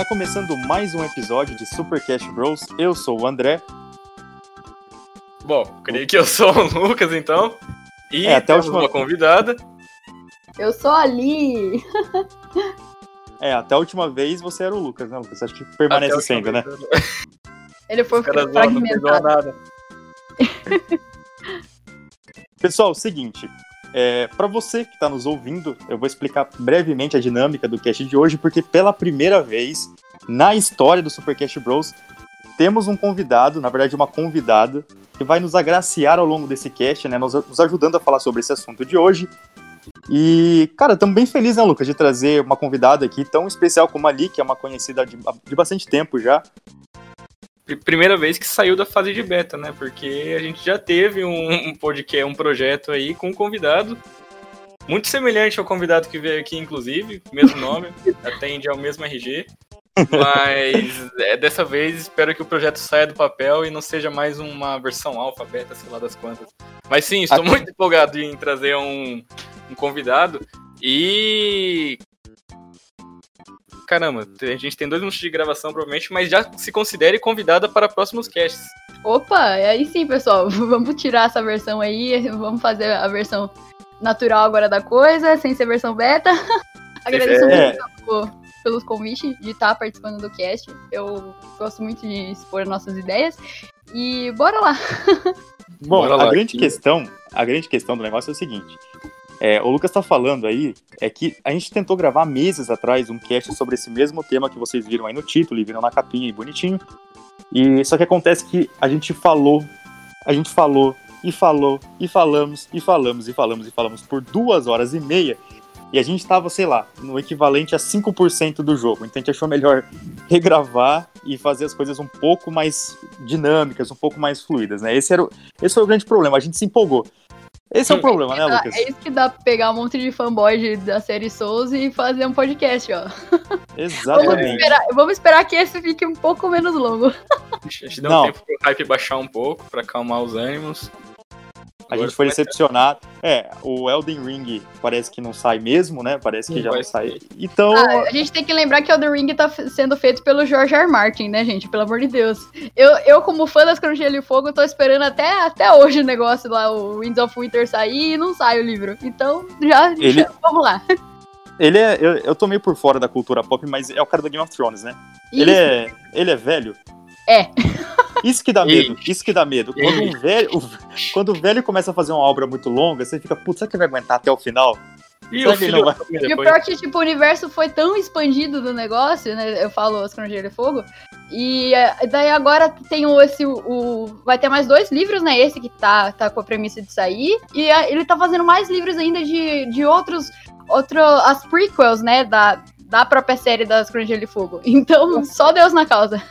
Tá começando mais um episódio de Super Cash Bros. Eu sou o André. Bom, creio que eu sou o Lucas, então. E É, até a temos última- uma convidada. Eu sou ali. É, até a última vez você era o Lucas, né, Lucas? Acho que permanece Até sendo, né? Ele foi fragmentado. nada. Pessoal, seguinte. É, para você que está nos ouvindo, eu vou explicar brevemente a dinâmica do cast de hoje, porque pela primeira vez na história do Super Cash Bros, temos um convidado, na verdade uma convidada, que vai nos agraciar ao longo desse cast, né, nos, nos ajudando a falar sobre esse assunto de hoje. E, cara, estamos bem felizes, né, Lucas, de trazer uma convidada aqui tão especial como a Ali, que é uma conhecida de, de bastante tempo já. Pr- Primeira vez que saiu da fase de beta, né? Porque a gente já teve um, um podcast, um projeto aí com um convidado muito semelhante ao convidado que veio aqui, inclusive, mesmo nome, atende ao mesmo RG. Mas é, dessa vez espero que o projeto saia do papel e não seja mais uma versão alfa, beta, sei lá das quantas. Mas sim, estou Aqui- muito empolgado em trazer um, um convidado. E. Caramba, a gente tem dois minutos de gravação, provavelmente, mas já se considere convidada para próximos casts. Opa, é aí sim, pessoal. Vamos tirar essa versão aí. Vamos fazer a versão natural agora da coisa, sem ser versão beta. Agradeço É. muito pelo- pelos convites de estar participando do cast. Eu gosto muito de expor nossas ideias. E bora lá. Bom, Bora a lá, grande aqui. questão, a grande questão do negócio é o seguinte. É, o Lucas tá falando aí, é que a gente tentou gravar meses atrás um cast sobre esse mesmo tema que vocês viram aí no título e viram na capinha e bonitinho. E só que acontece que a gente falou, a gente falou e falou e falamos e falamos e falamos e falamos por duas horas e meia. E a gente tava, sei lá, no equivalente a 5% do jogo. Então a gente achou melhor regravar e fazer as coisas um pouco mais dinâmicas, um pouco mais fluidas, né? Esse, era o, esse foi o grande problema, a gente se empolgou. Esse é o problema, né, Ah, Lucas? É isso que dá pra pegar um monte de fanboy de- da série Souls e fazer um podcast, ó. Vamos Exatamente. esperar, vamos esperar que esse fique um pouco menos longo. A gente deu Não. um tempo pro hype baixar um pouco, para acalmar os ânimos. A Agora gente foi decepcionado. É, o Elden Ring parece que não sai mesmo, né? Parece que Não já vai não sai. Então, Ah, a gente tem que lembrar que Elden Ring tá sendo feito pelo George R. R. Martin, né, gente? Pelo amor de Deus. Eu, eu como fã das Crônicas de Fogo, tô esperando até, até hoje o negócio lá, o Winds of Winter sair e não sai o livro. Então, já, Ele- já- vamos lá. ele é. Eu, eu tô meio por fora da cultura pop, mas é o cara do Game of Thrones, né? Ele Isso. é. Ele é velho? É. Isso que dá medo, Ixi. isso que dá medo. Quando um velho, o- quando o velho começa a fazer uma obra muito longa, você fica, putz, será que vai aguentar até o final? E o filho família E o pior é que, tipo, o universo foi tão expandido do negócio, né? Eu falo as de Fogo. E eh, daí agora tem o, esse, o, o- Vai ter mais dois livros, né? Esse que tá, tá com a premissa de sair. E eh, ele tá fazendo mais livros ainda de, de outros. Outro, as prequels, né? Da, da própria série das Crônicas de Fogo. Então, só Deus na causa.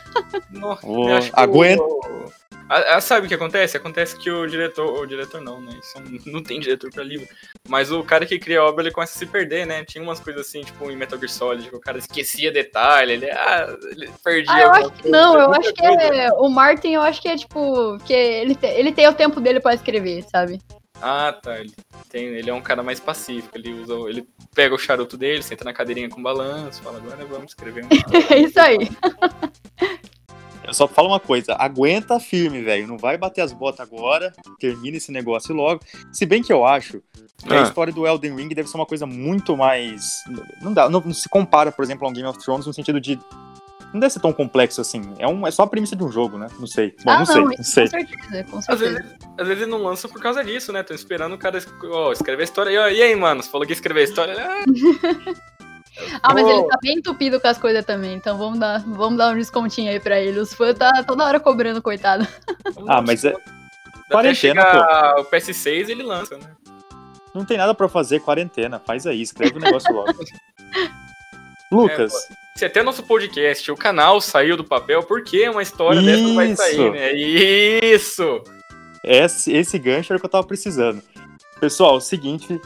Nossa, aguenta. o- Ah, ah, sabe o que acontece? Acontece que o diretor. O diretor não, né? Isso não- não tem diretor pra livro. Mas o cara que cria a obra, ele começa a se perder, né? Tinha umas coisas assim, tipo, em Metal Gear Solid, que o cara esquecia detalhe, ele, ah, ele perdia. Ah, eu acho que coisa, não, eu acho que é. O Martin, eu acho que é tipo. Que ele, te- ele tem o tempo dele pra escrever, sabe? Ah, tá. Ele, tem, ele é um cara mais pacífico. Ele usa. Ele pega o charuto dele, senta na cadeirinha com balanço, fala, agora vamos escrever um. É isso aí. Eu só falo uma coisa, aguenta firme, velho. Não vai bater as botas agora, termina esse negócio logo. Se bem que eu acho que a Ah. história do Elden Ring deve ser uma coisa muito mais. Não dá, não, não se compara, por exemplo, a um Game of Thrones no sentido de. Não deve ser tão complexo assim. É, um, é só a premissa de um jogo, né? Não sei. Bom, ah, não, sei, não isso sei. Com certeza, com Às certeza. vezes, às vezes não lança por causa disso, né? Tô esperando o cara ó, escrever a história. E, ó, e aí, mano? Você falou que ia escrever a história. Ah, Ah, mas Pô. ele tá bem entupido com as coisas também, então vamos dar, vamos dar um descontinho aí pra ele. Os fãs tá toda hora cobrando, coitado. Ah, mas é. Até Quarentena, chegar o PS6 ele lança, né? Não tem nada pra fazer, quarentena. Faz aí, escreve o negócio logo. Lucas, Se até nosso podcast, o canal saiu do papel, por que uma história dessa não vai Isso. sair, né? Isso! esse, esse gancho era o que eu tava precisando. Pessoal, é o seguinte,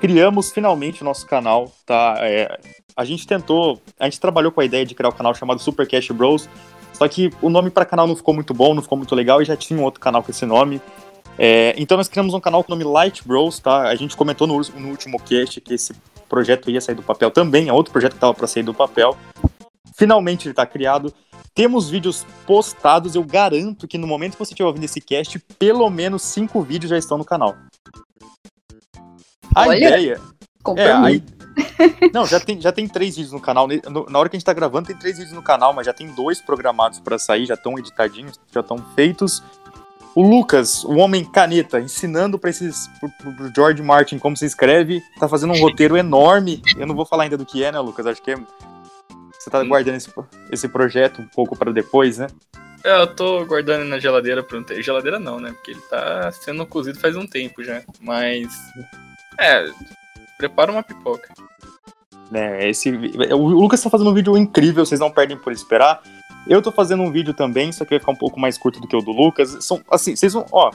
criamos finalmente o nosso canal, tá? É, a gente tentou, a gente trabalhou com a ideia de criar um canal chamado Super Cash Bros, só que o nome para canal não ficou muito bom, não ficou muito legal e já tinha um outro canal com esse nome. É, então nós criamos um canal com o nome Light Bros, tá? A gente comentou no, no último cast que esse projeto ia sair do papel também, é outro projeto que tava para sair do papel. Finalmente ele tá criado. Temos vídeos postados. Eu garanto que no momento que você estiver ouvindo esse cast, pelo menos cinco vídeos já estão no canal. A Olha, ideia. É, aí. Não, já tem, já tem três vídeos no canal. Na hora que a gente tá gravando, tem três vídeos no canal, mas já tem dois programados pra sair, já estão editadinhos, já estão feitos. O Lucas, o homem caneta, ensinando pra esses pro, pro- George Martin como se escreve, tá fazendo um roteiro enorme. Eu não vou falar ainda do que é, né, Lucas? Acho que é- você tá guardando esse, esse projeto um pouco pra depois, né? É, eu tô guardando na geladeira por um tempo. Geladeira não, né? Porque ele tá sendo cozido faz um tempo já. Mas. É. Prepara uma pipoca. né, esse, o Lucas tá fazendo um vídeo incrível, vocês não perdem por esperar. Eu tô fazendo um vídeo também, só que vai ficar um pouco mais curto do que o do Lucas. São, assim, vocês vão, ó,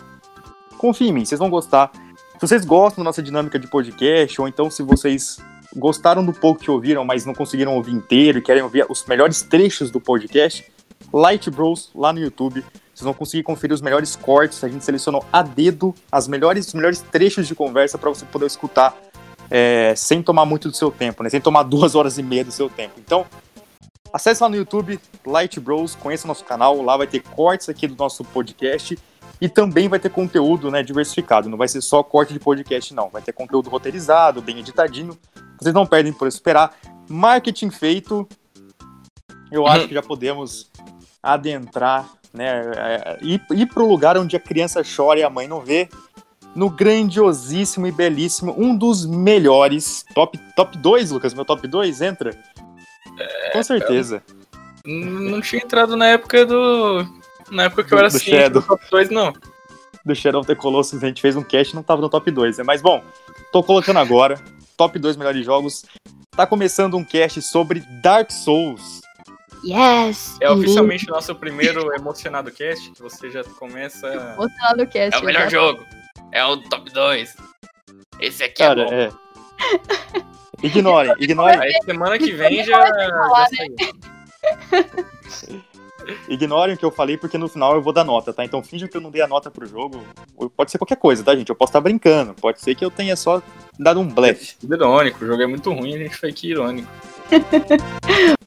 confia em mim, vocês vão gostar. Se vocês gostam da nossa dinâmica de podcast, ou então se vocês gostaram do pouco que ouviram, mas não conseguiram ouvir inteiro e querem ouvir os melhores trechos do podcast, Light Bros lá no YouTube. Vocês vão conseguir conferir os melhores cortes. A gente selecionou a dedo as melhores, os melhores trechos de conversa para você poder escutar é, sem tomar muito do seu tempo, né? Sem tomar duas horas e meia do seu tempo. Então, acesse lá no YouTube, Light Bros, conheça o nosso canal, lá vai ter cortes aqui do nosso podcast e também vai ter conteúdo, né, diversificado. Não vai ser só corte de podcast, não. Vai ter conteúdo roteirizado, bem editadinho. Vocês não perdem por esperar. Marketing feito. Eu acho que já podemos adentrar, né, é, ir, ir pro lugar onde a criança chora e a mãe não vê no grandiosíssimo e belíssimo, um dos melhores, top, top 2, Lucas, meu top 2, entra? Com certeza. Não tinha entrado na época do. Na época que eu era do assim, Shadow. top 2, não. Do Shadow of the Colossus, a gente fez um cast e não tava no top 2, né? Mas bom, tô colocando agora, top 2 melhores jogos. Tá começando um cast sobre Dark Souls. Yes! É oficialmente o nosso primeiro emocionado cast, que você já começa. Você lá do cast. É o melhor exato. jogo. É o top 2. Esse aqui Cara, é bom. é. Ignorem, ignorem, Aí semana que vem já. já saiu. ignorem o que eu falei, porque no final eu vou dar nota, tá? Então finjam que eu não dei a nota pro jogo. Pode ser qualquer coisa, tá, gente? Eu posso estar brincando. Pode ser que eu tenha só dado um blefe. Tudo irônico, o jogo é muito ruim, a gente foi aqui irônico.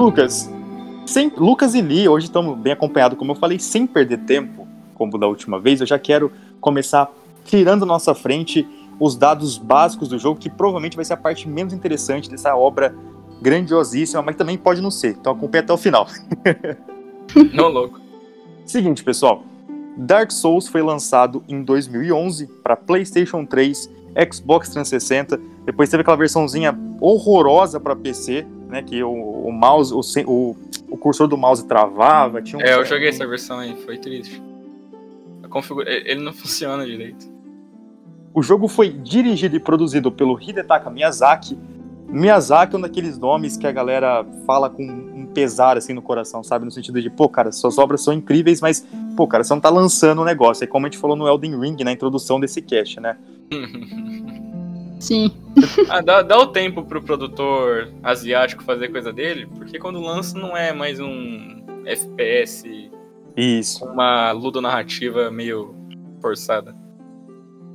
Lucas, sem, Lucas e Lee, hoje estamos bem acompanhados, como eu falei, sem perder tempo, como da última vez, eu já quero começar tirando nossa frente os dados básicos do jogo, que provavelmente vai ser a parte menos interessante dessa obra grandiosíssima, mas também pode não ser. Então acompanhe até o final. Não, louco. Seguinte, pessoal. Dark Souls foi lançado em 2011 para PlayStation 3, Xbox 360. Depois teve aquela versãozinha horrorosa para PC, né? Que o, o mouse, o, o, o cursor do mouse travava. Tinha um, É, eu joguei essa versão aí, foi triste. Configura... Ele não funciona direito. O jogo foi dirigido e produzido pelo Hidetaka Miyazaki. Miyazaki é um daqueles nomes que a galera fala com um pesar assim no coração, sabe? No sentido de, pô, cara, suas obras são incríveis, mas, pô, cara, você não tá lançando o negócio. É como a gente falou no Elden Ring, na introdução desse cast, né? Sim. ah, dá, dá o tempo pro produtor asiático fazer coisa dele, porque quando lança não é mais um FPS Isso. com uma ludonarrativa meio forçada.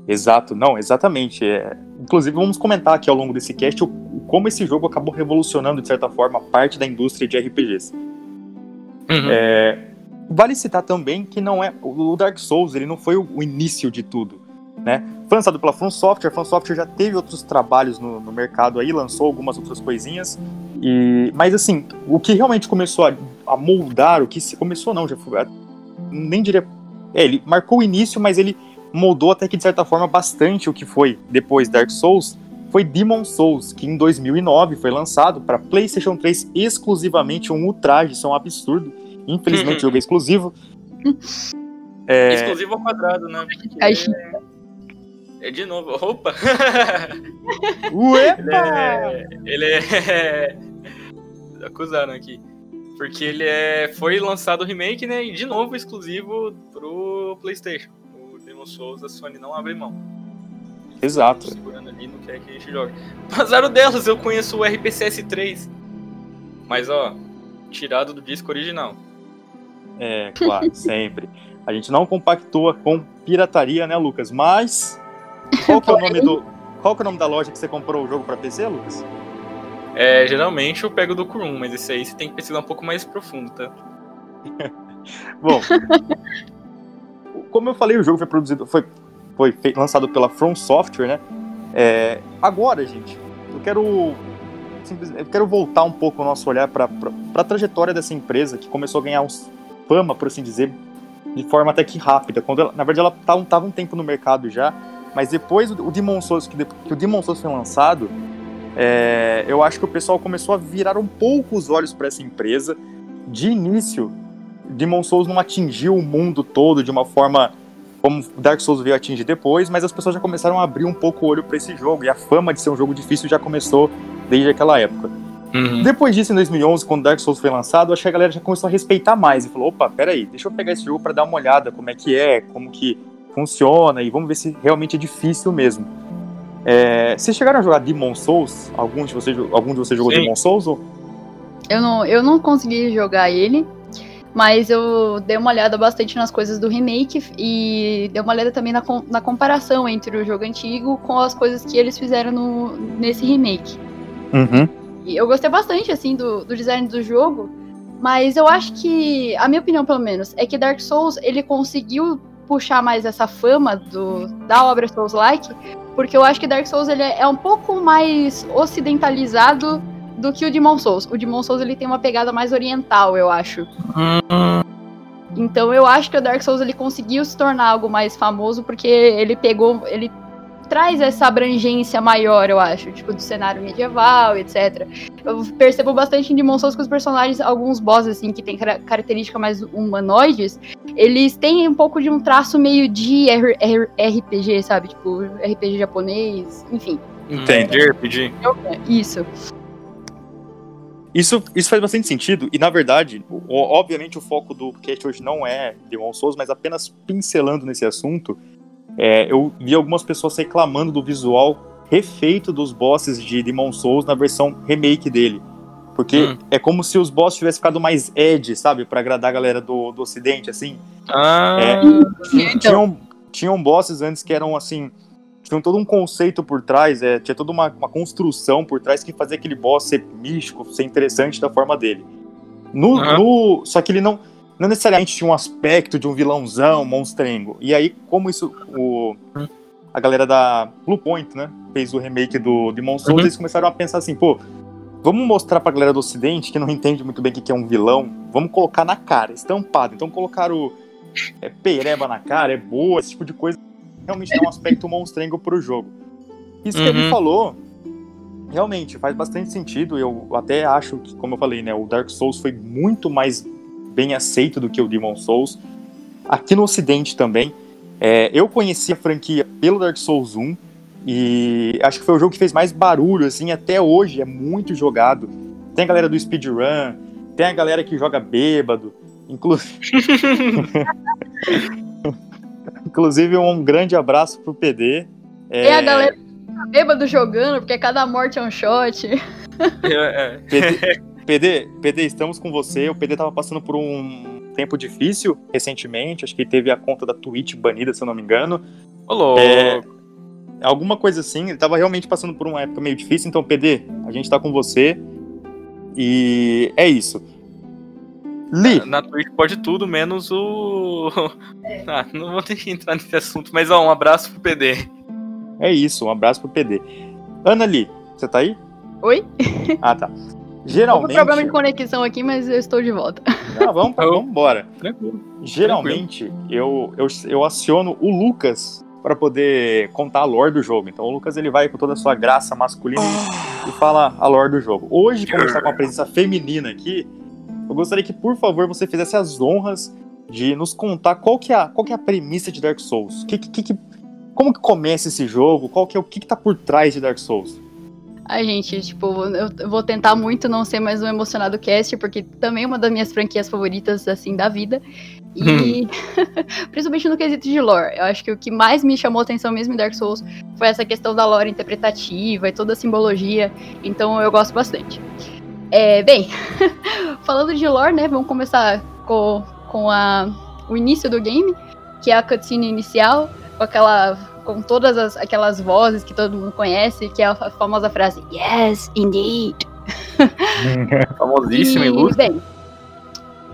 Exato, não, exatamente. É, inclusive, vamos comentar aqui ao longo desse cast o, como esse jogo acabou revolucionando, de certa forma, parte da indústria de RPGs. Uhum. É, vale citar também que não é o Dark Souls, ele não foi o, o início de tudo, né? Foi lançado pela From Software, a From Software já teve outros trabalhos no, no mercado aí, lançou algumas outras coisinhas, e, mas assim, o que realmente começou a, a moldar, o que se, começou não, já foi, nem diria, é, ele marcou o início, mas ele moldou até que de certa forma bastante o que foi depois Dark Souls, foi Demon Souls, que em 2009 foi lançado para PlayStation 3 exclusivamente, um ultraje, isso é um absurdo. Infelizmente o jogo é exclusivo. É, Exclusivo ao quadrado, né? Porque. É de novo. Opa! ele Uepa! é. Ele é. Acusaram aqui. Porque ele é. Foi lançado o remake, né? E de novo exclusivo pro PlayStation. O Demon Souls, a Sony não abre mão. Exato. Segurando ali, não quer que a gente jogue. Azar delas, eu conheço o RPCS 3. Mas ó, tirado do disco original. É, claro, sempre. A gente não compactua com pirataria, né, Lucas? Mas qual que é o nome do qual que é o nome da loja que você comprou o jogo para PC, Lucas? É, geralmente eu pego do Kurum, mas esse aí você tem que pesquisar um pouco mais profundo, tá? Bom, como eu falei, o jogo foi produzido, foi, foi feito, lançado pela From Software, né? É, agora, gente, eu quero eu quero voltar um pouco o nosso olhar para a trajetória dessa empresa que começou a ganhar uns fama, por assim dizer, de forma até que rápida. Quando ela, na verdade ela estava tá um tempo no mercado já, mas depois o, Demon Souls que, que o Demon Souls foi lançado, é, eu acho que o pessoal começou a virar um pouco os olhos para essa empresa. De início, Demon Souls não atingiu o mundo todo de uma forma como Dark Souls veio atingir depois, mas as pessoas já começaram a abrir um pouco o olho para esse jogo e a fama de ser um jogo difícil já começou desde aquela época. Uhum. Depois disso, em 2011, quando Dark Souls foi lançado, acho que a galera já começou a respeitar mais e falou: opa, peraí, deixa eu pegar esse jogo para dar uma olhada como é que é, como que funciona e vamos ver se realmente é difícil mesmo. É, vocês chegaram a jogar Demon Souls? Algum de vocês, algum de vocês jogou Sim. Demon Souls? Ou? Eu não, eu não consegui jogar ele, mas eu dei uma olhada bastante nas coisas do remake e dei uma olhada também na, na comparação entre o jogo antigo com as coisas que eles fizeram no, nesse remake. Uhum. E eu gostei bastante, assim, do, do design do jogo, mas eu acho que, a minha opinião pelo menos, é que Dark Souls, ele conseguiu puxar mais essa fama do, da obra Souls-like, porque eu acho que Dark Souls ele é, é um pouco mais ocidentalizado do que o Demon Souls. O Demon Souls ele tem uma pegada mais oriental, eu acho. Então eu acho que o Dark Souls ele conseguiu se tornar algo mais famoso porque ele pegou, ele traz essa abrangência maior, eu acho, tipo do cenário medieval, etc. Eu percebo bastante em Demon Souls que os personagens, alguns bosses assim que tem características mais humanoides, eles têm um pouco de um traço meio de RPG, sabe? Tipo, RPG japonês, enfim. Entendi, RPG. Isso. Isso, isso faz bastante sentido, e na verdade, obviamente o foco do cast hoje não é Demon Souls, mas apenas pincelando nesse assunto, é, eu vi algumas pessoas reclamando do visual refeito dos bosses de Demon Souls na versão remake dele. Porque hum. é como se os bosses tivessem ficado mais edge, sabe? para agradar a galera do, do ocidente, assim. Ah. É, então. tinham, tinham bosses antes que eram assim tinha todo um conceito por trás, é, tinha toda uma, uma, construção por trás que fazia aquele boss ser místico, ser interessante da forma dele. No, uhum. no, só que ele não, não necessariamente tinha um aspecto de um vilãozão, monstrengo. E aí, como isso, o, a galera da Blue Point, né, fez o remake do Demon Souls, uhum. eles começaram a pensar assim, pô, vamos mostrar pra galera do ocidente, que não entende muito bem o que é um vilão, vamos colocar na cara, estampado. Então colocaram é, pereba na cara, é boa, esse tipo de coisa realmente dá um aspecto monstrengo pro jogo. Isso uhum. que ele falou, realmente faz bastante sentido. Eu até acho que, como eu falei, né, o Dark Souls foi muito mais bem aceito do que o Demon Souls. Aqui no Ocidente também. É, eu conheci a franquia pelo Dark Souls 1 e acho que foi o jogo que fez mais barulho, assim, até hoje é muito jogado. Tem a galera do speedrun, tem a galera que joga bêbado, inclusive. Inclusive, um grande abraço pro PD. É, é a galera tá bêbado jogando, porque cada morte é um shot. É, é. PD, PD, PD, estamos com você. O PD tava passando por um tempo difícil recentemente. Acho que teve a conta da Twitch banida, se eu não me engano. Olô. É, alguma coisa assim. Ele tava realmente passando por uma época meio difícil. Então, PD, a gente tá com você. E é isso. Li. Na, na Twitch pode tudo, menos o. Ah, não vou ter que entrar nesse assunto, mas ó, um abraço pro PD. É isso, um abraço pro PD. Ana Li, você tá aí? Oi? Ah, tá. Geralmente. Tô com problema de conexão aqui, mas eu estou de volta. Ah, vamos, vamos embora. Tranquilo. Geralmente, Eu, eu, eu aciono o Lucas para poder contar a lore do jogo. Então o Lucas ele vai com toda a sua graça masculina oh. e fala a lore do jogo. Hoje, como está com a presença feminina aqui, eu gostaria que, por favor, você fizesse as honras de nos contar qual que é a, qual que é a premissa de Dark Souls. Que, que, que, como que começa esse jogo? Qual que é o que, que tá por trás de Dark Souls? Ai, gente, tipo, eu vou tentar muito não ser mais um emocionado cast, porque também é uma das minhas franquias favoritas, assim, da vida. E principalmente no quesito de lore. Eu acho que o que mais me chamou a atenção mesmo em Dark Souls foi essa questão da lore interpretativa e toda a simbologia. Então eu gosto bastante. É, bem, falando de lore, né? Vamos começar com, com a, o início do game, que é a cutscene inicial, com aquela. Com todas as, aquelas vozes que todo mundo conhece, que é a famosa frase Yes, indeed. Famosíssima e ilustre. Bem,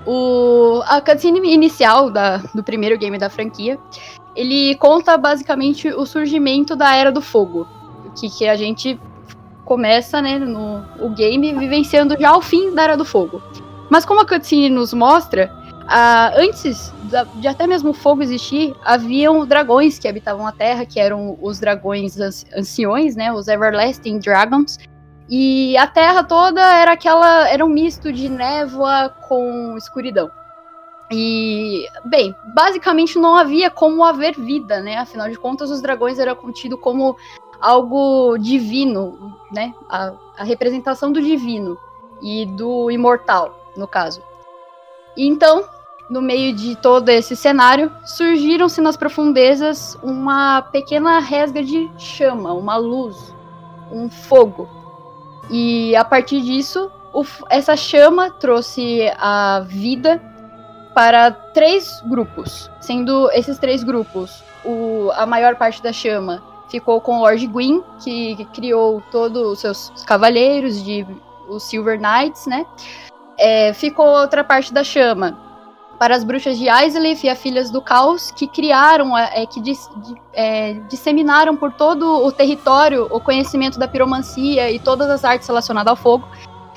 o, a cutscene inicial da, do primeiro game da franquia, ele conta basicamente o surgimento da Era do Fogo, que, que a gente começa né, no o game vivenciando já o fim da Era do Fogo. Mas como a cutscene nos mostra, ah, antes de até mesmo o fogo existir, haviam dragões que habitavam a Terra, que eram os dragões anciões, né, os Everlasting Dragons, e a Terra toda era aquela. Era um misto de névoa com escuridão. E, bem, basicamente não havia como haver vida, né? Afinal de contas, os dragões eram contidos como algo divino, né? A, a representação do divino e do imortal, no caso. Então, no meio de todo esse cenário, surgiram-se nas profundezas uma pequena resga de chama, uma luz, um fogo. E a partir disso, o, essa chama trouxe a vida para três grupos, sendo esses três grupos o, a maior parte da chama ficou com Lord Gwyn, que, que criou todos os seus cavaleiros de os Silver Knights, né? É, ficou outra parte da chama para as bruxas de Aisleth e as filhas do Caos, que criaram, é, que dis, é, disseminaram por todo o território o conhecimento da piromancia e todas as artes relacionadas ao fogo.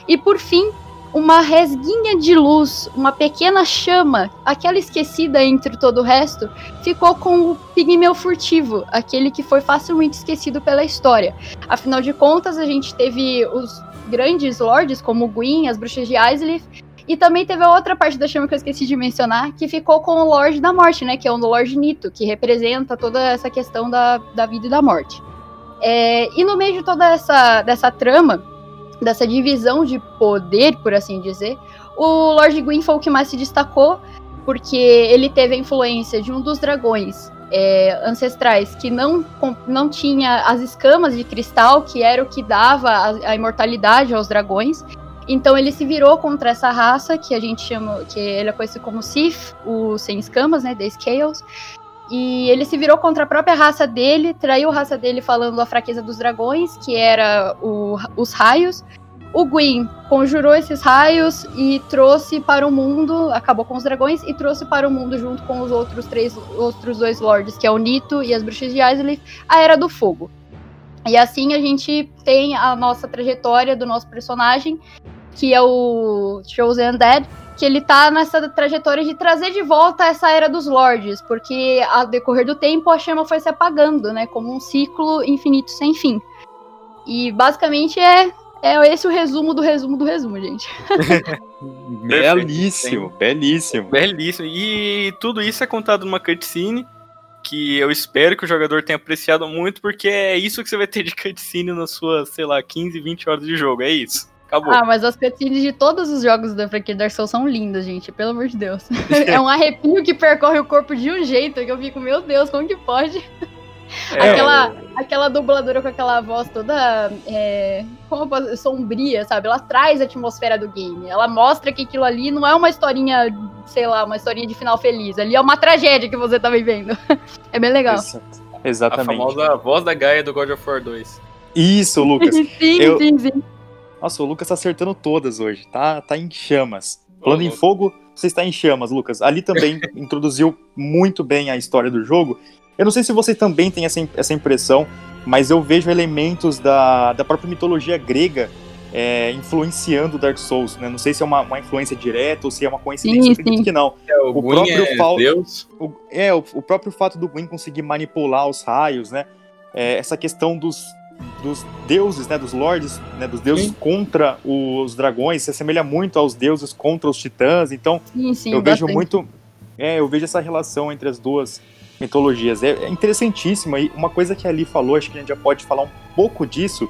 E por fim, uma resguinha de luz, uma pequena chama, aquela esquecida entre todo o resto, ficou com o pigmeu furtivo, aquele que foi facilmente esquecido pela história. Afinal de contas, a gente teve os grandes lords como Gwyn, as bruxas de Aisleth, e também teve a outra parte da chama que eu esqueci de mencionar, que ficou com o Lorde da Morte, né? Que é o Lorde Nito, que representa toda essa questão da, da vida e da morte. É, e no meio de toda essa dessa trama, dessa divisão de poder, por assim dizer, o Lord Gwyn foi o que mais se destacou, porque ele teve a influência de um dos dragões é, ancestrais que não, não tinha as escamas de cristal, que era o que dava a, a imortalidade aos dragões. Então ele se virou contra essa raça que a gente chama, que ele é conhecido como Sith, o sem escamas, né, The Scales. E ele se virou contra a própria raça dele, traiu a raça dele falando a fraqueza dos dragões, que era o, os raios. O Gwyn conjurou esses raios e trouxe para o mundo, acabou com os dragões e trouxe para o mundo junto com os outros três, outros dois lords, que é o Nito e as bruxas de Aisley, a Era do Fogo. E assim a gente tem a nossa trajetória do nosso personagem, que é o Chosen Undead, que ele tá nessa trajetória de trazer de volta essa era dos lords, porque ao decorrer do tempo a chama foi se apagando, né, como um ciclo infinito sem fim. E basicamente é é esse o resumo do resumo do resumo, gente. belíssimo, belíssimo. Belíssimo. E tudo isso é contado numa cutscene que eu espero que o jogador tenha apreciado muito, porque é isso que você vai ter de cutscene nas suas, sei lá, 15, 20 horas de jogo, é isso. Acabou. Ah, mas as cutscenes de todos os jogos da franquia Dark Souls são lindas, gente. Pelo amor de Deus. é um arrepio que percorre o corpo de um jeito que eu fico, meu Deus, como que pode? É, aquela, o... aquela dubladora com aquela voz toda é, posso, sombria, sabe? Ela traz a atmosfera do game. Ela mostra que aquilo ali não é uma historinha, sei lá, uma historinha de final feliz. Ali é uma tragédia que você tá vivendo. é bem legal. Exatamente. A famosa voz da Gaia do God of War 2. Isso, Lucas. sim, eu... sim, sim. Nossa, o Lucas tá acertando todas hoje. Tá, tá em chamas. Falando em fogo, você está em chamas, Lucas. Ali também introduziu muito bem a história do jogo. Eu não sei se você também tem essa, essa impressão, mas eu vejo elementos da, da própria mitologia grega é, influenciando Dark Souls, né? Não sei se é uma, uma influência direta ou se é uma coincidência, sim, eu acredito sim. que não. É, o, o próprio é Deus. O, é, o, o, próprio fato do Gwyn conseguir manipular os raios, né? É, essa questão dos, dos deuses, né, dos lords, né, dos deuses sim. contra os dragões, se assemelha muito aos deuses contra os titãs. Então, sim, sim, eu vejo muito, é, eu vejo essa relação entre as duas mitologias. É, é interessantíssima e uma coisa que a Ali falou, acho que a gente já pode falar um pouco disso,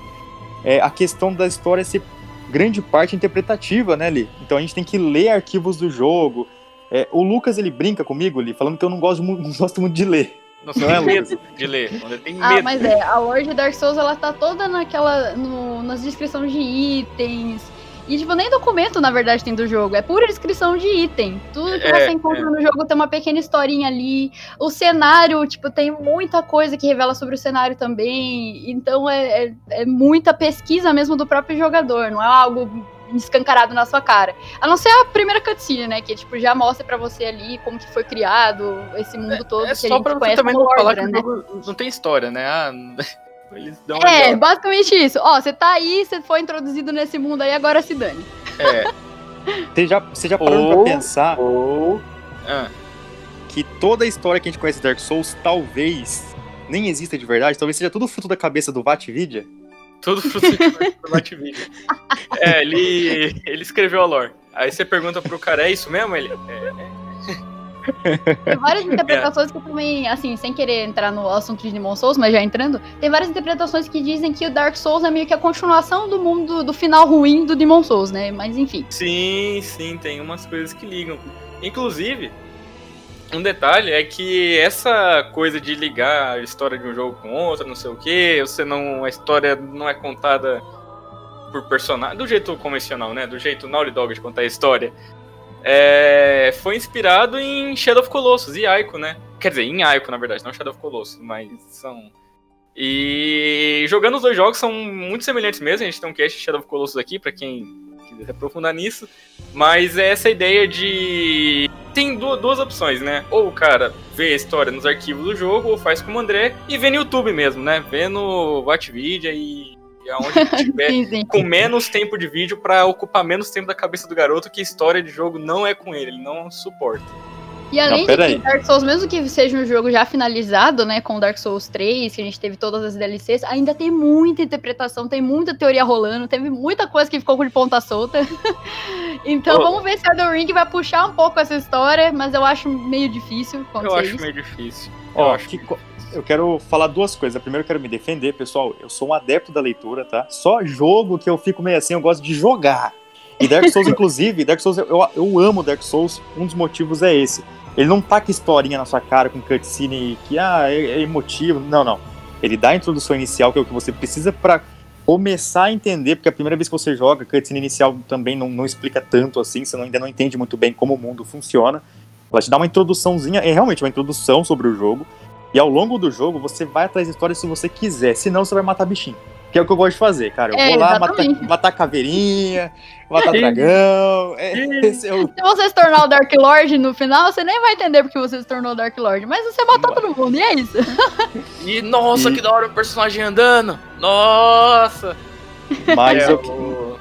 é a questão da história ser grande parte interpretativa, né, Li? Então a gente tem que ler arquivos do jogo. É, o Lucas ele brinca comigo, Li, falando que eu não gosto, não gosto muito de ler. Nossa, não é medo de ler. Tem ah, medo. Ah, mas é, a Lord Dark Souls ela tá toda naquela. No, nas descrições de itens E, tipo, nem documento, na verdade, tem do jogo. É pura descrição de item. Tudo que É, você encontra no jogo tem uma pequena historinha ali. O cenário, tipo, tem muita coisa que revela sobre o cenário também. Então é, é, é muita pesquisa mesmo do próprio jogador. Não é algo escancarado na sua cara. A não ser a primeira cutscene, né? Que, tipo, já mostra pra você ali como que foi criado esse mundo todo É que a só gente pra você também não falar que Lordran, o né? jogo não tem história, né? Ah, eles dão É, uma- basicamente isso. Ó, você tá aí, você foi introduzido nesse mundo aí, agora se dane. É. Você já, você já parou Ou- pra pensar Ou. Ah, que toda a história que a gente conhece de Dark Souls talvez nem exista de verdade? Talvez seja tudo fruto da cabeça do Vatvidia? tudo fruto do Batvídeo. É, ele, ele escreveu a lore. Aí você pergunta pro cara, é isso mesmo? Ele. É, Tem várias interpretações que eu também, assim, sem querer entrar no assunto de Demon Souls, mas já entrando, tem várias interpretações que dizem que o Dark Souls é meio que a continuação do mundo, do final ruim do Demon Souls, né? Mas enfim. Sim, sim, tem umas coisas que ligam. Inclusive, um detalhe é que essa coisa de ligar a história de um jogo com outra, não sei o que, você não. A história não é contada por personagem. Do jeito convencional, né? Do jeito Naughty Dog de contar a história. É, foi inspirado em Shadow of Colossus e Aiko, né? Quer dizer, em Aiko, na verdade, não Shadow of Colossus, mas são. E jogando os dois jogos são muito semelhantes mesmo. A gente tem um cast Shadow of Colossus aqui, pra quem quiser se aprofundar nisso. Mas é essa ideia de. Tem du- duas opções, né? Ou o cara vê a história nos arquivos do jogo, ou faz como o André, e vê no YouTube mesmo, né? Vê no Vatvidia e, e aonde tiver Sim, sim. com menos tempo de vídeo pra ocupar menos tempo da cabeça do garoto, que história de jogo não é com ele, ele não suporta. E além Não, de Dark Souls, mesmo que seja um jogo já finalizado, né, com Dark Souls 3, que a gente teve todas as DLCs, ainda tem muita interpretação, tem muita teoria rolando, teve muita coisa que ficou de ponta solta. então Ô. vamos ver se Elden Ring vai puxar um pouco essa história, mas eu acho meio difícil Eu acho isso. meio difícil. Eu Ó, acho que eu quero falar duas coisas. Primeiro, eu quero me defender, pessoal. Eu sou um adepto da leitura, tá? Só jogo que eu fico meio assim, eu gosto de jogar. E Dark Souls, inclusive, Dark Souls, eu, eu amo Dark Souls. Um dos motivos é esse. Ele não taca historinha na sua cara com cutscene que ah, é, é emotivo. Não, não. Ele dá a introdução inicial, que é o que você precisa pra começar a entender, porque a primeira vez que você joga, a cutscene inicial também não, não explica tanto assim, você não- ainda não entende muito bem como o mundo funciona. Ela te dá uma introduçãozinha, é realmente uma introdução sobre o jogo. E ao longo do jogo, você vai atrás da história se você quiser. Senão, você vai matar bichinho. Que é o que eu gosto de fazer, cara. Eu É, vou lá matar, matar caveirinha, matar dragão. É, esse é o- Se você se tornar o Dark Lord no final, você nem vai entender porque você se tornou o Dark Lord. Mas você matou todo mundo, e é isso. E nossa, E- que da hora o personagem andando! Nossa! Mas É, eu,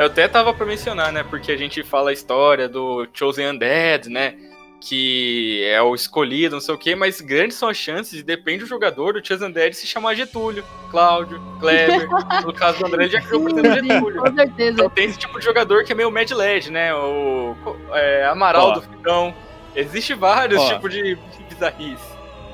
eu até tava pra mencionar, né? Porque a gente fala a história do Chosen Undead, né? Que é o escolhido, não sei o quê, mas grandes são as chances, e depende do jogador, do Chosen Undead se chamar Getúlio, Cláudio, Kleber. no caso do André, ele já criou por Getúlio. com certeza. Então tem esse tipo de jogador que é meio Mad Led, né? O é, Amaral Ó. do Ficão. Existe vários Ó. tipos de, de bizarrice.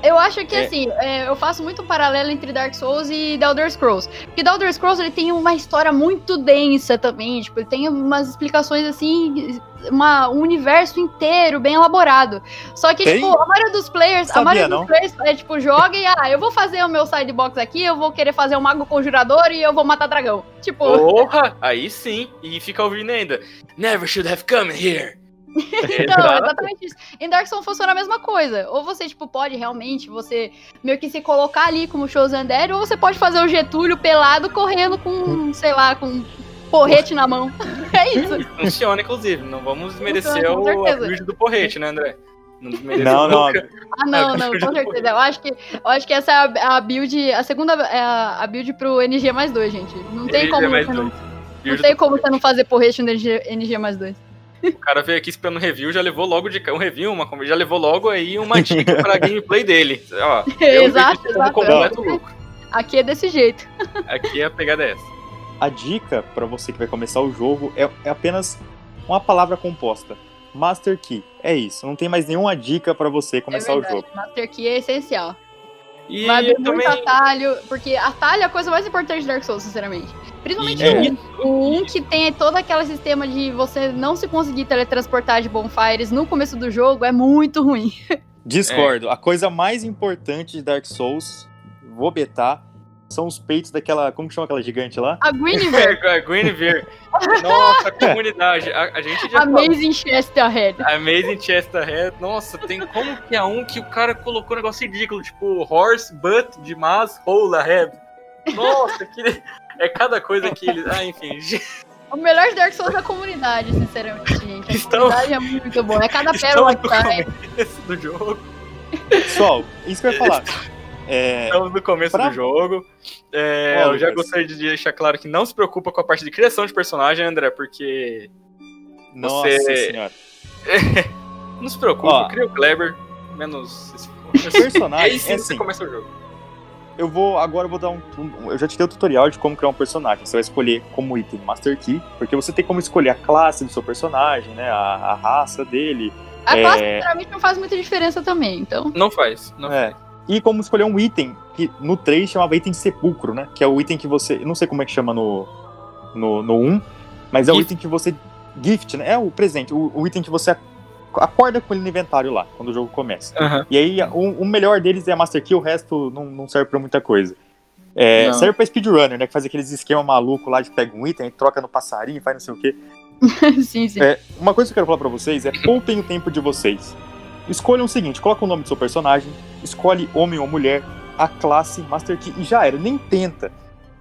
Eu acho que, É. assim, é, eu faço muito um paralelo entre Dark Souls e The Elder Scrolls. Porque The Elder Scrolls, ele tem uma história muito densa também, tipo, ele tem umas explicações, assim, uma, um universo inteiro bem elaborado. Só que, Tem? tipo, a maioria dos players, a Sabia, maioria não. dos players é, tipo, joga e, ah, eu vou fazer o meu sidebox aqui, eu vou querer fazer um mago conjurador e eu vou matar dragão. Tipo, Porra! Aí sim. E fica ouvindo ainda. Never should have come here. Não, Exato. exatamente isso. Em Dark Souls funciona a mesma coisa. Ou você, tipo, pode realmente, você meio que se colocar ali como Chosen Dead, ou você pode fazer o Getúlio pelado correndo com, sei lá, com um porrete na mão. É isso. Funciona, inclusive. Não vamos desmerecer com o, build do porrete, né, André? Não, Não. Ah, não, não, com certeza. Eu acho que, eu acho que essa é a, a build, a segunda é a, a build pro NG mais 2, gente. Não tem NG como não, não tem como você não fazer porrete no NG, NG mais 2. O cara veio aqui esperando review, já levou logo de um review, uma já levou logo aí uma dica pra gameplay dele. Ó, eu Exato, exato. completo lucro. Aqui é desse jeito. Aqui a pegada é essa. a dica pra você que vai começar o jogo é, é apenas uma palavra composta. Master Key. É isso. Não tem mais nenhuma dica pra você começar é o verdade. jogo. Master Key é essencial. E Vai haver também. muito atalho, porque atalho é a coisa mais importante de Dark Souls, sinceramente. Principalmente É. o 1. O 1 que tem todo aquele sistema de você não se conseguir teletransportar de bonfires no começo do jogo é muito ruim. Discordo. A coisa mais importante de Dark Souls, vou betar, são os peitos daquela. Como que chama aquela gigante lá? A Guinevere. É, Guinevere. Nossa, a comunidade. A, a gente já falou. Amazing Chesterhead. Amazing Chesterhead. Nossa, tem como que é um que o cara colocou um negócio ridículo, tipo horse, butt, de mas, hole ahead. Nossa, que. É cada coisa que eles. Ah, enfim. O melhor Dark Souls da comunidade, sinceramente, gente. A Estão- comunidade é muito boa. É cada pérola que sai. começo do jogo. Pessoal, isso que eu ia falar. É, Estamos no começo Pra- do jogo. É, eu já gostaria de deixar claro que não se preocupa com a parte de criação de personagem, André, porque. nossa Você- senhora. Não se preocupa, Ó. cria o Kleber, menos. Personagem, E aí sim é você assim. começa o jogo. Eu vou. Agora eu vou dar um, um- Eu já te dei o tutorial de como criar um personagem. Você vai escolher como item Master Key, porque você tem como escolher a classe do seu personagem, né? A, a raça dele. A É. classe, sinceramente, não faz muita diferença também, então. Não faz. Não É. E como escolher um item que no 3 chamava item sepulcro, né? Que é o item que você. Não sei como é que chama no, no, no 1, mas é o Gift. item que você. Gift, né? É o presente, o, o item que você ac- acorda com ele no inventário lá, quando o jogo começa. Aham. E aí, o, o melhor deles é a Master Key, o resto não, não serve pra muita coisa. É, serve pra speedrunner, né? Que faz aqueles esquema maluco lá de pega um item, troca no passarinho, faz não sei o quê. sim, sim. É, uma coisa que eu quero falar pra vocês é poupem o tempo de vocês. Escolham o seguinte, coloca o nome do seu personagem, escolhe homem ou mulher, a classe, Master Key, e já era. Nem tenta.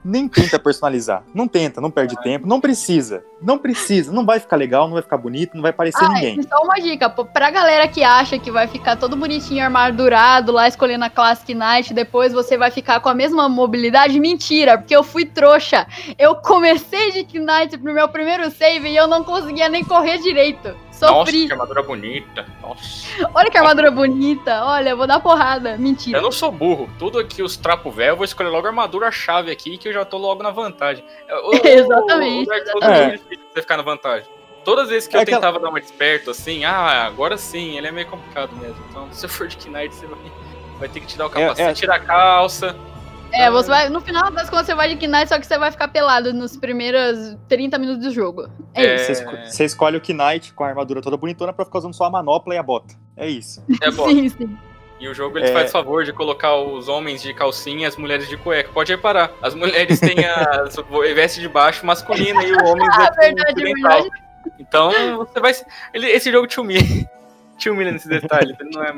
Nem tenta personalizar. Não tenta, não perde tempo. Não precisa. Não precisa. Não vai ficar legal, não vai ficar bonito, não vai parecer Ah, ninguém. só uma dica, pra galera que acha que vai ficar todo bonitinho, armadurado, lá escolhendo a Classic Knight, depois você vai ficar com a mesma mobilidade, mentira, porque eu fui trouxa. Eu comecei de Knight pro meu primeiro save e eu não conseguia nem correr direito. Nossa, Sofri. que armadura bonita. Nossa. Olha que armadura bonita. Olha, eu vou dar porrada. Mentira. Eu não sou burro. Tudo aqui, os trapos velhos, eu vou escolher logo a armadura-chave aqui, que eu já tô logo na vantagem. O- o- Exatamente, o exatamente. é você ficar na vantagem. Todas as vezes que É eu aquela- tentava dar uma desperto assim, ah, agora sim, ele é meio complicado mesmo. Então, se eu for de Knight, você vai, vai ter que tirar o É- capacete, é- tirar a calça. É, você vai. No final das contas, você vai de Knight, só que você vai ficar pelado nos primeiros 30 minutos do jogo. É, É. isso. Você, esco- você escolhe o Knight com a armadura toda bonitona pra ficar usando só a manopla e a bota. É isso. É bom. Sim, sim. E o jogo ele É. faz favor de colocar os homens de calcinha e as mulheres de cueca. Pode reparar, as mulheres têm a veste de baixo masculina e o homem Ah, veste verdade, verdade. Então, você vai. Ele, esse jogo te humilha. Te humilha nesse detalhe. Ele não é.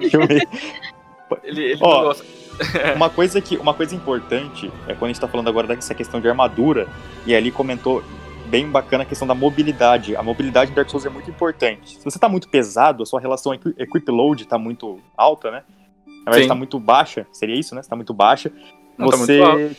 Ele, ele Ó, não gosta. Uma coisa que uma coisa importante é quando a gente tá falando agora dessa questão de armadura, e ali comentou bem bacana a questão da mobilidade. A mobilidade em Dark Souls é muito importante. Se você tá muito pesado, a sua relação equi- equip load tá muito alta, né? Na verdade, Sim. tá muito baixa. Seria isso, né? Se tá muito baixa. Não, tá você. muito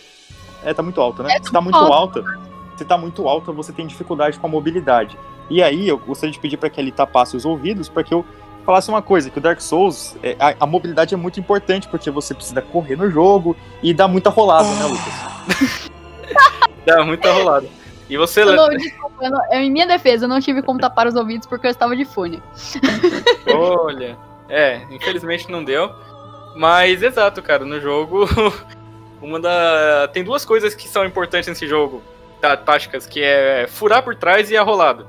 É, tá muito alta, né? É, se tá muito alta. alta, se tá muito alta, você tem dificuldade com a mobilidade. E aí, eu gostaria de pedir para que ele tapasse os ouvidos para que eu falasse uma coisa, que o Dark Souls, é, a, a mobilidade é muito importante, porque você precisa correr no jogo e dar muita rolada, né, Lucas? Dá muita rolada. E você, Eu não, desculpa, eu não- eu, em minha defesa, eu não tive como tapar os ouvidos porque eu estava de fone. olha. É, infelizmente não deu. Mas, exato, cara, no jogo. Uma da. Tem duas coisas que são importantes nesse jogo, tá, táticas, que é furar por trás e a rolada.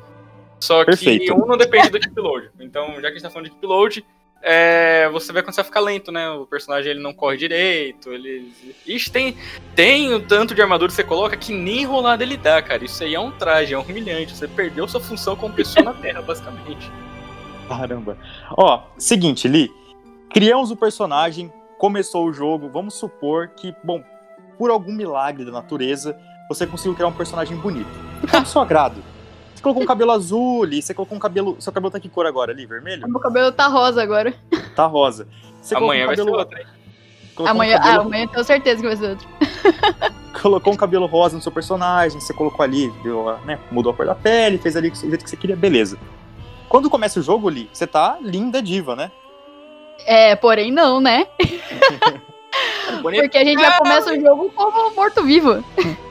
Só que Perfeito. um não depende do keep load. Então, já que a gente tá falando de keep load, é, você vai começar a ficar lento, né? O personagem ele não corre direito, ele. Ixi, tem, tem o tanto de armadura que você coloca que nem rolada ele dá, cara. Isso aí é um traje, é um humilhante. Você perdeu sua função como pessoa na Terra, basicamente. Caramba. Ó, seguinte, Li. Criamos o personagem, começou o jogo, vamos supor que, bom, por algum milagre da natureza, você conseguiu criar um personagem bonito. Ficou do seu agrado. Você colocou um cabelo azul, Li, você colocou um cabelo. Seu cabelo tá que cor agora, Li? Vermelho? Meu cabelo tá rosa agora. Tá rosa. Você Amanhã vai ser um cabelo, outra, hein? colocou um Amanhã, ah, cabelo- amanhã eu tenho certeza que vai ser outro. colocou um cabelo rosa no seu personagem, você colocou ali, deu, né, mudou a cor da pele, fez ali do jeito que você queria, beleza. Quando começa o jogo, Li, você tá linda diva, né? É, porém não, né? Porque a gente já começa o jogo como morto-vivo.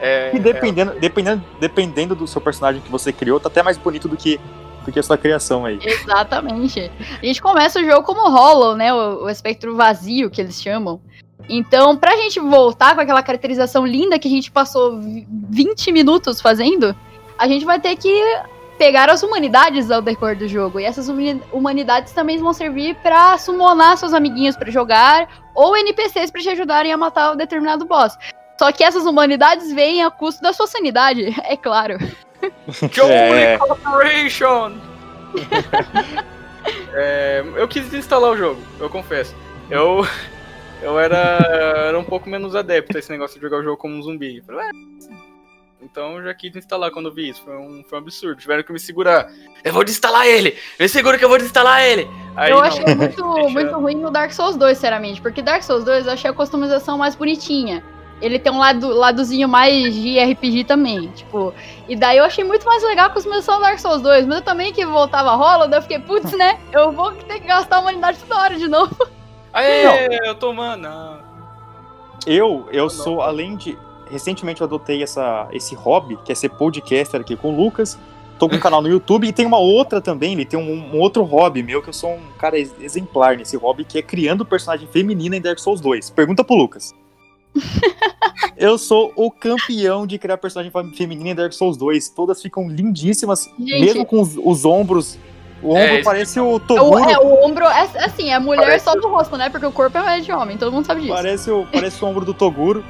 É, E dependendo, dependendo, dependendo do seu personagem que você criou, tá até mais bonito do que, do que a sua criação aí. Exatamente. A gente começa o jogo como Hollow, né? O, o espectro vazio que eles chamam. Então, pra gente voltar com aquela caracterização linda que a gente passou vi- 20 minutos fazendo, a gente vai ter que pegar as humanidades ao decorrer do jogo. E essas humanidades também vão servir pra summonar seus amiguinhos pra jogar, ou NPCs pra te ajudarem a matar o determinado boss. Só que essas humanidades vêm a custo da sua sanidade, é claro. Joey É. Corporation! É, eu quis instalar o jogo, eu confesso. Eu, eu era, era um pouco menos adepto a esse negócio de jogar o jogo como um zumbi. Eu falei, "Ué, então eu já quis instalar quando eu vi isso. Foi um, foi um absurdo. Tiveram que me segurar. Eu vou desinstalar ele! Me segura que eu vou desinstalar ele! Aí, eu não, achei muito, deixa- muito ruim no Dark Souls 2, sinceramente. Porque Dark Souls 2 eu achei a customização mais bonitinha. Ele tem um lado, ladozinho mais de RPG também, tipo. E daí eu achei muito mais legal a customização do Dark Souls 2. Mas eu também que voltava rola, daí eu fiquei, putz, né? Eu vou ter que gastar a humanidade toda hora de novo. Aê, eu tô mana. Eu, eu sou, além de. Recentemente eu adotei essa, esse hobby, que é ser podcaster aqui com o Lucas. Tô com um canal no YouTube e tem uma outra também, ele tem um, um outro hobby meu, que eu sou um cara ex- exemplar nesse hobby, que é criando personagem feminina em Dark Souls 2. Pergunta pro Lucas. eu sou o campeão de criar personagem fem- feminina em Dark Souls 2. Todas ficam lindíssimas, Gente. mesmo com os, os ombros. O É, ombro isso parece o É o, Toguro. é, o ombro, é, assim, é mulher Parece- só do rosto, né? Porque o corpo é de homem, todo mundo sabe disso. Parece o, parece o ombro do Toguro.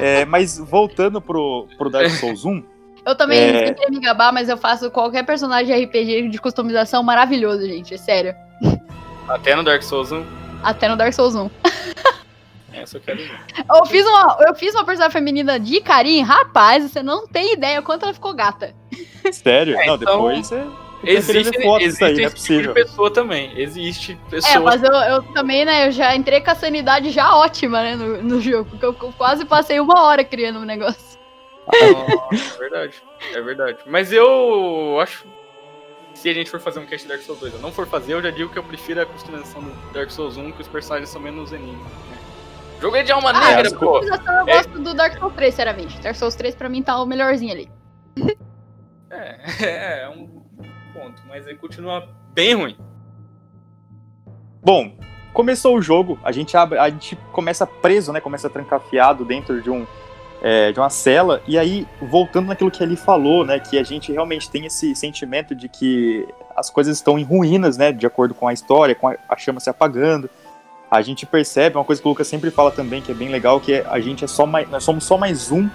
É, mas voltando pro, pro Dark Souls 1, Eu também É. não queria me gabar, mas eu faço qualquer personagem de RPG de customização maravilhoso, gente. É sério. Até no Dark Souls 1. Até no Dark Souls 1. Essa eu quero ver. Eu fiz uma, eu fiz uma personagem feminina de carinho, rapaz, você não tem ideia quanto ela ficou gata. sério? É, não, então, depois você. Existe, existe aí, é esse tipo de possível. pessoa também. Existe pessoa. É, mas eu, eu também, né, eu já entrei com a sanidade já ótima, né, no, no jogo, porque eu, eu quase passei uma hora criando um negócio. Nossa, é verdade. É verdade. Mas eu acho. Se a gente for fazer um cast de Dark Souls 2 eu não for fazer, eu já digo que eu prefiro a customização do Dark Souls 1, que os personagens são menos enigmas. Né? Jogo é de alma Ah, negra, pô! Eu É. gosto do Dark Souls 3, sinceramente. Dark Souls 3 pra mim tá o melhorzinho ali. É, é, é um ponto, mas ele continua bem ruim. Bom, começou o jogo, a gente, abre, a gente começa preso, né? Começa trancafiado dentro de um. é, de uma cela, e aí, voltando naquilo que ele falou, né, que a gente realmente tem esse sentimento de que as coisas estão em ruínas, né, de acordo com a história, com a, a chama se apagando, a gente percebe, uma coisa que o Lucas sempre fala também, que é bem legal, que é, a gente é só mais, nós somos só mais um,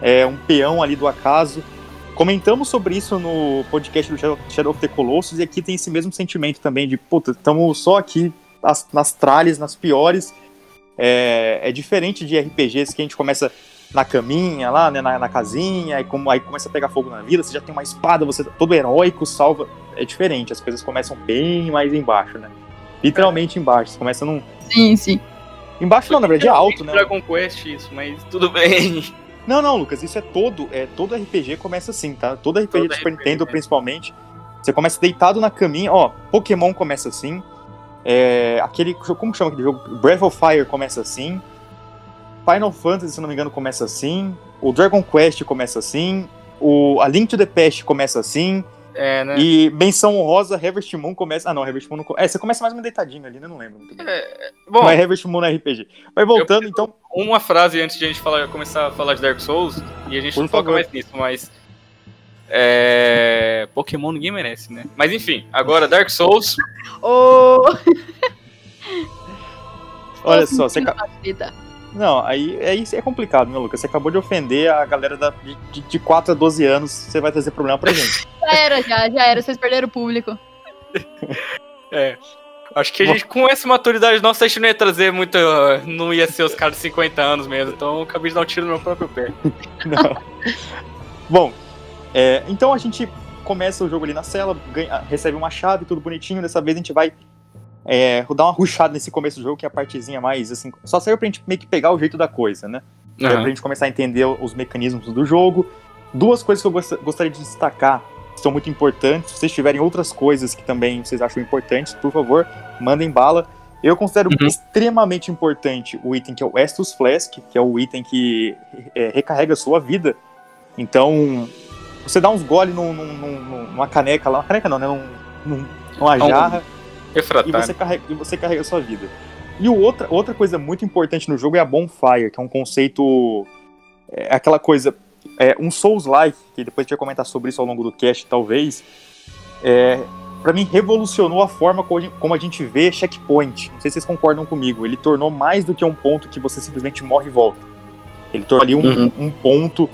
é, um peão ali do acaso, Comentamos sobre isso no podcast do Shadow- Shadow of the Colossus e aqui tem esse mesmo sentimento também de, puta, estamos só aqui nas, nas tralhas, nas piores. É, é diferente de RPGs que a gente começa na caminha lá, né, na, na casinha, aí, como, aí começa a pegar fogo na vida, você já tem uma espada, você todo heróico, salva. É diferente, as coisas começam bem mais embaixo, né? Literalmente embaixo, você começa num... Sim, sim. Embaixo não, na verdade é alto, né? Dragon Quest isso, mas tudo bem. Não, não, Lucas, isso é todo, é todo RPG começa assim, tá? Todo RPG Todo do Super RPG, Nintendo, né? principalmente, você começa deitado na caminha, ó, Pokémon começa assim, é, aquele, como chama aquele jogo? Breath of Fire começa assim, Final Fantasy, se não me engano, começa assim, o Dragon Quest começa assim, o A Link to the Past começa assim, É, né? e menção honrosa, Harvest Moon começa, ah não, Harvest Moon não, é, você começa mais ou menos deitadinho ali, né? Não lembro muito bem. Bom, Mas Harvest Moon é RPG. Mas voltando, então, uma frase antes de a gente falar, começar a falar de Dark Souls, e a gente Por não favor. mais nisso, mas. É. Pokémon ninguém merece, né? Mas enfim, agora Dark Souls. Ô. olha só, você, ca-. Não, aí é isso é complicado, né, Lucas? Você acabou de ofender a galera da, de, de, de 4 a 12 anos, você vai trazer problema pra gente. Já era, já, já era. Vocês perderam o público. É. Acho que a gente, com essa maturidade nossa, a gente não ia trazer muito. uh, Não ia ser os caras de 50 anos mesmo. Então eu acabei de dar um tiro no meu próprio pé. Não. Bom, é, então a gente começa o jogo ali na cela, ganha- recebe uma chave, tudo bonitinho. Dessa vez a gente vai é, dar uma rushada nesse começo do jogo, que é a partezinha mais assim. Só serve pra gente meio que pegar o jeito da coisa, né? É, pra gente começar a entender os mecanismos do jogo. Duas coisas que eu gost- gostaria de destacar que são muito importantes. Se vocês tiverem outras coisas que também vocês acham importantes, por favor, mandem bala. Eu considero Uhum. extremamente importante o item que é o Estus Flask, que é o item que é, recarrega a sua vida. Então, você dá uns gole num- num- num- numa caneca lá, uma caneca não, né? Num, num- numa Um jarra e Refratário. você carrega, e você carrega a sua vida. E outra, outra coisa muito importante no jogo é a bonfire, que é um conceito. É aquela coisa. é, um Souls-like, que depois a gente vai comentar sobre isso ao longo do cast, talvez, é, para mim revolucionou a forma como a gente vê checkpoint. Não sei se vocês concordam comigo. Ele tornou mais do que um ponto que você simplesmente morre e volta. Ele tornou ali um, uhum. um ponto.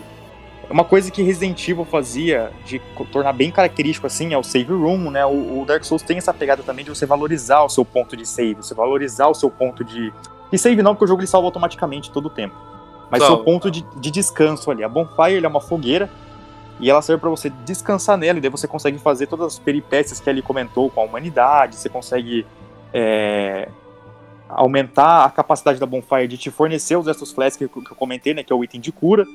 Uma coisa que Resident Evil fazia de tornar bem característico assim é o save room, né? O, o, Dark Souls tem essa pegada também de você valorizar o seu ponto de save, você valorizar o seu ponto de. E save não, porque o jogo ele salva automaticamente todo o tempo. Mas Salve. seu ponto de, de descanso ali. A Bonfire é uma fogueira e ela serve para você descansar nela, e daí você consegue fazer todas as peripécias que ele comentou com a humanidade, você consegue é, aumentar a capacidade da Bonfire de te fornecer os Estus Flask que, que eu comentei, né, que é o item de cura.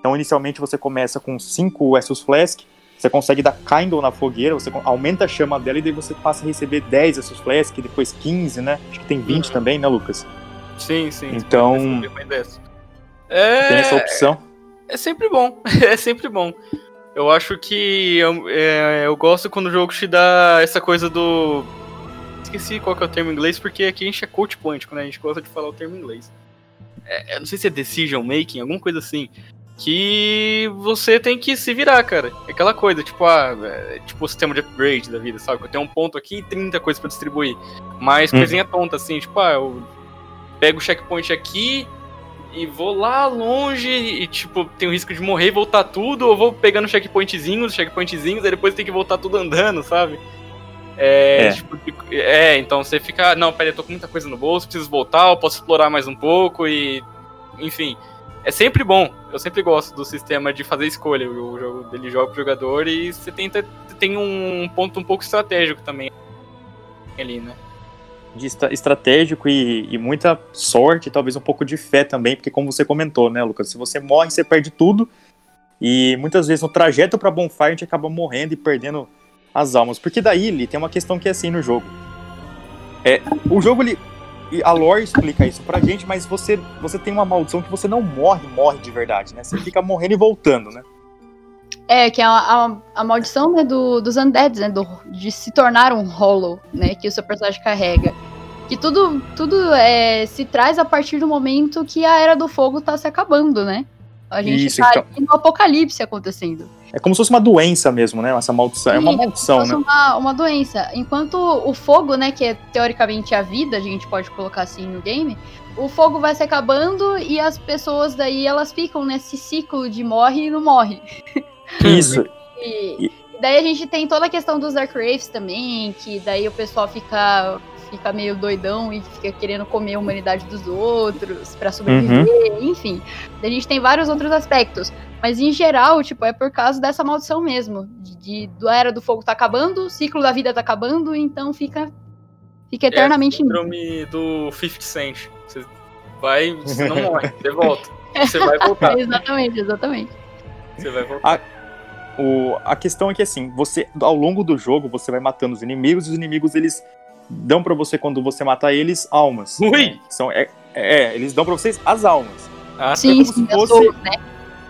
Então, inicialmente, você começa com 5 Estus Flask, você consegue dar Kindle na fogueira, você aumenta a chama dela e daí você passa a receber 10 Estus Flask, depois 15, né? Acho que tem 20 uhum. também, né, Lucas? Sim, sim. Então, é... tem essa opção. É sempre bom, é sempre bom. Eu acho que eu, é, eu gosto quando o jogo te dá essa coisa do. Esqueci qual que é o termo em inglês, porque aqui a gente é coach point, quando a gente gosta de falar o termo em inglês. É, eu não sei se é decision making, alguma coisa assim. Que você tem que se virar, cara. É aquela coisa, tipo, ah, é, tipo o sistema de upgrade da vida, sabe? Que eu tenho um ponto aqui e 30 coisas para distribuir. Mas hum. coisinha tonta, assim, tipo, ah, eu pego o checkpoint aqui, e vou lá longe e, tipo, tem o risco de morrer e voltar tudo, ou vou pegando checkpointzinhos, checkpointzinhos, aí depois tem que voltar tudo andando, sabe? É, é. Tipo, é, então você fica, não, peraí, eu tô com muita coisa no bolso, preciso voltar, eu posso explorar mais um pouco e. Enfim. É sempre bom. Eu sempre gosto do sistema de fazer escolha. O jogo dele joga pro jogador e você tenta. Tem um ponto um pouco estratégico também ali, né? de estratégico e, e, muita sorte, talvez um pouco de fé também, porque como você comentou, né, Lucas, se você morre, você perde tudo. E muitas vezes no trajeto para Bonfire a gente acaba morrendo e perdendo as almas. Porque daí, ele tem uma questão que é assim no jogo. É, o jogo, ele, a lore explica isso pra gente, mas você, você tem uma maldição que você não morre, morre de verdade, né? Você fica morrendo e voltando, né? É, que é a, a, a maldição né, do, dos undeads, né? Do, de se tornar um hollow, né? Que o seu personagem carrega. Que tudo, tudo é, se traz a partir do momento que a Era do Fogo tá se acabando, né? A gente Isso, tá então... no apocalipse acontecendo. É como se fosse uma doença mesmo, né? Essa maldição. Sim, é uma maldição, é como se fosse né? Uma, uma doença. Enquanto o fogo, né, que é teoricamente a vida, a gente pode colocar assim no game, o fogo vai se acabando e as pessoas daí elas ficam nesse ciclo de morre e não morre. Isso. e, daí a gente tem toda a questão dos Dark Wraiths também, que daí o pessoal fica fica meio doidão e fica querendo comer a humanidade dos outros para sobreviver, uhum. enfim. A gente tem vários outros aspectos, mas em geral, tipo, é por causa dessa maldição mesmo, de, de da era do fogo tá acabando, o ciclo da vida tá acabando, então fica fica é eternamente é o síndrome do 50 Cent. Você vai, você não morre, você volta. Você vai voltar. exatamente, exatamente. Você vai voltar. A o, a questão é que assim, você ao longo do jogo você vai matando os inimigos e os inimigos eles dão para você quando você matar eles almas. Ui! Né? São é, é, eles dão para vocês as almas. Ah, sim, é como sim, se fosse é Souls, né?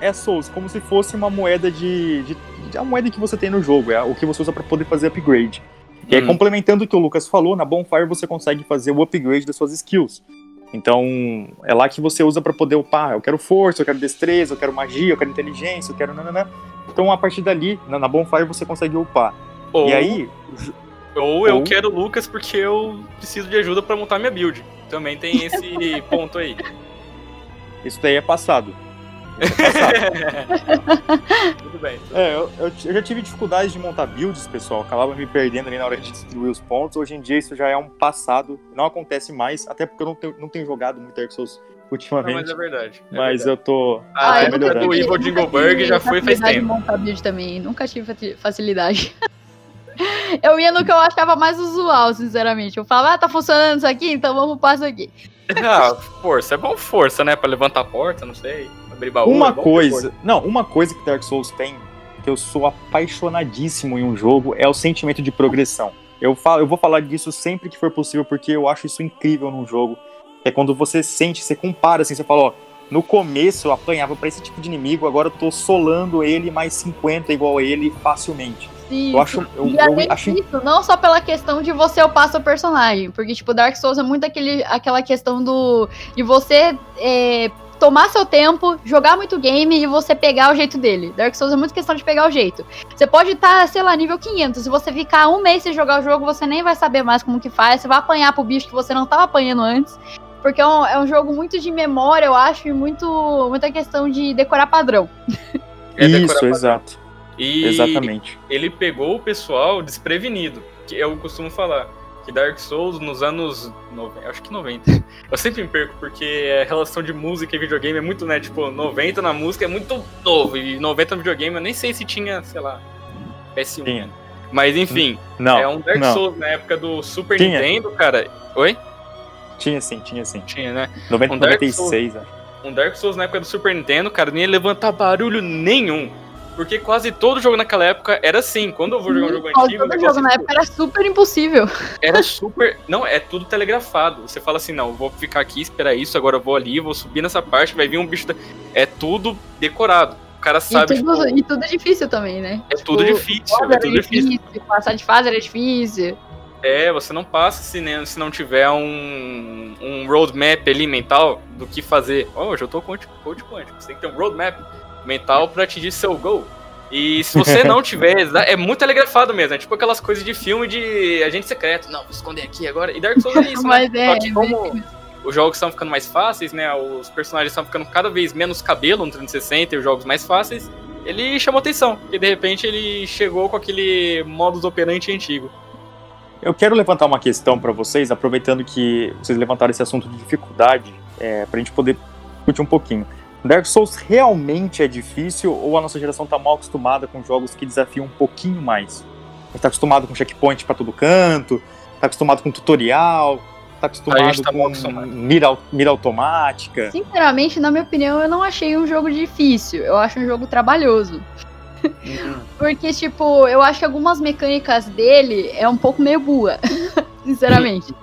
É Souls, como se fosse uma moeda de, de, de, a moeda que você tem no jogo, é o que você usa para poder fazer upgrade. E aí, hum. complementando o que o Lucas falou, na Bonfire você consegue fazer o upgrade das suas skills. Então, é lá que você usa para poder upar. Eu quero força, eu quero destreza, eu quero magia, eu quero inteligência, eu quero nananã. Então, a partir dali, na, na Bonfire, você consegue upar. Ou, e aí. Ou eu ou... quero o Lucas porque eu preciso de ajuda para montar minha build. Também tem esse ponto aí. Isso daí é passado. tudo bem. Tudo é, eu, eu, eu, já tive dificuldades de montar builds, pessoal. Acabava me perdendo ali na hora de distribuir os pontos. Hoje em dia isso já é um passado. Não acontece mais, até porque eu não tenho, não tenho jogado muito Dark Souls ultimamente. Não, mas é verdade. É mas verdade. eu tô. Ah, eu melhorando. O Evil Jingleberg já foi faz tempo. montar build também. Nunca tive facilidade. eu ia no que eu achava mais usual, sinceramente. Eu falava, ah, tá funcionando isso aqui, então vamos para isso aqui. Ah, força. É bom força, né? Pra levantar a porta, não sei. Abrir baú. Uma é coisa. Não, uma coisa que Dark Souls tem, que eu sou apaixonadíssimo em um jogo, é o sentimento de progressão. Eu, falo, eu vou falar disso sempre que for possível, porque eu acho isso incrível num jogo é quando você sente, você compara, assim, você fala, ó, no começo eu apanhava para esse tipo de inimigo, agora eu tô solando ele mais 50 igual a ele facilmente. Sim, eu acho, eu, eu acho... isso, não só pela questão de você upar seu personagem, porque tipo Dark Souls é muito aquele, aquela questão do de você é, tomar seu tempo, jogar muito game e você pegar o jeito dele. Dark Souls é muito questão de pegar o jeito. Você pode estar, tá, sei lá, nível 500. Se você ficar um mês sem jogar o jogo, você nem vai saber mais como que faz. Você vai apanhar pro bicho que você não tava apanhando antes. Porque é um, é um jogo muito de memória, eu acho, e muito, muita questão de decorar padrão. É Isso, exato. E Exatamente. Ele pegou o pessoal desprevenido, que eu costumo falar que Dark Souls nos anos 90, acho que 90. Eu sempre me perco porque a relação de música e videogame é muito, né, tipo, 90 na música é muito novo e 90 no videogame eu nem sei se tinha, sei lá, PS1. Tinha. Mas enfim, não, é um Dark não. Souls na época do Super tinha. Nintendo, cara. Oi? Tinha sim, tinha sim. Tinha, né? 90, um 96, acho. Um Dark Souls na época do Super Nintendo, cara, nem ia levantar barulho nenhum. Porque quase todo jogo naquela época era assim. Quando eu vou jogar um jogo Todo antigo. Todo jogo na época era super impossível. Era super. Não, é tudo telegrafado. Você fala assim: não, eu vou ficar aqui, esperar isso, agora eu vou ali, vou subir nessa parte, vai vir um bicho. Da... É tudo decorado. O cara sabe. E tudo, tipo, e tudo difícil também, né? É tudo tipo, difícil. É tudo difícil. difícil. Passar de fase era difícil. É, você não passa se, né, se não tiver um, um roadmap ali mental do que fazer. Oh, hoje eu tô com coach quântico. Você tem que ter um roadmap mental pra atingir seu goal. E se você não tiver, é muito telegrafado mesmo, é tipo aquelas coisas de filme de agente secreto. Não, vou esconder aqui agora. E Dark Souls é isso, Mas né? É, Só que como os jogos estão ficando mais fáceis, né? Os personagens estão ficando cada vez menos cabelo no 360 e os jogos mais fáceis, ele chamou atenção. E de repente ele chegou com aquele modus operandi antigo. Eu quero levantar uma questão para vocês, aproveitando que vocês levantaram esse assunto de dificuldade, é, pra gente poder discutir um pouquinho. Dark Souls realmente é difícil ou a nossa geração tá mal acostumada com jogos que desafiam um pouquinho mais? A gente tá acostumado com checkpoint para todo canto, tá acostumado com tutorial, tá acostumado tá com mira, mira automática. Sinceramente, na minha opinião, eu não achei um jogo difícil. Eu acho um jogo trabalhoso. Uhum. Porque, tipo, eu acho que algumas mecânicas dele é um pouco meio boa. Sinceramente.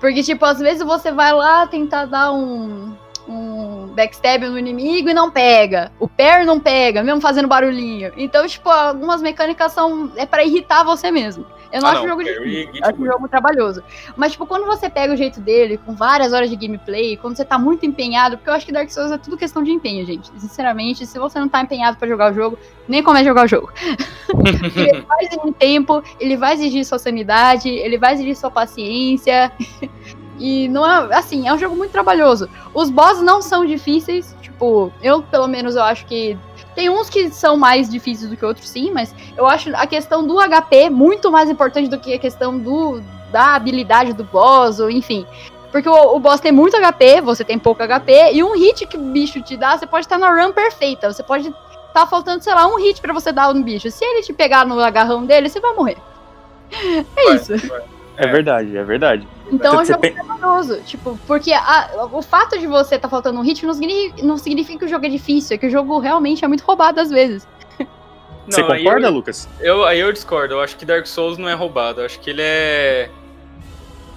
Porque, tipo, às vezes você vai lá tentar dar um, um backstab no inimigo e não pega. O pair não pega, mesmo fazendo barulhinho. Então, tipo, algumas mecânicas são. é para irritar você mesmo. Eu não ah, acho não, jogo difícil, eu acho um jogo trabalhoso. Mas, tipo, quando você pega o jeito dele, com várias horas de gameplay, quando você tá muito empenhado, porque eu acho que Dark Souls é tudo questão de empenho, gente. Sinceramente, se você não tá empenhado para jogar o jogo, nem comece a jogar o jogo. ele vai exigir tempo, ele vai exigir sua sanidade, ele vai exigir sua paciência. E não é, assim, é um jogo muito trabalhoso. Os bosses não são difíceis, tipo, eu pelo menos eu acho que tem uns que são mais difíceis do que outros, sim, mas eu acho a questão do HP muito mais importante do que a questão do, da habilidade do boss, ou enfim. Porque o, o boss tem muito HP, você tem pouco HP, e um hit que o bicho te dá, você pode estar na run perfeita. Você pode estar tá faltando, sei lá, um hit para você dar no bicho. Se ele te pegar no agarrão dele, você vai morrer. É Vai, isso. vai. É verdade, é verdade. Então é um Você jogo tem- trabalhoso. Tipo, porque a- o fato de você estar faltando um hit não significa, não significa que o jogo é difícil, é que o jogo realmente é muito roubado às vezes. Você Não, aí concorda, eu- Lucas? Eu, aí eu discordo. Eu acho que Dark Souls não é roubado. Eu acho que ele é.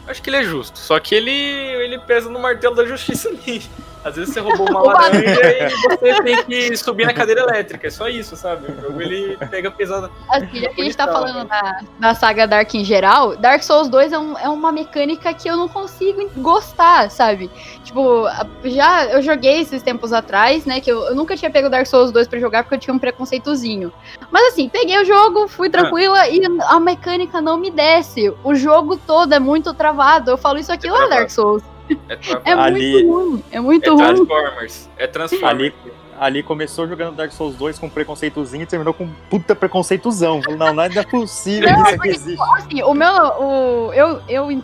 Acho que ele é justo. Só que ele, ele pesa no martelo da justiça ali. Às vezes você roubou uma laranja e você tem que subir na cadeira elétrica. É só isso, sabe? O jogo ele pega pesado. Assim, já que a gente tá falando da, da saga Dark em geral, Dark Souls 2 é, um- é uma mecânica que eu não consigo gostar, sabe? Tipo, já eu joguei esses tempos atrás, né? Que eu, eu nunca tinha pego Dark Souls 2 pra jogar porque eu tinha um preconceitozinho. Mas assim, peguei o jogo, fui tranquila e a mecânica não me desce. O jogo todo é muito travado. Eu falo isso aqui É lá. Dark Souls. É, É Ali- muito ruim. É muito é ruim. Transformers. É Transformers. Ali, ali começou jogando Dark Souls 2 com preconceitozinho e terminou com um puta preconceitozão. Falei, Não, não é possível Não, que isso aqui porque, existe. Assim, o meu. O, eu, eu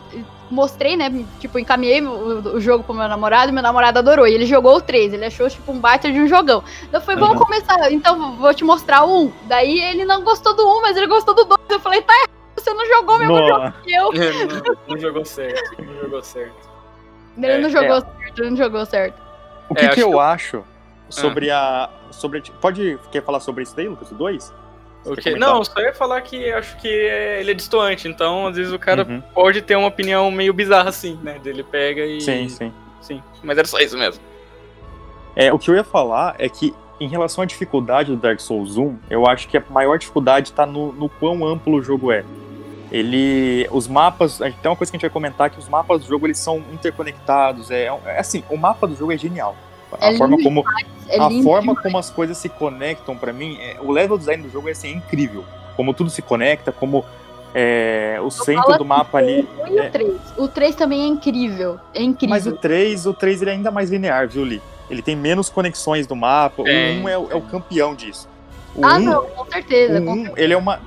mostrei, né? Tipo, encaminhei o, o jogo pro meu namorado e meu namorado adorou. E ele jogou o 3, ele achou, tipo, um baita de um jogão. Então eu falei, vamos Uhum. começar. Então vou te mostrar o 1. Daí ele não gostou do 1, mas ele gostou do 2. Eu falei, tá errado, você não jogou o mesmo jogo que eu. não, não jogou certo. Não jogou certo. Ele É, não jogou certo, ele não jogou certo. O É, que, acho que eu que- acho sobre a. Sobre, pode quer falar sobre isso daí, Lucas? O 2? O quê? Não, só ia falar que acho que é- ele é destoante, então às vezes o cara Uhum. pode ter uma opinião meio bizarra assim, né? Dele pega e. Sim, sim. Sim, mas era só isso mesmo. É, o que eu ia falar é que, em relação à dificuldade do Dark Souls 1, eu acho que a maior dificuldade está no, no quão amplo o jogo é. Ele. Os mapas. Tem uma coisa que a gente vai comentar que os mapas do jogo eles são interconectados. É, é assim, o mapa do jogo é genial. A É forma como É a forma demais. como as coisas se conectam pra mim, é- o level design do jogo é assim, é incrível. Como tudo se conecta, como é, o centro falo do mapa ali. O 1 e é- o 3. O 3 também é incrível. É incrível. Mas o 3, o 3 ele é ainda mais linear, viu, Lee? Ele tem menos conexões do mapa. Tem, o 1 é, o- é o campeão disso. O Ah, 1, não, com certeza. o com 1 ele é uma.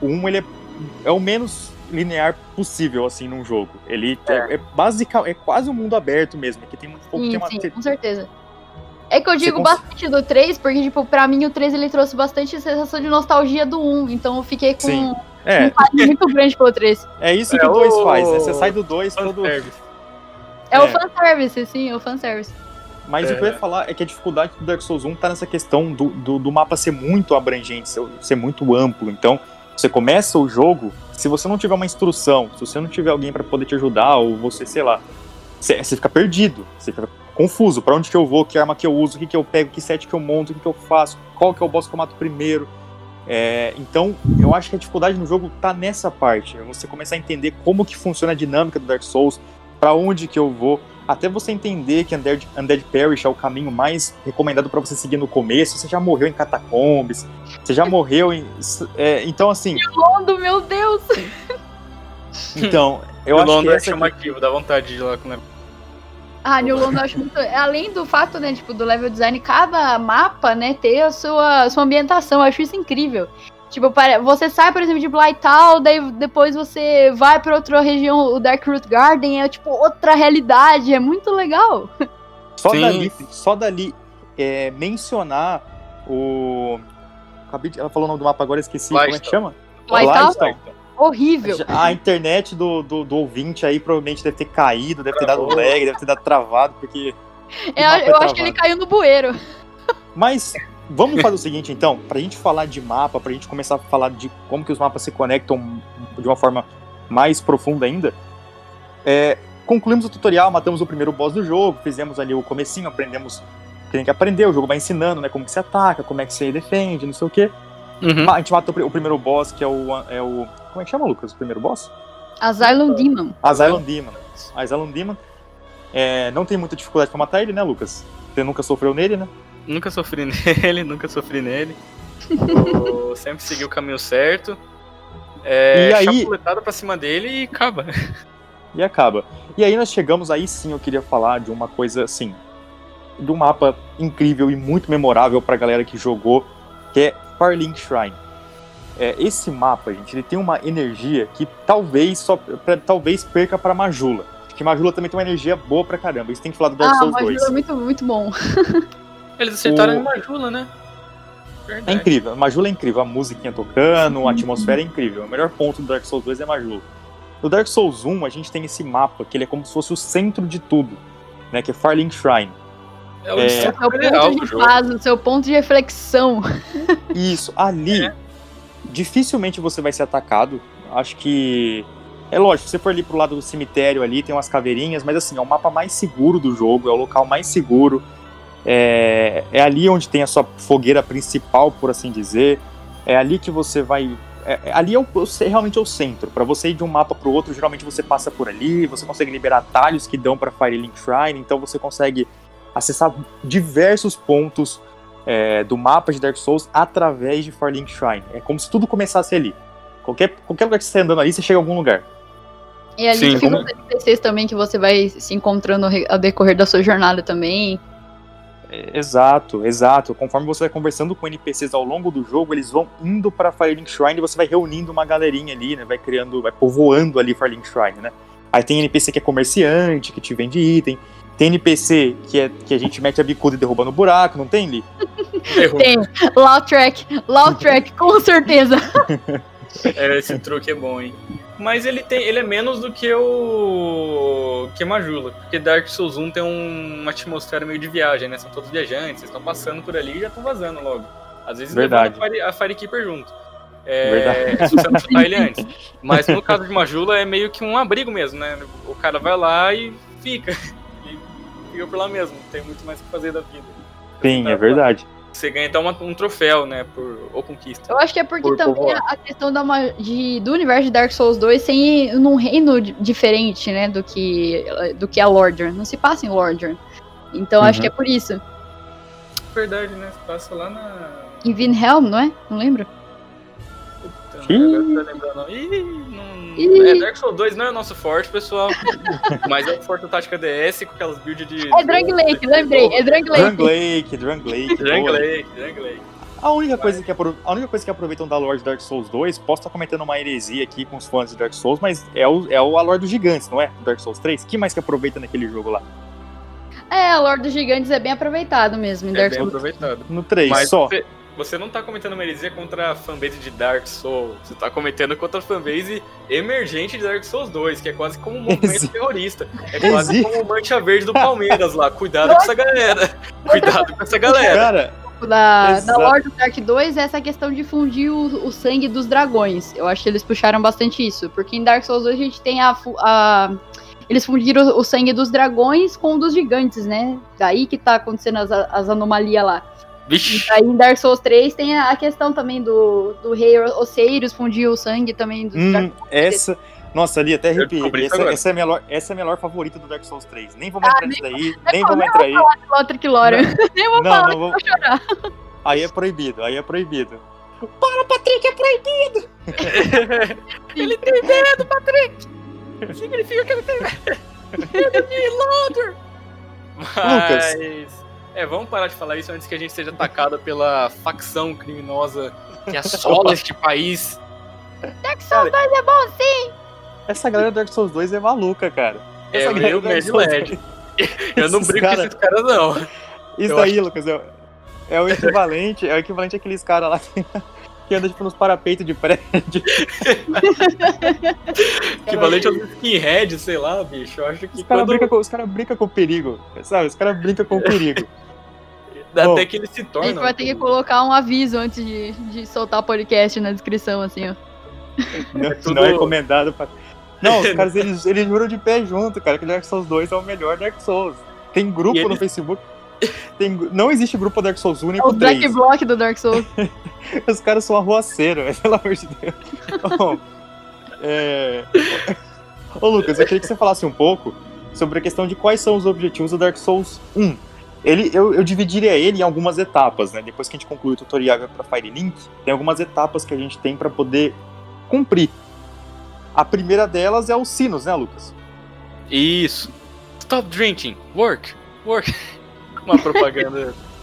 O 1 ele é, é o menos linear possível, assim, num jogo. Ele é, é básica, é quase um mundo aberto mesmo. Que tem muito pouco. Sim, tem uma, sim, com certeza. É que eu digo cons- bastante do 3, porque, tipo, pra mim o 3 ele trouxe bastante sensação de nostalgia do 1. Então eu fiquei com Sim. um é, carinho muito grande pelo 3. é isso É que o 2 o- faz, né? Você sai do 2 todo. Fanservice. É, É. o fanservice, sim, é o fanservice. Mas o que eu ia falar é que a dificuldade do Dark Souls 1 tá nessa questão do, do, do mapa ser muito abrangente, ser, ser muito amplo. Então, você começa o jogo, se você não tiver uma instrução, se você não tiver alguém pra poder te ajudar, ou você, sei lá, você, fica perdido, você fica confuso. Pra onde que eu vou, que arma que eu uso, o que, que eu pego, que set que eu monto, o que, que eu faço, qual que é o boss que eu mato primeiro. É, então, eu acho que a dificuldade no jogo tá nessa parte. É você começar a entender como que funciona a dinâmica do Dark Souls, pra onde que eu vou, até você entender que Undead, Undead Parish é o caminho mais recomendado pra você seguir no começo. Você já morreu em catacombs, você já morreu em. é, então, assim, Londo, meu Deus! então, eu o acho que London é essa aqui- chamativo, dá vontade de ir lá com o Ah, New London eu acho muito. Além do fato, né, tipo, do level design, cada mapa, né, ter a sua, a sua ambientação. Eu acho isso incrível. Tipo, para- você sai, por exemplo, de Blytal, daí depois você vai pra outra região, o Darkroot Garden, é tipo outra realidade, é muito legal. Só Sim. dali, só dali é, mencionar o. Acabei de, ela falou o nome do mapa agora, eu esqueci. Como é que chama? Lightstone. horrível. A internet do, do, do ouvinte aí provavelmente deve ter caído, deve ter dado lag, deve ter dado travado, porque. É, é eu acho que ele travado. caiu no bueiro. Mas vamos fazer o seguinte então, pra gente falar de mapa, pra gente começar a falar de como que os mapas se conectam de uma forma mais profunda ainda. É, concluímos o tutorial, matamos o primeiro boss do jogo, fizemos ali o comecinho, aprendemos o que tem que aprender, o jogo vai ensinando, né, como que se ataca, como é que se defende, não sei o quê. Uhum. A gente mata o primeiro boss, que é o, é o... Como é que chama, Lucas, o primeiro boss? Asylum Demon. Asylum Demon. Asylum Demon. É, não tem muita dificuldade pra matar ele, né, Lucas? Você nunca sofreu nele, né? Nunca sofri nele, nunca sofri nele. Eu sempre segui o caminho certo. É, E aí- chapuletada pra cima dele e acaba. e acaba. E aí nós chegamos, aí sim eu queria falar de uma coisa assim, de um mapa incrível e muito memorável pra galera que jogou, que é Firelink Shrine. É, esse mapa, gente, ele tem uma energia que talvez só pra- talvez perca pra Majula. Porque Majula também tem uma energia boa pra caramba. Isso tem que falar do Dark Ah, Souls mas 2. é muito, muito bom. Eles acertaram O- em Majula, né? É Verdade. incrível, a Majula é incrível, a musiquinha tocando, a atmosfera é incrível. O melhor ponto do Dark Souls 2 é Majula. No Dark Souls 1, a gente tem esse mapa, que ele é como se fosse o centro de tudo, né? Que é Firelink Shrine. É o É. É seu real ponto de jogo. paz, o seu ponto de reflexão. Isso, ali, É. dificilmente você vai ser atacado. Acho que. É lógico, se você for ali pro lado do cemitério ali, tem umas caveirinhas, mas assim, é o mapa mais seguro do jogo, é o local mais seguro. É, é ali onde tem a sua fogueira principal, por assim dizer. É ali que você vai. é- é- ali é, o, é realmente é o centro. Para você ir de um mapa pro outro, geralmente você passa por ali, você consegue liberar atalhos que dão para Firelink Shrine, então você consegue acessar diversos pontos é, do mapa de Dark Souls através de Firelink Shrine. É como se tudo começasse ali. Qualquer, qualquer lugar que você está andando ali, você chega a algum lugar. E ali Sim, tem como- os NPCs também que você vai se encontrando ao decorrer da sua jornada também. Exato, exato. Conforme você vai conversando com NPCs ao longo do jogo, eles vão indo para Firelink Shrine e você vai reunindo uma galerinha ali, né? Vai criando, vai povoando ali Firelink Shrine, né? Aí tem NPC que é comerciante, que te vende item. Tem NPC que, é, que a gente mete a bicuda e derruba no buraco, não tem, Lee? Errou. Tem, Lautrec, Lautrec, com certeza. É, esse truque é bom, hein? Mas ele tem, ele é menos do que o que Majula, porque Dark Souls 1 tem um- uma atmosfera meio de viagem, né? São todos viajantes, vocês estão passando por ali e já estão vazando logo. Às vezes Verdade. a Fire, a Firekeeper junto. É, Verdade. se você não chutar ele antes. Mas no caso de Majula é meio que um abrigo mesmo, né? O cara vai lá e fica. E fica por lá mesmo, não tem muito mais o que fazer da vida. Sim, é lá. Você ganha então uma- um troféu, né? Por, ou conquista. Eu acho que é porque Por também povoar. a questão da, de, do universo de Dark Souls 2 sem num reino di- diferente, né, do que, do que a Lordran. Não se passa em Lordran. Então Uhum. acho que é por isso. verdade, né? Passa lá na. Em Vinhelm, não é? Não lembro. Puta, agora eu tô lembrando. Ih, não... É, Dark Souls 2 não é o nosso forte, pessoal. Mas é o forte Tática DS com aquelas builds de. É Drang Lake, lembrei. É Drang Drang Lake. Drang Lake. Drang boa. Lake, Drang Lake. A única, coisa que apro- a única coisa que aproveitam da lore de Dark Souls 2, posso estar comentando uma heresia aqui com os fãs de Dark Souls, mas é, o, é o, a lore dos gigantes, não é? Dark Souls 3? que mais que aproveita naquele jogo lá? É, a Lorde dos Gigantes é bem aproveitado mesmo em É Dark bem Souls. aproveitado. No 3 Mas só. Você, você não tá cometendo uma heresia contra a fanbase de Dark Souls. Você tá cometendo contra a fanbase emergente de Dark Souls 2, que é quase como um movimento Exi- terrorista. É quase Exi- como o Mancha Verde do Palmeiras lá. Cuidado com essa galera. Cuidado com essa galera. Cara, Da, da Exato. Lorde do Dark 2 é essa questão de fundir o, o sangue dos dragões. Eu acho que eles puxaram bastante isso. Porque em Dark Souls 2 a gente tem a. a- eles fundiram o sangue dos dragões com o dos gigantes, né? Daí que tá acontecendo as, as anomalias lá. E Vixe. aí em Dark Souls 3 tem a, questão também do, do rei Osiris fundir o sangue também dos hum, essa. Nossa, ali até arrepiei. Essa, agora. essa é a lore, essa é a lore favorita do Dark Souls 3. Nem Ah, vamos entrar nisso daí, nem vamos entrar aí. Lore. Nem vou Não, falar, não vou. vou chorar. Aí é proibido, aí é proibido. Ele tem medo, Patrick! Significa que ele tem medo de Loader! Mas. É, vamos parar de falar isso antes que a gente seja atacado pela facção criminosa que assola este país. Dark Souls 2 é bom sim! Essa galera do Dark Souls 2 é maluca, cara. É Essa do Dark Mad Led. Eu não brinco cara- com esses caras, não. Isso Eu daí, Lucas, é, é o equivalente, é o equivalente àqueles caras lá que, que andam tipo nos parapeitos de prédio. Equivalente aos skinheads, sei lá, bicho. Eu acho que Os caras quando brincam com, brinca com o perigo, sabe? Os caras brincam com o perigo. até Bom. que eles se A gente vai ter que colocar um aviso antes de, de soltar o podcast na descrição, assim, ó. Não, tudo- não é recomendado pra... Não, os caras, eles, eles juram de pé junto, cara, que Dark Souls 2 é o melhor Dark Souls. Tem grupo E no eles- Facebook. Tem, não existe grupo Dark Souls 1 nem É o pro Black 3. Block do Dark Souls. Os caras são arruaceiros, pelo amor de Deus. Bom, é... Ô Lucas, eu queria que você falasse um pouco sobre a questão de quais são os objetivos do Dark Souls 1. Ele, eu, eu dividiria ele em algumas etapas, né? Depois que a gente conclui o tutorial para Firelink, tem algumas etapas que a gente tem para poder cumprir. A primeira delas é os sinos, né, Lucas? Isso. Stop drinking. Work. Work. Uma propaganda.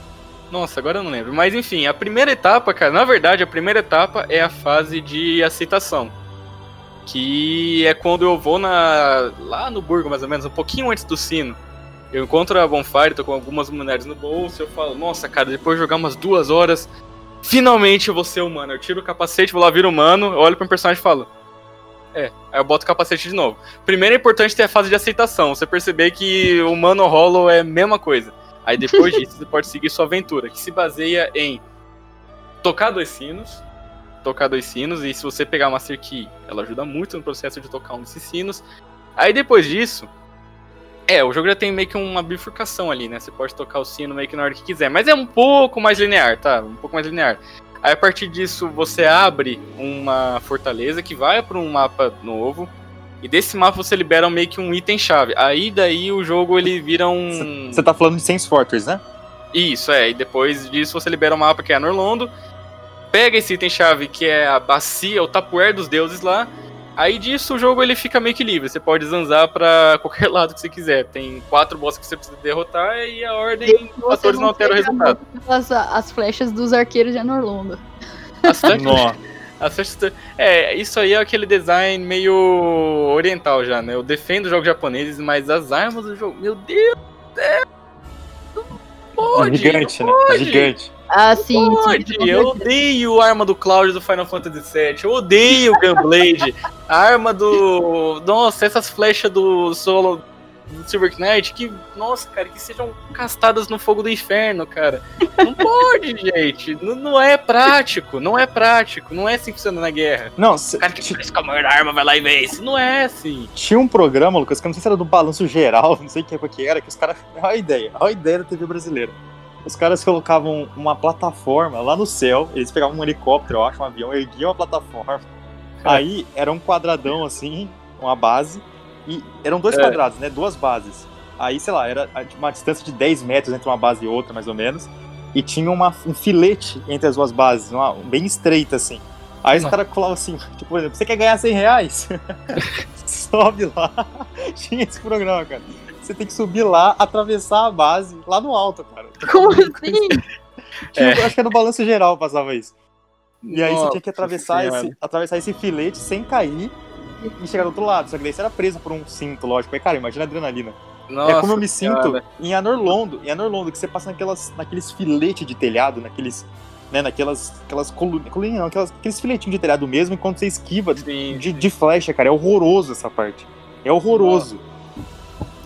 Nossa, agora eu não lembro. Mas enfim, a primeira etapa, cara, na verdade, a primeira etapa é a fase de aceitação. Que é quando eu vou na. lá no Burgo, mais ou menos, um pouquinho antes do sino. Eu encontro a Bonfire, tô com algumas mulheres no bolso, eu falo, nossa, cara, depois de jogar umas duas horas, finalmente eu vou ser humano. Eu tiro o capacete, vou lá, viro humano, olho pro personagem e falo. É, aí eu boto o capacete de novo. Primeiro é importante ter a fase de aceitação, você perceber que o Mano Hollow é a mesma coisa. Aí depois disso você pode seguir sua aventura, que se baseia em tocar dois sinos, tocar dois sinos, e se você pegar a Master Key, ela ajuda muito no processo de tocar um desses sinos. Aí depois disso, é, o jogo já tem meio que uma bifurcação ali, né? Você pode tocar o sino meio que na hora que quiser, mas é um pouco mais linear, tá? Um pouco mais linear. Aí a partir disso você abre uma fortaleza que vai para um mapa novo. E desse mapa você libera meio que um item chave. Aí daí o jogo ele vira um. Você tá falando de Sense Fortress, né? Isso, é. E depois disso você libera o mapa que é Norlondo. Pega esse item chave que é a bacia, o tapuer dos deuses lá. Aí disso o jogo ele fica meio que livre. Você pode zanzar pra qualquer lado que você quiser. Tem quatro bosses que você precisa derrotar e a ordem Você fatores não altera o resultado. As, as flechas dos arqueiros de Anorlondo. As flechas- É, isso aí é aquele design meio oriental já, né? Eu defendo jogos japoneses, mas as armas do jogo, meu Deus do céu! Não pode! gigante, né? pode. Gigante. Ah, sim. sim, Pode, com eu odeio a arma do Cloud do Final Fantasy VII, eu odeio o Gunblade, a arma do. Nossa, essas flechas do solo Silver Knight, que, nossa, cara, que sejam castadas no fogo do inferno, cara. Não pode, gente. Não, não é prático, não é prático, não é assim que funciona na guerra. Não, cê- O cara que parece com a maior arma vai lá e vence. Não é assim. tinha um programa, Lucas, que eu não sei se era do balanço geral, não sei o que que era, que os caras. Olha a ideia, olha a ideia da TV brasileira. Os caras colocavam uma plataforma lá no céu, eles pegavam um helicóptero, eu acho, um avião, erguiam a plataforma. Aí era um quadradão assim, uma base, e eram dois É. quadrados, né? Duas bases. Aí, sei lá, era a- uma distância de 10 metros entre uma base e outra, mais ou menos. e tinha uma, um filete entre as duas bases, uma, bem estreita assim. Aí os caras falavam assim, tipo, por exemplo, você quer ganhar 100 reais? Sobe lá. Tinha esse programa, cara. Você tem que subir lá, atravessar a base, lá no alto, cara. Como assim? Tinha, é. Acho que era no balanço geral passava isso. E aí Nossa, você tinha que atravessar esse, atravessar esse filete sem cair e chegar do outro lado. Só que daí você era preso por um cinto, lógico. Aí, cara, imagina a adrenalina. Nossa, é como eu me sinto em Anorlondo. Em Anorlondo, que você passa naquelas, naqueles filetes de telhado, naqueles. Né, naquelas aquelas colunas, não, aquelas, aqueles filetinhos de telhado mesmo, enquanto você esquiva de, de, flecha, cara. É horroroso essa parte. É horroroso.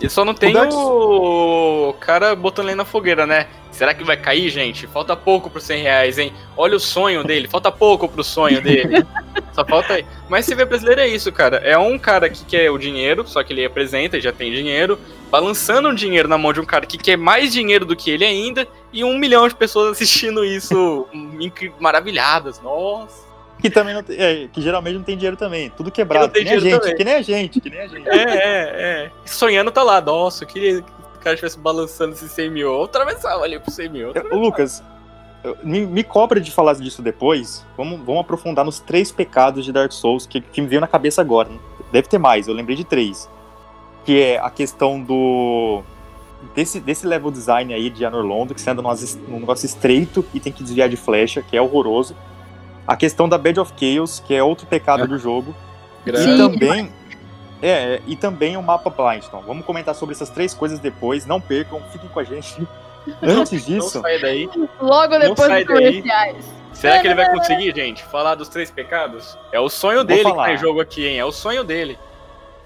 E só não tem o, o cara botando ele na fogueira, né? Será que vai cair, gente? Falta pouco pro 100 reais, hein? Olha o sonho dele, falta pouco pro sonho dele. só falta aí. Mas CV brasileiro é isso, cara. É um cara que quer o dinheiro, só que ele apresenta e já tem dinheiro, balançando o dinheiro na mão de um cara que quer mais dinheiro do que ele ainda, e um milhão de pessoas assistindo isso maravilhadas. Nossa. Que também não tem, é, que geralmente não tem dinheiro também. Tudo quebrado. Que, que, nem a gente, que nem a gente, que nem a gente. É, é, é. Sonhando tá lá. Nossa, eu queria cara estivesse balançando esse 100 mil. Eu atravessava ali pro 100 mil. Ô, Lucas, me, me, cobra de falar disso depois. Vamos, vamos aprofundar nos três pecados de Dark Souls que, que me veio na cabeça agora. Deve ter mais, eu lembrei de três. Que é a questão do. Desse, desse level design aí de Anor Londo, que você anda num negócio estreito e tem que desviar de flecha, que é horroroso. A questão da Bed of Chaos, que é outro pecado é. do jogo. Sim. E também é, é, e também o mapa Blindstone. Vamos comentar sobre essas três coisas depois. Não percam, fiquem com a gente. Antes disso. Não sai daí. Logo depois dos comerciais. Será que ele vai conseguir, gente, falar dos três pecados? É o sonho dele que tá em jogo aqui, hein? É o sonho dele.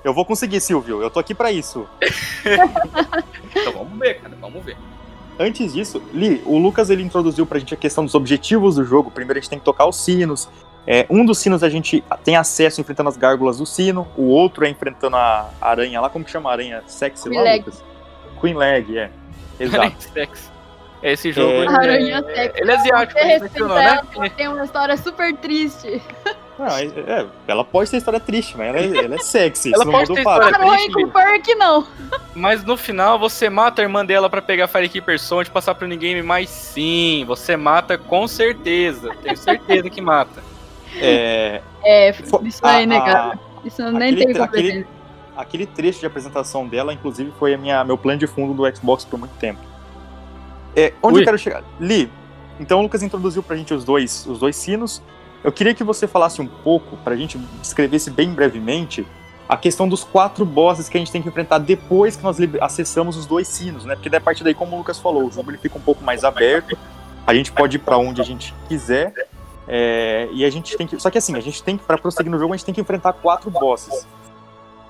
Eu vou conseguir, Silvio. Eu tô aqui para isso. então vamos ver, cara. Vamos ver. Antes disso, Li, o Lucas ele introduziu pra gente a questão dos objetivos do jogo. Primeiro a gente tem que tocar os sinos, é, um dos sinos a gente tem acesso enfrentando as gárgulas do sino, o outro é enfrentando a aranha lá, como que chama a aranha? Sexy Queen lá, Leg. Lucas? Queen Leg, é. Exato. Sexy. Esse jogo é... ele, aranha é, sexy. ele é asiático, ele né? Ela tem uma história super triste. Não, é, é, ela pode ter história triste, mas ela é, ela é sexy. ela pode ter história triste. Com Perk, não. Mas no final você mata a irmã dela pra pegar Firekeeper Sound e passar pro ninguém, mas sim, você mata com certeza. Tenho certeza que mata. É, é isso aí, né, cara? Isso eu nem tem aquele, aquele trecho de apresentação dela, inclusive, foi a minha, meu plano de fundo do Xbox por muito tempo. É, onde Ui. eu quero chegar? Li, então o Lucas introduziu pra gente os dois, os dois sinos. Eu queria que você falasse um pouco, pra gente descrevesse bem brevemente, a questão dos quatro bosses que a gente tem que enfrentar depois que nós acessamos os dois sinos, né? Porque da partir daí, como o Lucas falou, o jogo ele fica um pouco mais aberto, a gente pode ir para onde a gente quiser, é, e a gente tem que. Só que assim, a gente tem que, pra prosseguir no jogo, a gente tem que enfrentar quatro bosses.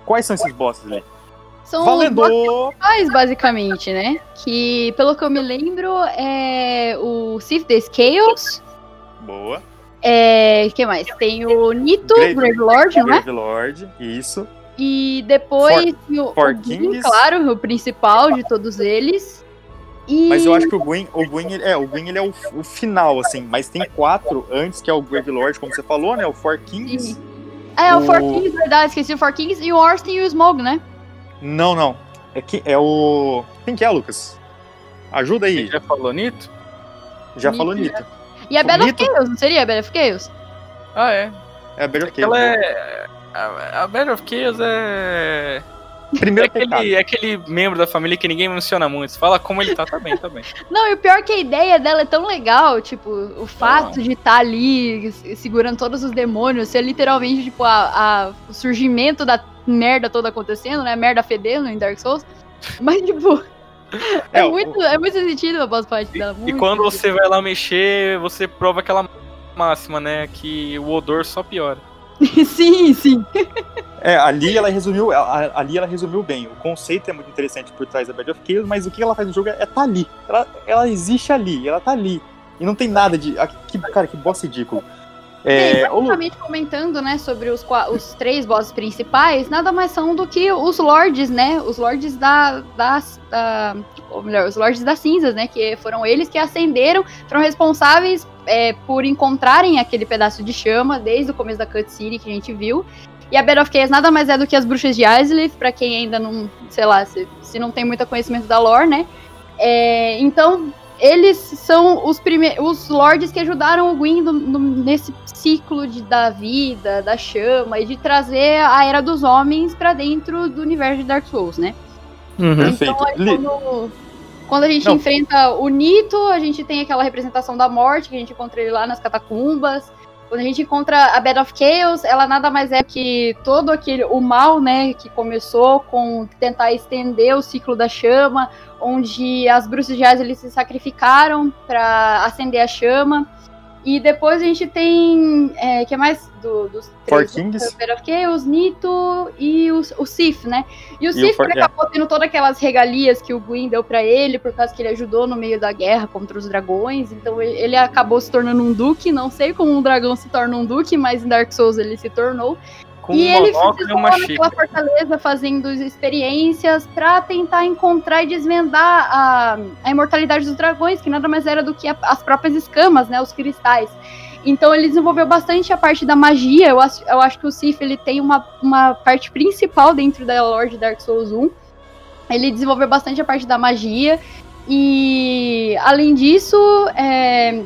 Quais são esses bosses, né? São Valendo! os bosses basicamente, né? Que, pelo que eu me lembro, é o Sith the Scales. Boa. É. que mais? Tem o Nito, Grave, Grave Lord, não é? Grave Lord, isso. E depois For, o, For o Kings. claro, o principal de todos eles. E... Mas eu acho que o Gwyn, o Gwyn, é, o Gwyn ele é o, o, final, assim, mas tem quatro antes, que é o Grave Lord, como você falou, né? O Four Kings. É, o, o Four Kings, verdade, esqueci o Four Kings, e o Orsten e o Smog, né? Não, não. É, que, é o. Quem que é, Lucas? Ajuda aí. já falou Nito? Já Nito, falou Nito. É. E a Bed of Chaos, não seria a Bed of Chaos? Ah, é. É a Bed of Chaos. Ela é. A, a Bed of Chaos é. Primeiro é aquele, é aquele membro da família que ninguém menciona muito. Você fala como ele tá, tá bem, tá bem. Não, e o pior é que a ideia dela é tão legal, tipo, o fato Não. de estar tá ali segurando todos os demônios, ser literalmente, tipo, a, a, o surgimento da merda toda acontecendo, né? Merda fedendo em Dark Souls. Mas, tipo. É, é muito, o... é muito sentido a boss fight dela. E quando sentido. você vai lá mexer, você prova aquela máxima, né? Que o odor só piora. sim, sim. É, ali ela resumiu, ali ela resumiu bem. O conceito é muito interessante por trás da Bad of Chaos, mas o que ela faz no jogo é, é tá ali. Ela, ela existe ali, ela tá ali. E não tem nada de. Que, cara, que boss ridículo. É, basicamente comentando, né, sobre os, os três bosses principais, nada mais são do que os lords, né, os lords da, das, da, ou melhor, os lords das cinzas, né, que foram eles que acenderam, foram responsáveis é, por encontrarem aquele pedaço de chama desde o começo da cutscene que a gente viu. E a Bed of Chaos nada mais é do que as bruxas de Islith, para quem ainda não, sei lá, se, se não tem muito conhecimento da lore, né. É, então, eles são os, prime os lords que ajudaram o Gwyn no, no, nesse ciclo de, da vida, da chama, e de trazer a Era dos Homens para dentro do universo de Dark Souls, né? Uhum. Então, Perfeito. quando, quando a gente Não. enfrenta o Nito, a gente tem aquela representação da morte, que a gente encontra ele lá nas catacumbas. Quando a gente encontra a Bed of Chaos, ela nada mais é que todo aquele o mal, né, que começou com tentar estender o ciclo da chama, onde as bruxas de eles se sacrificaram para acender a chama. E depois a gente tem, é, que é mais do, dos três, of Chaos, Nito e o, o Sif, né? E o Sif For- acabou tendo todas aquelas regalias que o Gwyn deu pra ele, por causa que ele ajudou no meio da guerra contra os dragões. Então ele, ele acabou se tornando um duque. Não sei como um dragão se torna um duque, mas em Dark Souls ele se tornou. Com e um ele monóculo e uma naquela xícara. fortaleza fazendo experiências pra tentar encontrar e desvendar a, a imortalidade dos dragões, que nada mais era do que a- as próprias escamas, né? Os cristais. Então ele desenvolveu bastante a parte da magia. Eu acho, eu acho que o Sif ele tem uma, uma parte principal dentro da lore de Dark Souls 1. Ele desenvolveu bastante a parte da magia. E além disso, é,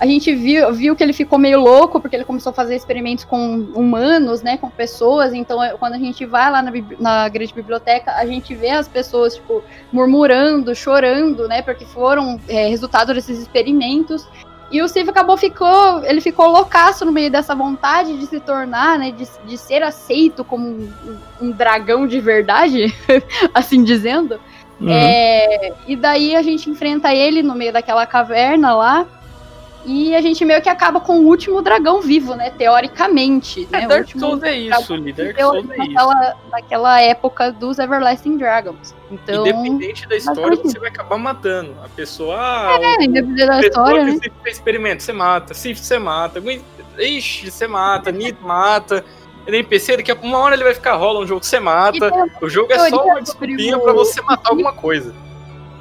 a gente viu, viu que ele ficou meio louco, porque ele começou a fazer experimentos com humanos, né? Com pessoas. Então, quando a gente vai lá na, na grande biblioteca, a gente vê as pessoas, tipo, murmurando, chorando, né? Porque foram é, resultado desses experimentos. E o Sif acabou ficou, ele ficou loucaço no meio dessa vontade de se tornar, né, de, de ser aceito como um, um- um dragão de verdade, assim dizendo. Uhum. É, e daí a gente enfrenta ele no meio daquela caverna lá. E a gente meio que acaba com o último dragão vivo, né? Teoricamente. É, né? Dark Souls é isso, Lee. Dark Souls é isso. naquela, naquela época dos Everlasting Dragons. Então. Independente da história, basicamente você vai acabar matando. A pessoa. Ah, É, independente da história, né? você fez experimento, você mata. Sif, você mata. Ixi, você mata. Nito mata. NPC, daqui a uma hora ele vai ficar rola um jogo que você mata. O jogo é só uma desculpinha pra você matar alguma coisa.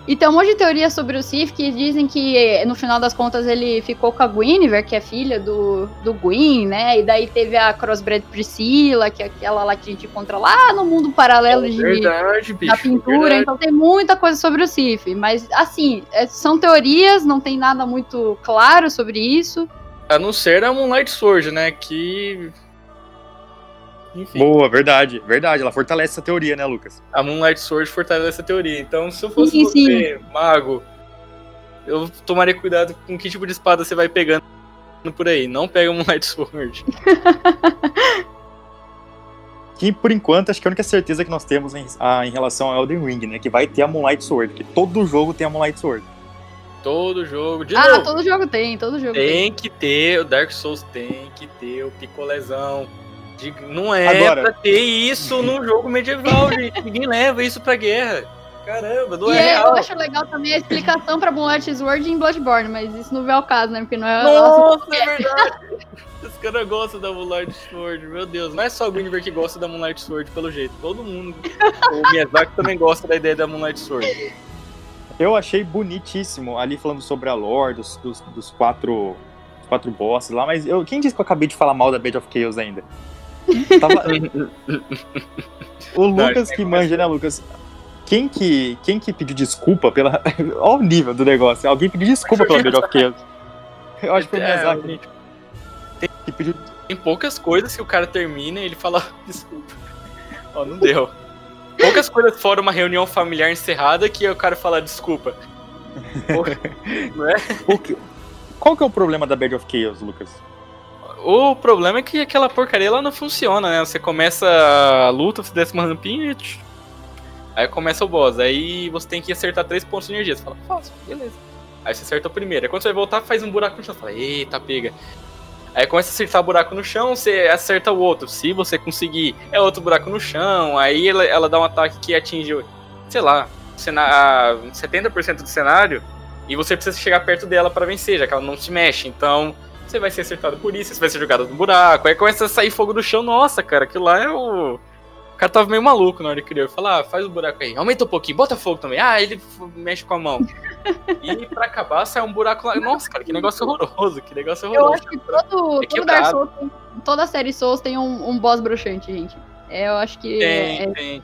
E tem um monte de teorias sobre o Sif que dizem que no final das contas ele ficou com a Guinevere, que é filha do, do Gwyn, né? E daí teve a Crossbred Priscilla, que é aquela lá que a gente encontra lá no mundo paralelo de, verdade, bicho. da pintura, verdade. então tem muita coisa sobre o Sif, mas assim, é- são teorias, não tem nada muito claro sobre isso. A não ser a Moonlight Sword, né? Que. Enfim, Boa, verdade, verdade. Ela fortalece essa teoria, né, Lucas? a Moonlight Sword fortalece essa teoria. Então, se eu fosse Sim, sim. você, mago, eu tomaria cuidado com que tipo de espada você vai pegando por aí. Não pega a Moonlight Sword. Que por enquanto acho que a única certeza que nós temos em, a- em relação ao Elden Ring, né? Que vai ter a Moonlight Sword, porque todo jogo tem a Moonlight Sword. Todo jogo. De ah, novo, todo jogo tem, todo jogo tem. tem que ter, o Dark Souls tem que ter o picolezão. De- não é Agora- pra ter isso num jogo medieval, gente. Ninguém leva isso pra guerra. Caramba, não E é é, eu real. acho legal também a explicação pra Moonlight Sword em Bloodborne, mas isso não vê ao caso, né? Porque não é. Nossa, é verdade. Os caras gostam da Moonlight Sword, meu Deus. Não é só o Guinevere que gosta da Moonlight Sword, pelo jeito. Todo mundo. O Miyazaki também gosta da ideia da Moonlight Sword. Eu achei bonitíssimo ali falando sobre a lore, dos, dos, dos quatro, quatro bosses lá, mas eu, quem disse que eu acabei de falar mal da Bed of Chaos ainda? Tava- o Lucas que manja, né, Lucas? Quem que, quem que pediu desculpa pela. Olha o nível do negócio. Alguém pediu desculpa pela Bed of Chaos. Eu acho que foi o É, Miyazaki gente, que pediu. Tem poucas coisas que o cara termina e ele fala desculpa. Ó, não deu. Poucas coisas fora uma reunião familiar encerrada que o cara fala desculpa. Porra, não é? O que- Qual que é o problema da Bed of Chaos, Lucas? O problema é que aquela porcaria ela não funciona, né? Você começa a luta, você desce uma rampinha e. Aí começa o boss. Aí você tem que acertar três pontos de energia. Você fala, fácil, beleza. Aí você acerta o primeiro. Aí quando você vai voltar, faz um buraco no chão. Você fala, eita, pega. Aí começa a acertar o buraco no chão, você acerta o outro. Se você conseguir, é outro buraco no chão. Aí ela, ela dá um ataque que atinge, sei lá, cena- a 70% do cenário. E você precisa chegar perto dela pra vencer, já que ela não se mexe. Então, você vai ser acertado por isso, você vai ser jogado no buraco. Aí começa a sair fogo do chão. Nossa, cara, aquilo lá é o. O cara tava meio maluco na hora que criou. Fala, ah, faz o buraco aí. Aumenta um pouquinho, bota fogo também. Ah, ele mexe com a mão. e pra acabar, sai um buraco lá. Nossa, cara, que negócio horroroso. Que negócio Eu horroroso. acho que todo, É todo Dark. Souls, toda série Souls tem um, um boss broxante, gente. É, eu acho que Tem, é, tem.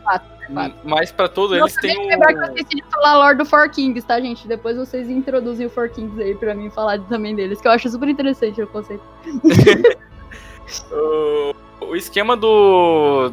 Mas pra todos eles tem lembrar que eu um. esqueci de falar a lore do Four Kings, tá, gente? Depois vocês introduzem o Four Kings aí pra mim falar também deles, que eu acho super interessante o conceito. O, o esquema do.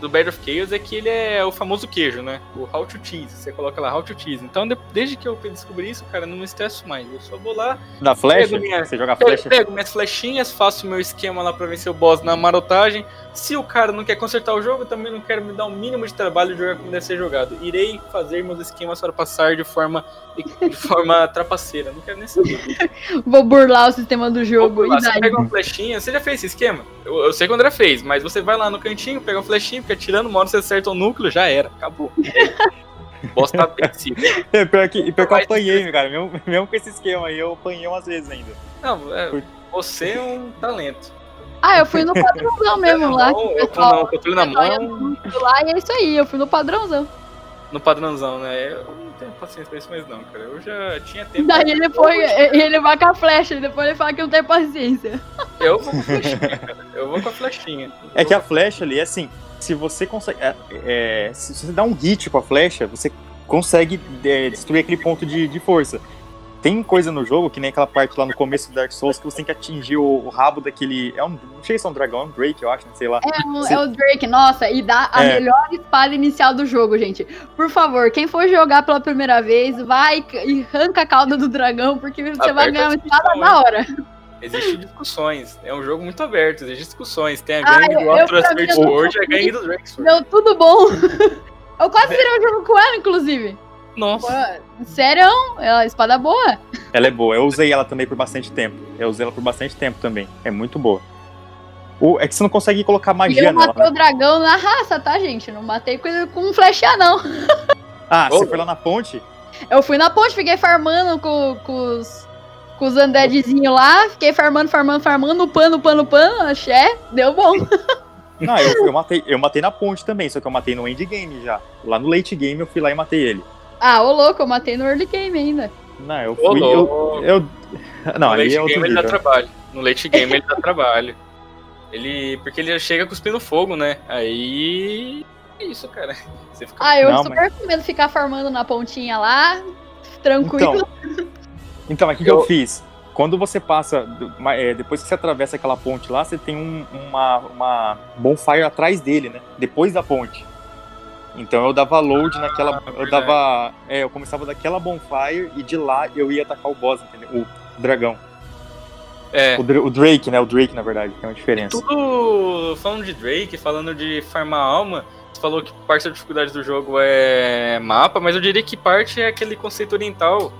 Do Bed of Chaos é que ele é o famoso queijo, né? O how to cheese. Você coloca lá how to cheese. Então, de- desde que eu descobri isso, cara, eu não me estresso mais. Eu só vou lá, Na flecha? Pego minha- Você joga Pego, flecha? pego minhas flechinhas, faço meu esquema lá pra vencer o boss na marotagem. Se o cara não quer consertar o jogo, eu também não quero me dar um mínimo de trabalho de jogar como deve ser jogado. Irei fazer meus esquemas para passar de forma, de forma trapaceira. Não quero nem saber. Vou burlar o sistema do jogo. E você pega uma flechinha, você já fez esse esquema? Eu, eu sei que o André fez, mas você vai lá no cantinho, pega uma flechinha, fica tirando, uma hora você acerta o núcleo, já era, acabou. O tá vencido. É, pior que, e pior que eu apanhei, cara. Mesmo, mesmo com esse esquema aí, eu apanhei umas vezes ainda. Não, é, você é um talento. Ah, eu fui no padrãozão mesmo lá. Não, que o eu pessoal- no controle na o mão. lá e é isso aí, eu fui no padrãozão. no padrãozão, né? Eu não tenho paciência pra isso mais não, cara. Eu já tinha tempo. Daí ele foi, ele vai com a flecha e depois ele fala que não tem paciência. Eu vou com a flechinha, cara. Eu vou com a flechinha. É que a flecha ali, assim, se você consegue. é, é, se você dá um hit com a flecha, você consegue é, destruir aquele ponto de, de força. Tem coisa no jogo, que nem aquela parte lá no começo do Dark Souls, que você tem que atingir o, o rabo daquele. É um, não sei se é um dragão, é um Drake, eu acho, não sei lá. É, um- Sim. é o Drake, nossa, e dá a É. melhor espada inicial do jogo, gente. Por favor, quem for jogar pela primeira vez, vai e arranca a cauda do dragão, porque você vai Aperta ganhar uma espada na hora. Existem discussões. É um jogo muito aberto, existem discussões. Tem a Ah, gangue do eu- eu Atlas Sword e a gangue do Drake Sword. Deu tudo bom. Eu quase virei o jogo com ela, inclusive. Nossa. Sério? Ela espada boa. Ela é boa. Eu usei ela também por bastante tempo. Eu usei ela por bastante tempo também. É muito boa. O, é que você não consegue colocar magia eu nela, matei né? o dragão na raça, tá, gente? Não matei com, com flecha, não. Ah, Ô. você foi lá na ponte? Eu fui na ponte, fiquei farmando com, com os, com os undeadzinhos lá, fiquei farmando, farmando, farmando, upando, upando, upando, axé, deu bom. Não, eu, eu matei, eu matei na ponte também, só que eu matei no endgame já. Lá no late game eu fui lá e matei ele. Ah, ô louco, eu matei no early game ainda. Não, eu fui. Eu, eu- não, no ali late é outro game ele dá nível. trabalho. No late game ele dá trabalho. Ele. Porque ele chega cuspindo fogo, né? Aí. É isso, cara. Você fica. Ah, eu Não, super recomendo ficar farmando na pontinha lá, tranquilo. Então, então mas o que, que eu Eu- fiz? Quando você passa, é, depois que você atravessa aquela ponte lá, você tem um- uma, uma bonfire atrás dele, né? Depois da ponte. Então eu dava load naquela. Eu dava. É, eu começava daquela bonfire e de lá eu ia atacar o boss, entendeu? O dragão. É. O, o Drake, né? O Drake, na verdade, tem uma diferença. Tudo falando de Drake, falando de farmar alma. Você falou que parte da dificuldade do jogo é mapa, mas eu diria que parte é aquele conceito oriental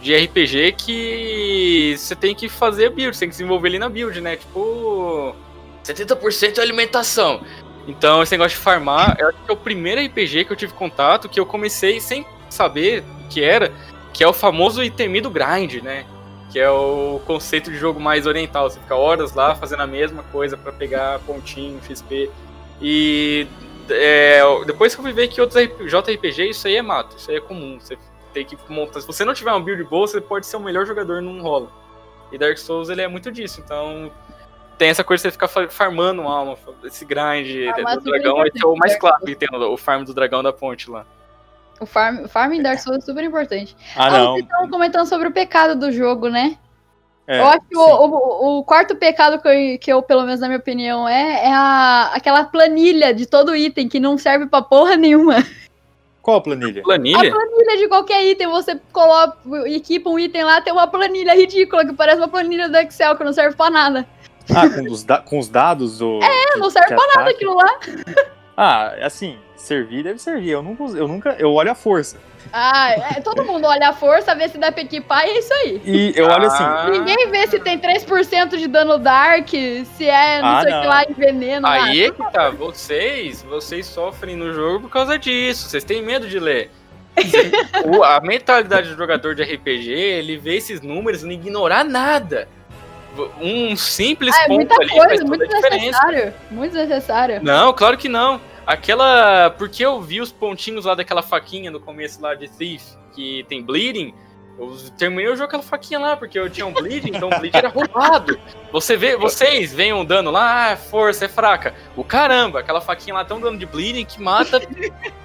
de RPG que você tem que fazer build, você tem que se envolver ali na build, né? Tipo, 70% é alimentação. Então, esse negócio de farmar, é o primeiro RPG que eu tive contato, que eu comecei sem saber o que era, que é o famoso e temido grind, né? Que é o conceito de jogo mais oriental. Você fica horas lá fazendo a mesma coisa pra pegar pontinho, XP. E é, depois que eu fui ver que outros JRPG, isso aí é mato, isso aí é comum. Você tem que montar. Se você não tiver uma build boa, você pode ser o melhor jogador num rola. E Dark Souls ele é muito disso, então tem essa coisa de você ficar fa- farmando alma, esse grind Farmar do dragão, esse é o mais claro que tem, o farm do dragão da ponte lá. O farm, farm em Dark Souls é super importante. Ah, Ah, não. vocês estavam comentando sobre o pecado do jogo, né? É, eu acho que o, o, o quarto pecado que eu, que eu, pelo menos na minha opinião, é, é a, aquela planilha de todo item que não serve pra porra nenhuma. Qual a planilha? Planilha? Planilha de qualquer item, você coloca, equipa um item lá, tem uma planilha ridícula que parece uma planilha do Excel que não serve pra nada. Ah, com, os da- com os dados? O, É, não serve pra nada aquilo lá. Ah, assim, servir deve servir. Eu nunca, eu nunca, eu olho a força. Ah, é, todo mundo olha a força, vê se dá pra equipar e é isso aí. E eu olho assim, Ah. Ninguém vê se tem 3% de dano dark, se é não Ah, sei o que lá, em veneno. lá. Aí é que tá, vocês, vocês sofrem no jogo por causa disso, vocês têm medo de ler. A mentalidade do jogador de RPG, ele vê esses números e não ignorar nada. Um simples Ah, é ponto ali faz coisa, toda muito a diferença. necessário. Muito necessário. Não, claro que não. Aquela. Porque eu vi os pontinhos lá daquela faquinha no começo lá de Thief, que tem bleeding. Eu terminei o jogo com aquela faquinha lá, porque eu tinha um bleed, então o bleed era roubado. Você vê, vocês veem um dano lá, ah, força, é fraca. O caramba, aquela faquinha lá tem um dano de bleeding que mata.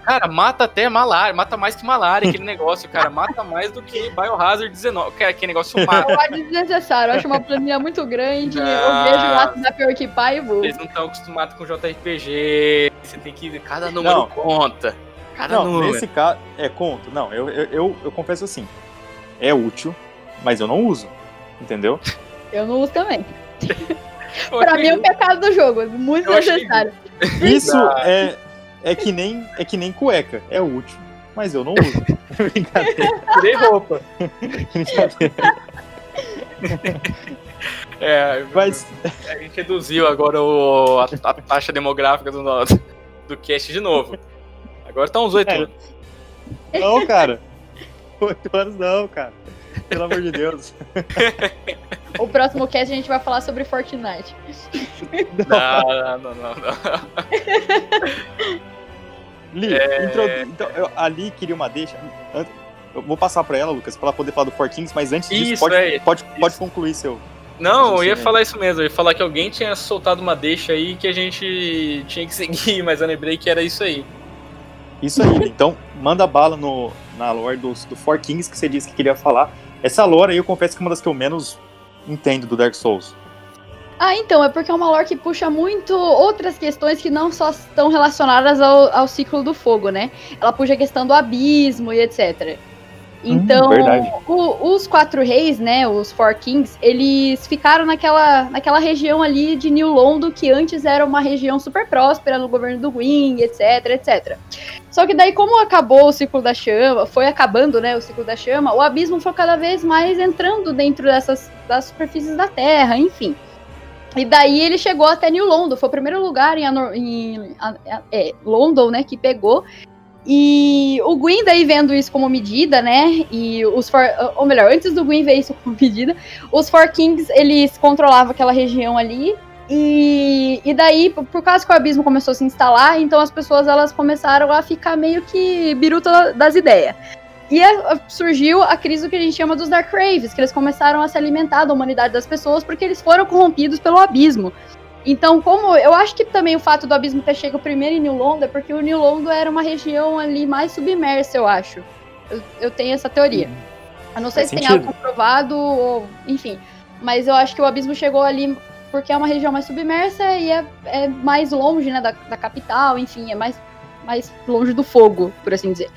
Cara, mata até malária, mata mais que malária aquele negócio, cara. Mata mais do que Biohazard 19. Que aquele negócio mata. Eu acho desnecessário, eu acho uma planilha muito grande. Não. Eu vejo lá da pior equipar e vou. Eles não estão acostumados com JRPG. Você tem que. Cada número não. conta. Cada não, número. nesse caso. É, conto. Não, eu, eu, eu, eu confesso assim é útil, mas eu não uso. Entendeu? Eu não uso também. pra mim é um pecado do jogo, muito eu necessário. Achei... Isso é, é, que nem, é que nem cueca, é útil, mas eu não uso. Brincadeira. Tirei roupa. É, mas... a gente reduziu agora o, a, a taxa demográfica do, do cast de novo. Agora tá uns oito é. Não, cara. 8 anos não, cara. Pelo amor de Deus. O próximo cast a gente vai falar sobre Fortnite. Não, não, não, não. Li, é... introdu... então, eu, a Li queria uma deixa. Eu vou passar pra ela, Lucas, pra ela poder falar do Forkings, mas antes disso, isso, pode, é, pode, isso. pode concluir seu. Não, eu ia falar isso mesmo. Eu ia falar que alguém tinha soltado uma deixa aí que a gente tinha que seguir, mas eu lembrei que era isso aí. Isso aí. Então, manda bala no, na lore do, do Four Kings que você disse que queria falar. Essa lore aí eu confesso que é uma das que eu menos entendo do Dark Souls. Ah, então, é porque é uma lore que puxa muito outras questões que não só estão relacionadas ao, ao ciclo do fogo, né? Ela puxa a questão do abismo e etc. Hum, então, hum, o, os quatro reis, né, os Four Kings, eles ficaram naquela, naquela região ali de New Londo, que antes era uma região super próspera no governo do Wing, etc, etc. Só que daí, como acabou o ciclo da chama, foi acabando, né, o ciclo da chama, o abismo foi cada vez mais entrando dentro dessas das superfícies da Terra, enfim. E daí ele chegou até New London, foi o primeiro lugar em, em é, London, né, que pegou. E o Gwyn daí vendo isso como medida, né? E os For, ou melhor, antes do Gwyn ver isso como medida, os Four Kings eles controlavam aquela região ali. E, e daí, por causa que o abismo começou a se instalar, então as pessoas elas começaram a ficar meio que biruta das ideias. E a, surgiu a crise do que a gente chama dos Dark Raves, que eles começaram a se alimentar da humanidade das pessoas porque eles foram corrompidos pelo abismo. Então, como eu acho que também o fato do abismo ter chegado primeiro em New London é porque o New London era uma região ali mais submersa, eu acho. Eu, eu tenho essa teoria. Eu não sei Faz se sentido. tem algo comprovado, ou, enfim. Mas eu acho que o abismo chegou ali porque é uma região mais submersa e é, é mais longe né, da, da capital, enfim, é mais, mais longe do fogo, por assim dizer.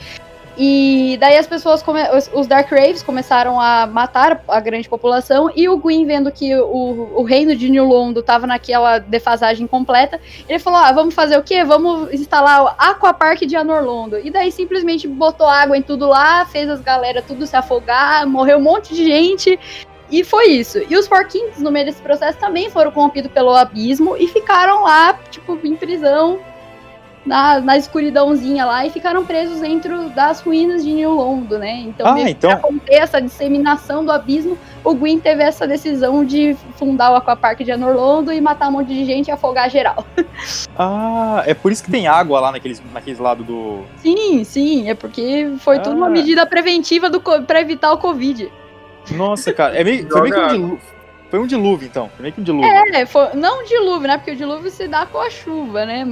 E daí as pessoas, come... os Dark Raves começaram a matar a grande população e o Gwyn, vendo que o, o reino de New Londo estava naquela defasagem completa, ele falou: ah, vamos fazer o quê? Vamos instalar o Aquapark de Anorlondo. E daí simplesmente botou água em tudo lá, fez as galera tudo se afogar, morreu um monte de gente. E foi isso. E os Kings, no meio desse processo, também foram corrompidos pelo abismo e ficaram lá, tipo, em prisão na, na escuridãozinha lá e ficaram presos dentro das ruínas de New Londo, né? Então, ah, então... pra conter essa disseminação do abismo, o Gwyn teve essa decisão de fundar o Aquapark de Anorlondo e matar um monte de gente e afogar geral. Ah, é por isso que tem água lá naqueles, naqueles lados do. Sim, sim, é porque foi ah. tudo uma medida preventiva do, pra evitar o Covid. Nossa, cara, é meio, foi meio que um foi um dilúvio, então. Foi meio que um dilúvio. É, foi, não um dilúvio, né? Porque o dilúvio se dá com a chuva, né?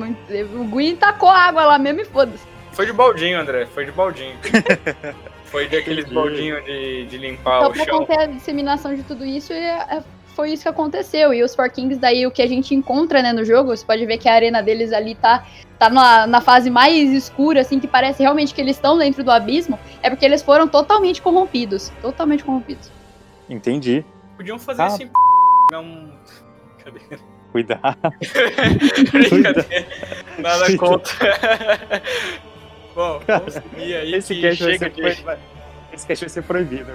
O Gwyn tacou água lá mesmo e foda-se. Foi de baldinho, André. Foi de baldinho. foi daqueles baldinhos de, de limpar então, o chão. Então, a disseminação de tudo isso, é, é, foi isso que aconteceu. E os Four Kings, daí, o que a gente encontra, né, no jogo, você pode ver que a arena deles ali tá, tá na, na fase mais escura, assim, que parece realmente que eles estão dentro do abismo, é porque eles foram totalmente corrompidos. Totalmente corrompidos. Entendi. Podiam fazer ah. assim. Um... Cadê? Cuidado. Brincadeira. Nada Cuidado. contra. Bom, vamos seguir aí. Esse que chega de... Foi... Esse cast vai ser proibido.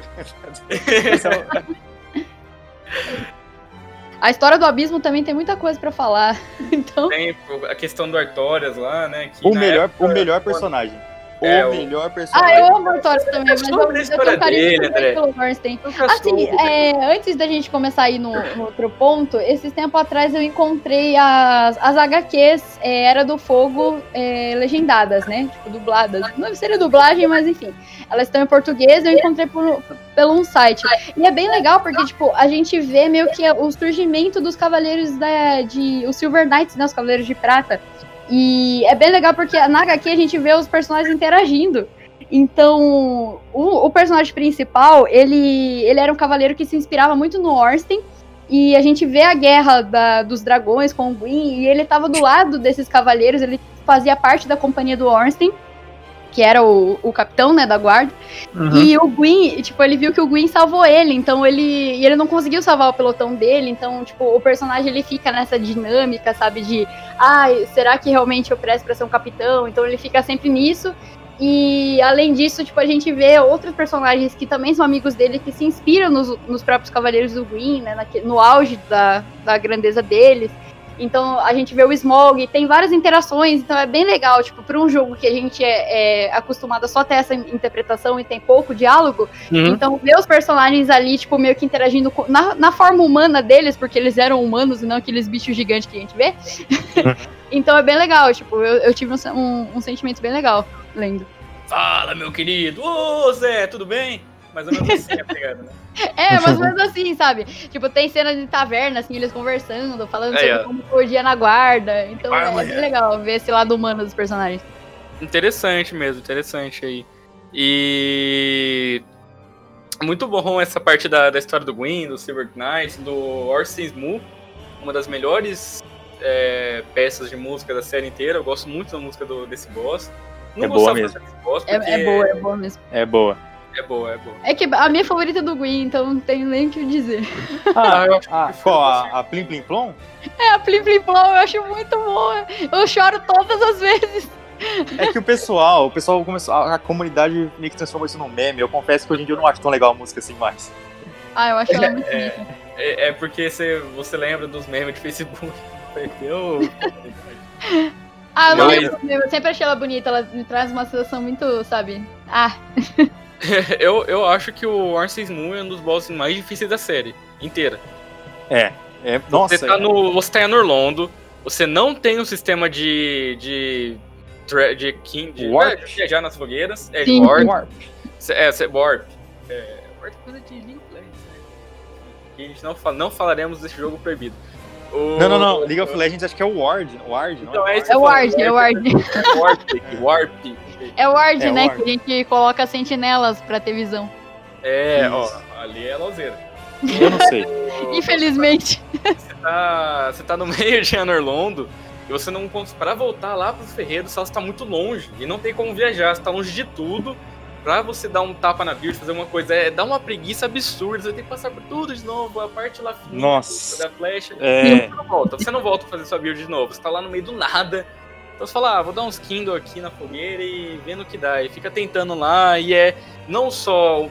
A história do abismo também tem muita coisa para falar. Então... Tem a questão do Artorias lá, né? o, melhor, época, o melhor personagem. É, o o- melhor Ah, personagem. eu amo o Thor também, mas eu, eu carinho dele, André. pelo. Nunca Assim, é, antes da gente começar a ir no, no outro ponto, esses tempos atrás eu encontrei as, as HQs é, Era do Fogo é, legendadas, né? Tipo, dubladas. Não seria dublagem, mas enfim. Elas estão em português, eu encontrei por, pelo um site. E é bem legal porque, tipo, a gente vê meio que o surgimento dos Cavaleiros da, de. Os Silver Knights, né? Os Cavaleiros de Prata. E é bem legal porque na HQ a gente vê os personagens interagindo. Então, o, o personagem principal, ele, ele era um cavaleiro que se inspirava muito no Ornstein. E a gente vê a guerra da- dos dragões com o Gwyn, e ele estava do lado desses cavaleiros, ele fazia parte da companhia do Ornstein, que era o, o capitão, né, da guarda. Uhum. E o Gwyn, tipo, ele viu que o Gwyn salvou ele, então ele. E ele não conseguiu salvar o pelotão dele, então, tipo, o personagem ele fica nessa dinâmica, sabe, de ai, será que realmente eu presto pra ser um capitão? Então ele fica sempre nisso. E além disso, tipo, a gente vê outros personagens que também são amigos dele, que se inspiram nos, nos próprios Cavaleiros do Green, né? no auge da, da grandeza deles. Então a gente vê o Smog, tem várias interações, então é bem legal, tipo, para um jogo que a gente é, é acostumado a só ter essa interpretação e tem pouco diálogo, Uhum. então ver os personagens ali, tipo, meio que interagindo com- na, na forma humana deles, porque eles eram humanos e não aqueles bichos gigantes que a gente vê. então é bem legal, tipo, eu, eu tive um, um- um sentimento bem legal lendo. Fala, meu querido. Ô, Zé, tudo bem? Mais ou menos assim a pegada, né? É, mais ou menos assim, sabe? Tipo, tem cena de taverna, assim, eles conversando, falando É, sobre é. como foi o dia na guarda. Então é, bem legal ver esse lado humano dos personagens. Interessante mesmo, interessante aí. E. Muito bom essa parte da, da história do Gwyn, do Silver Knight, do Orson Smoo, uma das melhores é, peças de música da série inteira. Eu gosto muito da música do, desse boss. Não É boa mesmo. boss É, porque é boa, é boa mesmo. É boa. É boa, é boa. É que a minha favorita é do Gwyn, então não tenho nem o que dizer. Ah, eu acho que ah, qual? A, a Plim Plim Plom? É, a Plim Plim Plom eu acho muito boa. Eu choro todas as vezes. É que o pessoal, o pessoal começou. A, a comunidade meio que transformou isso num meme. Eu confesso que hoje em dia eu não acho tão legal a música assim mais. Ah, eu acho ela muito bonita. É, é porque você, você lembra dos memes de Facebook. Perdeu. Ah, eu não lembro mesmo. Eu sempre achei ela bonita. Ela me traz uma sensação muito, sabe? Ah, eu, eu acho que o Orson Smoo é um dos bosses mais difíceis da série inteira. É. É, nossa, você, tá no, você tá em Norlondo, você não tem um sistema de. de. dra- de, king, de, Warp? é, de viajar nas fogueiras. É, Sim. de warp. Warp. Cê- É, cê- warp. É, warp é coisa de League of Legends, né? A gente não, fala, não falaremos desse jogo proibido. O- Não, não, não. League of Legends acho que é o Ward. Ward, não Então, é é? é o Ward, Ward, é o Ward. Warp, Warp. É o Ward, É né? Ward. Que a gente coloca sentinelas pra ter visão. É, ó, Isso. ali é lauzeira. Eu não sei. Infelizmente. Você tá, você tá no meio de Anorlondo e você não consegue. Pra voltar lá pros ferreiros, você tá muito longe e não tem como viajar. Você tá longe de tudo. Pra você dar um tapa na build, fazer uma coisa, é dá uma preguiça absurda. Você tem que passar por tudo de novo, a parte lá fina Nossa. da flecha. É. Você não volta, você não volta a fazer sua build de novo. Você tá lá no meio do nada. Então você fala, ah, vou dar uns Kindle aqui na fogueira e vendo o que dá. E fica tentando lá. E é não só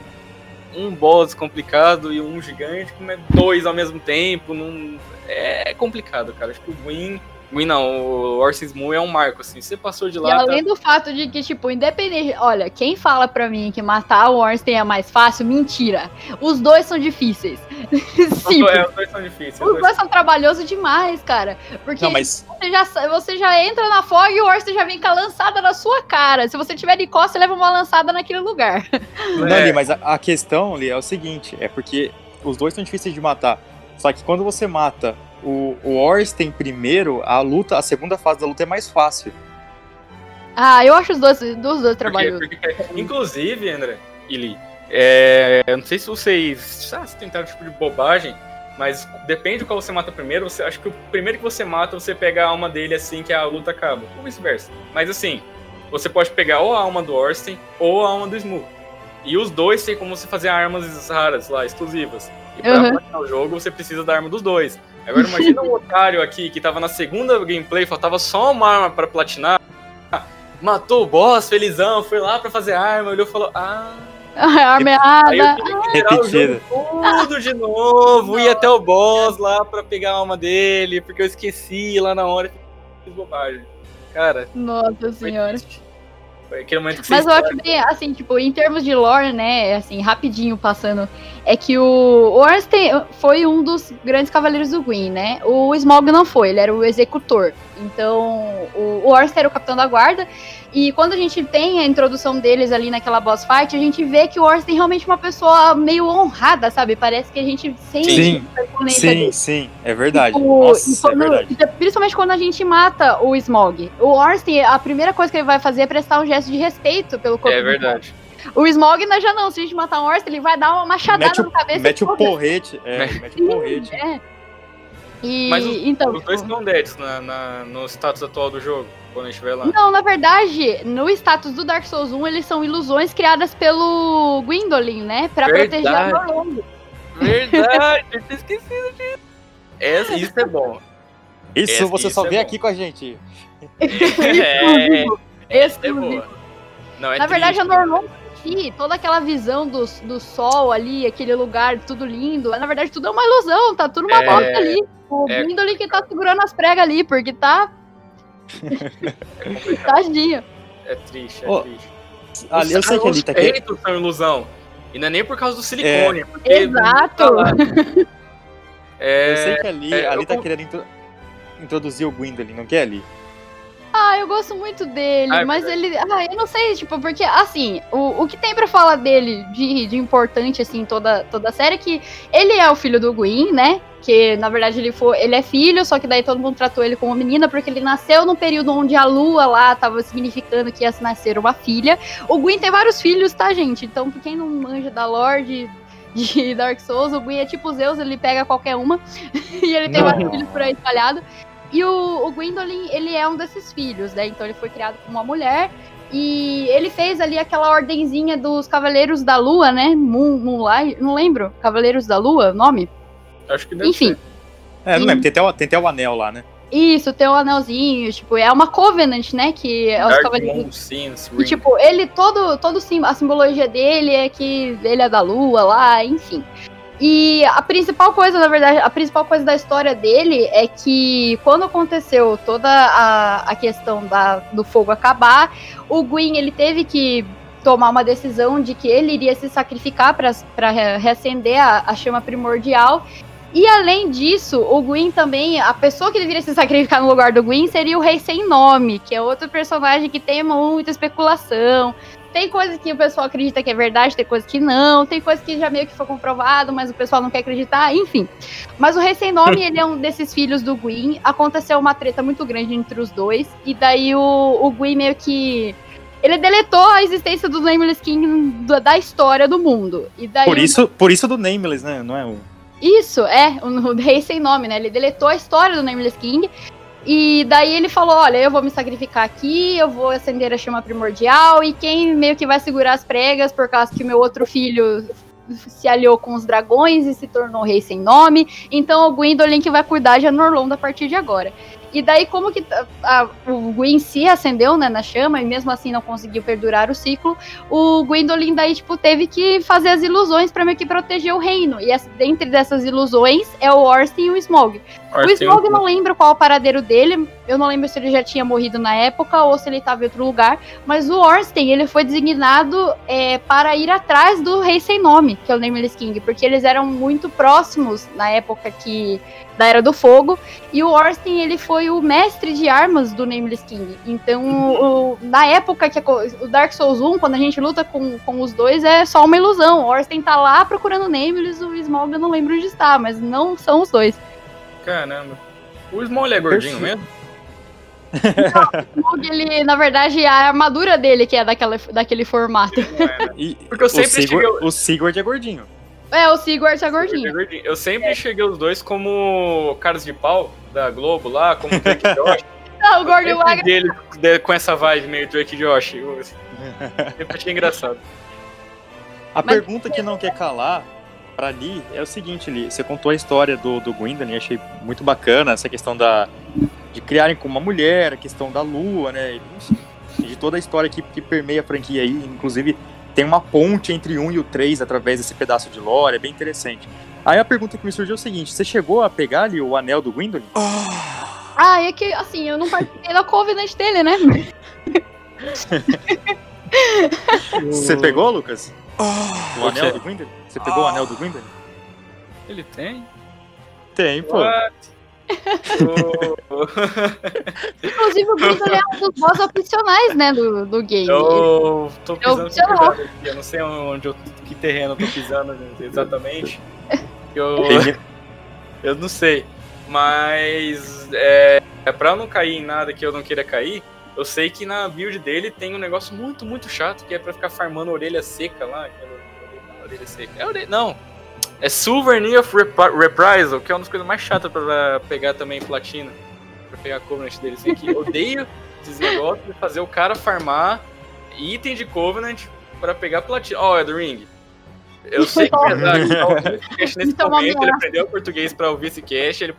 um boss complicado e um gigante, como é dois ao mesmo tempo. Não... É complicado, cara. Acho que o Gwyn. Gwyn não, o Orson Smoo é um marco, assim. Você passou de E lá. tá- além do fato de que, tipo, independente. Olha, quem fala pra mim que matar o Ornstein é mais fácil, mentira. Os dois são difíceis. Sim. É, os dois são difíceis. os Os dois- dois são trabalhosos demais, cara. Porque Não, mas você, já, você já entra na fog e o Ornstein já vem com a lançada na sua cara. Se você tiver de costas, você leva uma lançada naquele lugar. Não, É. Li, mas a, a questão, Li, é o seguinte, é porque os dois são difíceis de matar. Só que quando você mata o, o Orsten primeiro, a luta, a segunda fase da luta é mais fácil. Ah, eu acho os dois, dos dois Porque- trabalhosos. porque- inclusive, André e Lee, é, eu não sei se vocês ah, se tentaram tipo de bobagem, mas depende de qual você mata primeiro. Você, acho que o primeiro que você mata, você pega a alma dele assim que a luta acaba. Ou vice-versa. Mas assim, você pode pegar ou a alma do Orsten ou a alma do Smoo. E os dois tem como você fazer armas raras lá, exclusivas. E pra Uhum. o jogo, você precisa da arma dos dois. Agora imagina um otário aqui que tava na segunda gameplay, faltava só uma arma pra platinar. Matou o boss, felizão, foi lá pra fazer arma, olhou e falou: Ah. Arma Aí eu errada. tive que tirar o jogo tudo de novo, ir até o boss lá pra pegar a alma dele, porque eu esqueci lá na hora e fiz bobagem. Cara, Nossa senhora. triste. Aquele momento que Mas eu acho bem, assim, tipo, em termos de lore, né, assim, rapidinho passando, é que o, o Ornstein foi um dos grandes cavaleiros do Gwyn, né? O Smaug não foi, ele era o executor. Então, o, o era o capitão da guarda, e quando a gente tem a introdução deles ali naquela boss fight, a gente vê que o Ornstein é realmente uma pessoa meio honrada, sabe? Parece que a gente sente Sim, Sim, sim, é verdade. Nossa, é quando- verdade. Principalmente quando a gente mata o Smog. O Ornstein, a primeira coisa que ele vai fazer é prestar um gesto de respeito pelo corpo É verdade. o Smog nós já não. Se a gente matar um Ornstein, ele vai dar uma machadada Mete o, na cabeça. mete o porrete. É, mete o porrete. É. E, Mas os- então, Os dois estão deads na, na- no status atual do jogo, quando a gente estiver lá. Não, na verdade, no status do Dark Souls 1, eles são ilusões criadas pelo Gwendolyn, né? Pra Verdade. proteger a Norlong. Verdade, eu tinha esquecido disso. Essa, isso é bom. Isso você isso só é vê bom. aqui com a gente. É, essa é Exclusivo. boa. Não, é Na verdade, a triste, né? Si, toda aquela visão do, do sol ali, aquele lugar tudo lindo, na verdade, tudo é uma ilusão, tá tudo uma É, bosta ali. O é Gwendolyn que tá segurando as pregas ali, porque tá. Tadinho. É triste, é Ô, triste. Ali, eu sei que Os ali tá aqui. são ilusão. E não é nem por causa do silicone. é porque Exato. tá lá. Eu sei É, que ali, é, ali eu tá querendo intro- introduzir o Gwendolyn, não quer ali? Ah, eu gosto muito dele, Ah, é mas verdade. ele. Ah, eu não sei, tipo, porque, assim, o, o que tem pra falar dele de, de importante, assim, toda, toda a série é que ele é o filho do Gwyn, né? Que na verdade ele foi. Ele é filho, só que daí todo mundo tratou ele como menina, porque ele nasceu num período onde a lua lá tava significando que ia nascer uma filha. O Gwyn tem vários filhos, tá, gente? Então, quem não manja da Lorde. De Dark Souls, o Gwyn é tipo Zeus, ele pega qualquer uma e ele tem Não. vários filhos por aí espalhados. E o, o Gwendolyn, ele é um desses filhos, né? Então ele foi criado como uma mulher. E ele fez ali aquela ordenzinha dos Cavaleiros da Lua, né? Moon, Moonlight, não lembro. Cavaleiros da Lua, nome? Acho que deve Enfim, ser. É, não lembro, tem até, o, tem até o anel lá, né? isso, tem o anelzinho, tipo, é uma Covenant, né? Que é os Cavaleiros. E, tipo, ele todo, todo sim, a simbologia dele é que ele é da lua lá, enfim. E a principal coisa, na verdade, a principal coisa da história dele é que quando aconteceu toda a, a questão da, do fogo acabar, o Gwyn, ele teve que tomar uma decisão de que ele iria se sacrificar para reacender a, a chama primordial. E além disso, o Gwyn também, a pessoa que deveria se sacrificar no lugar do Gwyn seria o Rei Sem Nome, que é outro personagem que tem muita especulação. Tem coisas que o pessoal acredita que é verdade, tem coisas que não, tem coisas que já meio que foi comprovado, mas o pessoal não quer acreditar, enfim. Mas o Rei Sem Nome, ele é um desses filhos do Gwyn. Aconteceu uma treta muito grande entre os dois, e daí o, o Gwyn meio que. Ele deletou a existência do Nameless King da, história do mundo. E daí Por o- isso, por isso do Nameless, né? Não é o. isso, é, o, o rei sem nome, né? Ele deletou a história do Nameless King. E daí ele falou: Olha, eu vou me sacrificar aqui, eu vou acender a chama primordial. E quem meio que vai segurar as pregas, por causa que o meu outro filho se aliou com os dragões e se tornou rei sem nome. Então o Gwendolyn que vai cuidar de Anorlond a partir de agora. E daí, como que a- a- o Gwyn se acendeu né, na chama e mesmo assim não conseguiu perdurar o ciclo, o Gwendolyn daí, tipo, teve que fazer as ilusões pra meio que proteger o reino. E as, dentre dessas ilusões é o Orsten e o Smog. O Smog eu não lembro qual o paradeiro dele. Eu não lembro se ele já tinha morrido na época ou se ele estava em outro lugar. Mas o Orsten, ele foi designado é, para ir atrás do Rei Sem Nome, que é o Nameless King. Porque eles eram muito próximos na época que da Era do Fogo. E o Orsten, ele foi o mestre de armas do Nameless King. Então, o- na época que a o Dark Souls 1, quando a gente luta com, com os dois, é só uma ilusão. O Orsten tá lá procurando o Nameless, o Smog eu não lembro onde está, mas não são os dois. Caramba. O Small é gordinho Perfeito. mesmo? Smog, ele, na verdade, a armadura dele que é daquela, daquele formato. Não é, né? E, Porque eu o, sempre Sigurd, cheguei- o Sigurd é gordinho. É, o Sigurd é É gordinho. gordinho. Eu sempre cheguei os dois como caras de pau da Globo lá, como Drake Josh. Não, o Gordo Eu sempre Laga. dele de- com essa vibe meio Drake Josh. Eu sempre achei engraçado. A Mas- pergunta que não quer calar pra Lee é o seguinte, Lee. Você contou a história do, do Gwendolyn, achei muito bacana essa questão da de criarem como uma mulher, a questão da lua, né? De toda a história que, que permeia a franquia aí. Inclusive, tem uma ponte entre um e o 3 através desse pedaço de lore, é bem interessante. Aí a pergunta que me surgiu é o seguinte: você chegou a pegar ali o anel do Gwendolyn? Ah, é que, assim, eu não participei da Covenant dele, né? Você pegou, Lucas? o O anel do Gwyndor? Você pegou o anel do Gwyndor? Ele tem? Tem, pô. What? O- Inclusive, o Gwyndor é um dos boss opcionais, né, do, do game. Eu tô pisando cuidado aqui, eu não sei onde eu, que terreno eu tô pisando exatamente. Eu, eu não sei. Mas é, é pra eu não cair em nada que eu não queira cair, eu sei que na build dele tem um negócio muito, muito chato que é pra ficar farmando orelha seca lá. aquela- Orelha seca. É orelha, não. É Souvenir of Reprisal, que é uma das coisas mais chatas pra pegar também platina. Pra pegar a Covenant dele. Que eu odeio esses negócios de fazer o cara farmar item de Covenant pra pegar platina. Ó, oh, Ed Ring. Eu sei que o Miyazaki tá ouvindo esse cast nesse Isso é momento, ele aprendeu português pra ouvir esse cast. Ele...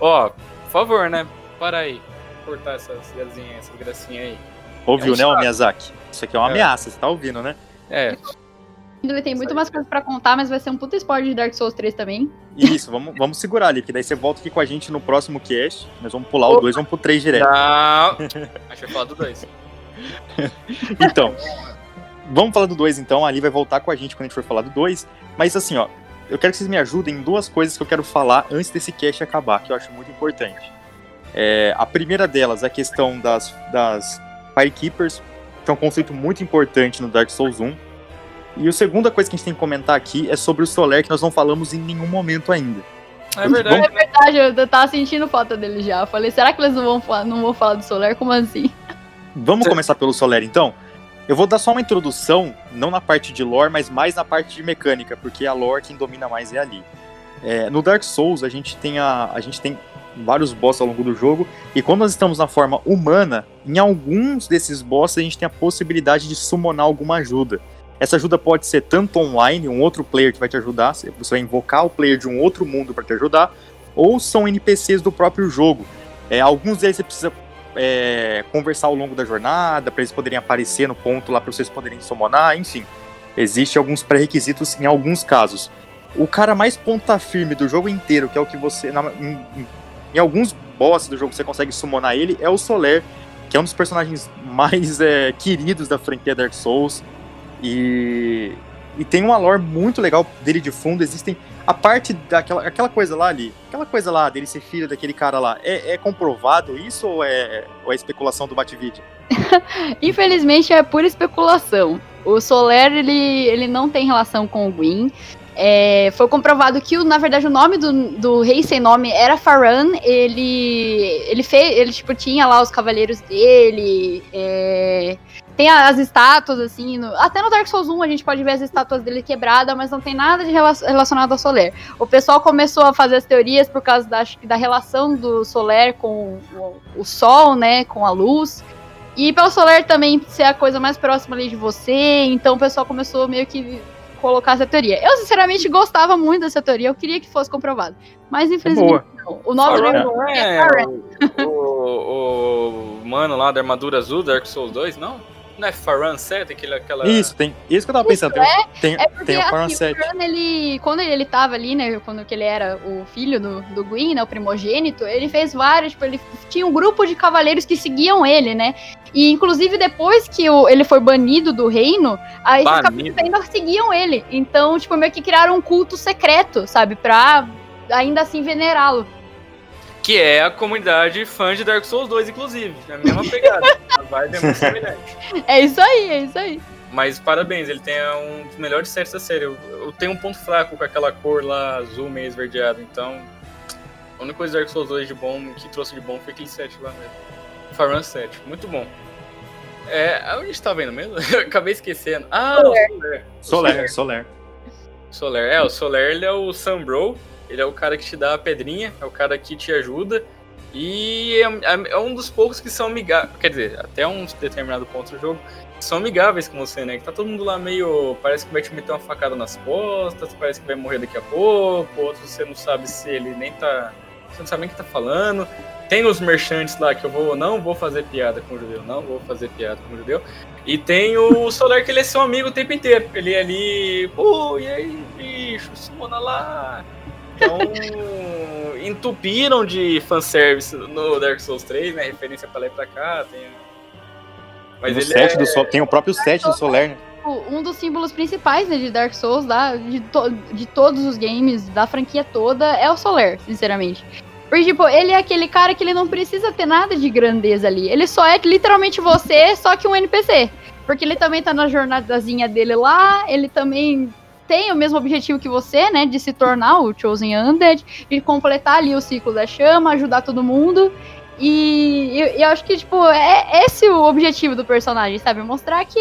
Ó, por favor, né? Para aí. Cortar essas gracinhas, essas gracinhas aí. Ouviu, É um né, saco. Miyazaki? Isso aqui é uma É. ameaça, você tá ouvindo, né? É, Ele tem muito mais coisas pra contar, mas vai ser um puta spoiler de Dark Souls 3 também. Isso, vamos, vamos segurar ali, porque daí você volta aqui com a gente no próximo cast. Nós vamos pular o 2, vamos pro 3 direto. não. A gente vai falar do 2. Então, vamos falar do 2 então. Ali vai voltar com a gente quando a gente for falar do 2. Mas assim, ó, eu quero que vocês me ajudem em duas coisas que eu quero falar antes desse cast acabar, que eu acho muito importante. É, a primeira delas é a questão das, das Firekeepers, que é um conceito muito importante no Dark Souls 1. E a segunda coisa que a gente tem que comentar aqui é sobre o Soler, que nós não falamos em nenhum momento ainda. É verdade. É verdade, eu tava sentindo falta dele já. Eu falei, será que eles não vão falar, não vão falar do Solar? Como assim? Vamos começar pelo Soler então? Eu vou dar só uma introdução, não na parte de lore, mas mais na parte de mecânica, porque a lore quem domina mais é ali. É, no Dark Souls a gente tem a, a gente tem vários bosses ao longo do jogo e quando nós estamos na forma humana, em alguns desses bosses a gente tem a possibilidade de summonar alguma ajuda. Essa ajuda pode ser tanto online, um outro player que vai te ajudar, você vai invocar o player de um outro mundo para te ajudar, ou são NPCs do próprio jogo. É, alguns deles você precisa é, conversar ao longo da jornada, para eles poderem aparecer no ponto lá para vocês poderem summonar, enfim. Existem alguns pré-requisitos em alguns casos. O cara mais ponta firme do jogo inteiro, que é o que você. na- em, em- alguns bosses do jogo você consegue summonar ele, é o Soler, que é um dos personagens mais é, queridos da franquia Dark Souls. E, e tem uma lore muito legal dele de fundo. Existem. A parte daquela aquela coisa lá ali, aquela coisa lá dele ser filho daquele cara lá, é, é comprovado isso ou é, ou é especulação do Batvídeo? Infelizmente é pura especulação. O Soler, ele, ele não tem relação com o Gwyn. É, foi comprovado que, na verdade, o nome do, do rei sem nome era Faran. Ele, ele fez, ele tipo tinha lá os cavaleiros dele. é, tem as estátuas assim, no- até no Dark Souls 1 a gente pode ver as estátuas dele quebradas, mas não tem nada de rela- relacionado ao Soler. O pessoal começou a fazer as teorias por causa da, da relação do Soler com o, o Sol, né, com a luz. E pelo Solar também ser a coisa mais próxima ali de você, então o pessoal começou meio que colocar essa teoria. Eu, sinceramente, gostava muito dessa teoria, eu queria que fosse comprovado. Mas, infelizmente, não. O nome do é é o, o, o mano lá da armadura azul, Dark Souls 2, não? Não é Faran 7, aquele, aquela... Isso, tem. Isso que eu tava pensando. Tem, tem, É porque tem o Faran assim, 7. o Bran, ele, quando ele tava ali, né, quando que ele era o filho do, do Gwyn, né, o primogênito, ele fez vários, tipo, ele tinha um grupo de cavaleiros que seguiam ele, né, e inclusive depois que o, ele foi banido do reino, aí esses Banido. cavaleiros ainda seguiam ele, então, tipo, meio que criaram um culto secreto, sabe, pra ainda assim venerá-lo. Que é a comunidade fã de Dark Souls 2, inclusive. É a mesma pegada. a vibe é muito semelhante. É isso aí, é isso aí. Mas parabéns, ele tem um dos melhores sets da série. Eu, eu tenho um ponto fraco com aquela cor lá azul meio esverdeado, então. A única coisa de Dark Souls 2 de bom, que trouxe de bom foi aquele set lá mesmo. Faran 7, muito bom. É, onde a gente tá vendo mesmo? Eu acabei esquecendo. Ah, o Soler. Soler, Soler. Soler. É, o Soler ele é o Sunbro, ele é o cara que te dá a pedrinha, é o cara que te ajuda. E é, é um dos poucos que são amigáveis, quer dizer, até um determinado ponto do jogo, são amigáveis com você, né? Que tá todo mundo lá meio. Parece que vai te meter uma facada nas costas, parece que vai morrer daqui a pouco, outros você não sabe se ele nem tá. Você não sabe nem o que tá falando. Tem os merchantes lá que eu vou, não vou fazer piada com o judeu, não vou fazer piada com o judeu. E tem o Solar que ele é seu amigo o tempo inteiro. Ele é ali, pô, e aí, bicho, Simona lá. Então, entupiram de fanservice no Dark Souls 3, né? Referência pra lá e pra cá. Tem Mas Tem o ele set é... do Sol- tem o próprio set do Soler, né? um dos símbolos principais né, de Dark Souls, da, de, to- de todos os games, da franquia toda, é o Soler, sinceramente. Porque, tipo, ele é aquele cara que ele não precisa ter nada de grandeza ali. Ele só é literalmente você, só que um NPC. Porque ele também tá na jornadazinha dele lá, ele também tem o mesmo objetivo que você, né? De se tornar o Chosen Undead, de completar ali o ciclo da chama, ajudar todo mundo. E eu, eu acho que, tipo, é esse o objetivo do personagem, sabe? Mostrar que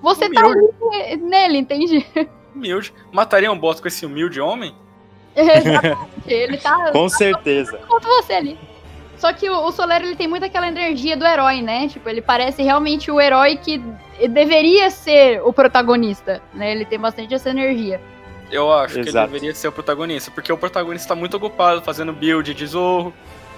você tá ali nele, entende? Humilde. Mataria um boss com esse humilde homem? Exatamente. Ele tá Com certeza. contra você ali. Só que o, o Soler, ele tem muito aquela energia do herói, né? Tipo, ele parece realmente o herói que deveria ser o protagonista, né? Ele tem bastante essa energia. Eu acho que ele Exato. deveria ser o protagonista, porque o protagonista tá muito ocupado fazendo build de Zorro,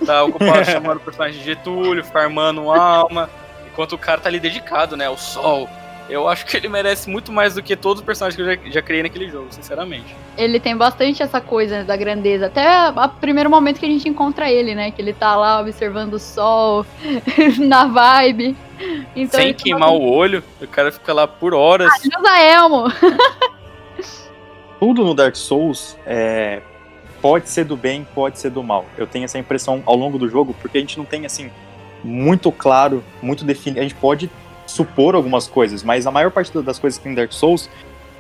tá ocupado chamando o personagem de Getúlio, farmando alma, enquanto o cara tá ali dedicado, né, ao sol. Eu acho que ele merece muito mais do que todos os personagens que eu já, já criei naquele jogo, sinceramente. Ele tem bastante essa coisa da grandeza. Até o primeiro momento que a gente encontra ele, né? Que ele tá lá observando o sol, na vibe. Então, Sem queimar o olho, o cara fica lá por horas. Ele usa elmo. Tudo no Dark Souls é, pode ser do bem, pode ser do mal. Eu tenho essa impressão ao longo do jogo, porque a gente não tem assim muito claro, muito definido. A gente pode supor algumas coisas, mas a maior parte das coisas que tem em Dark Souls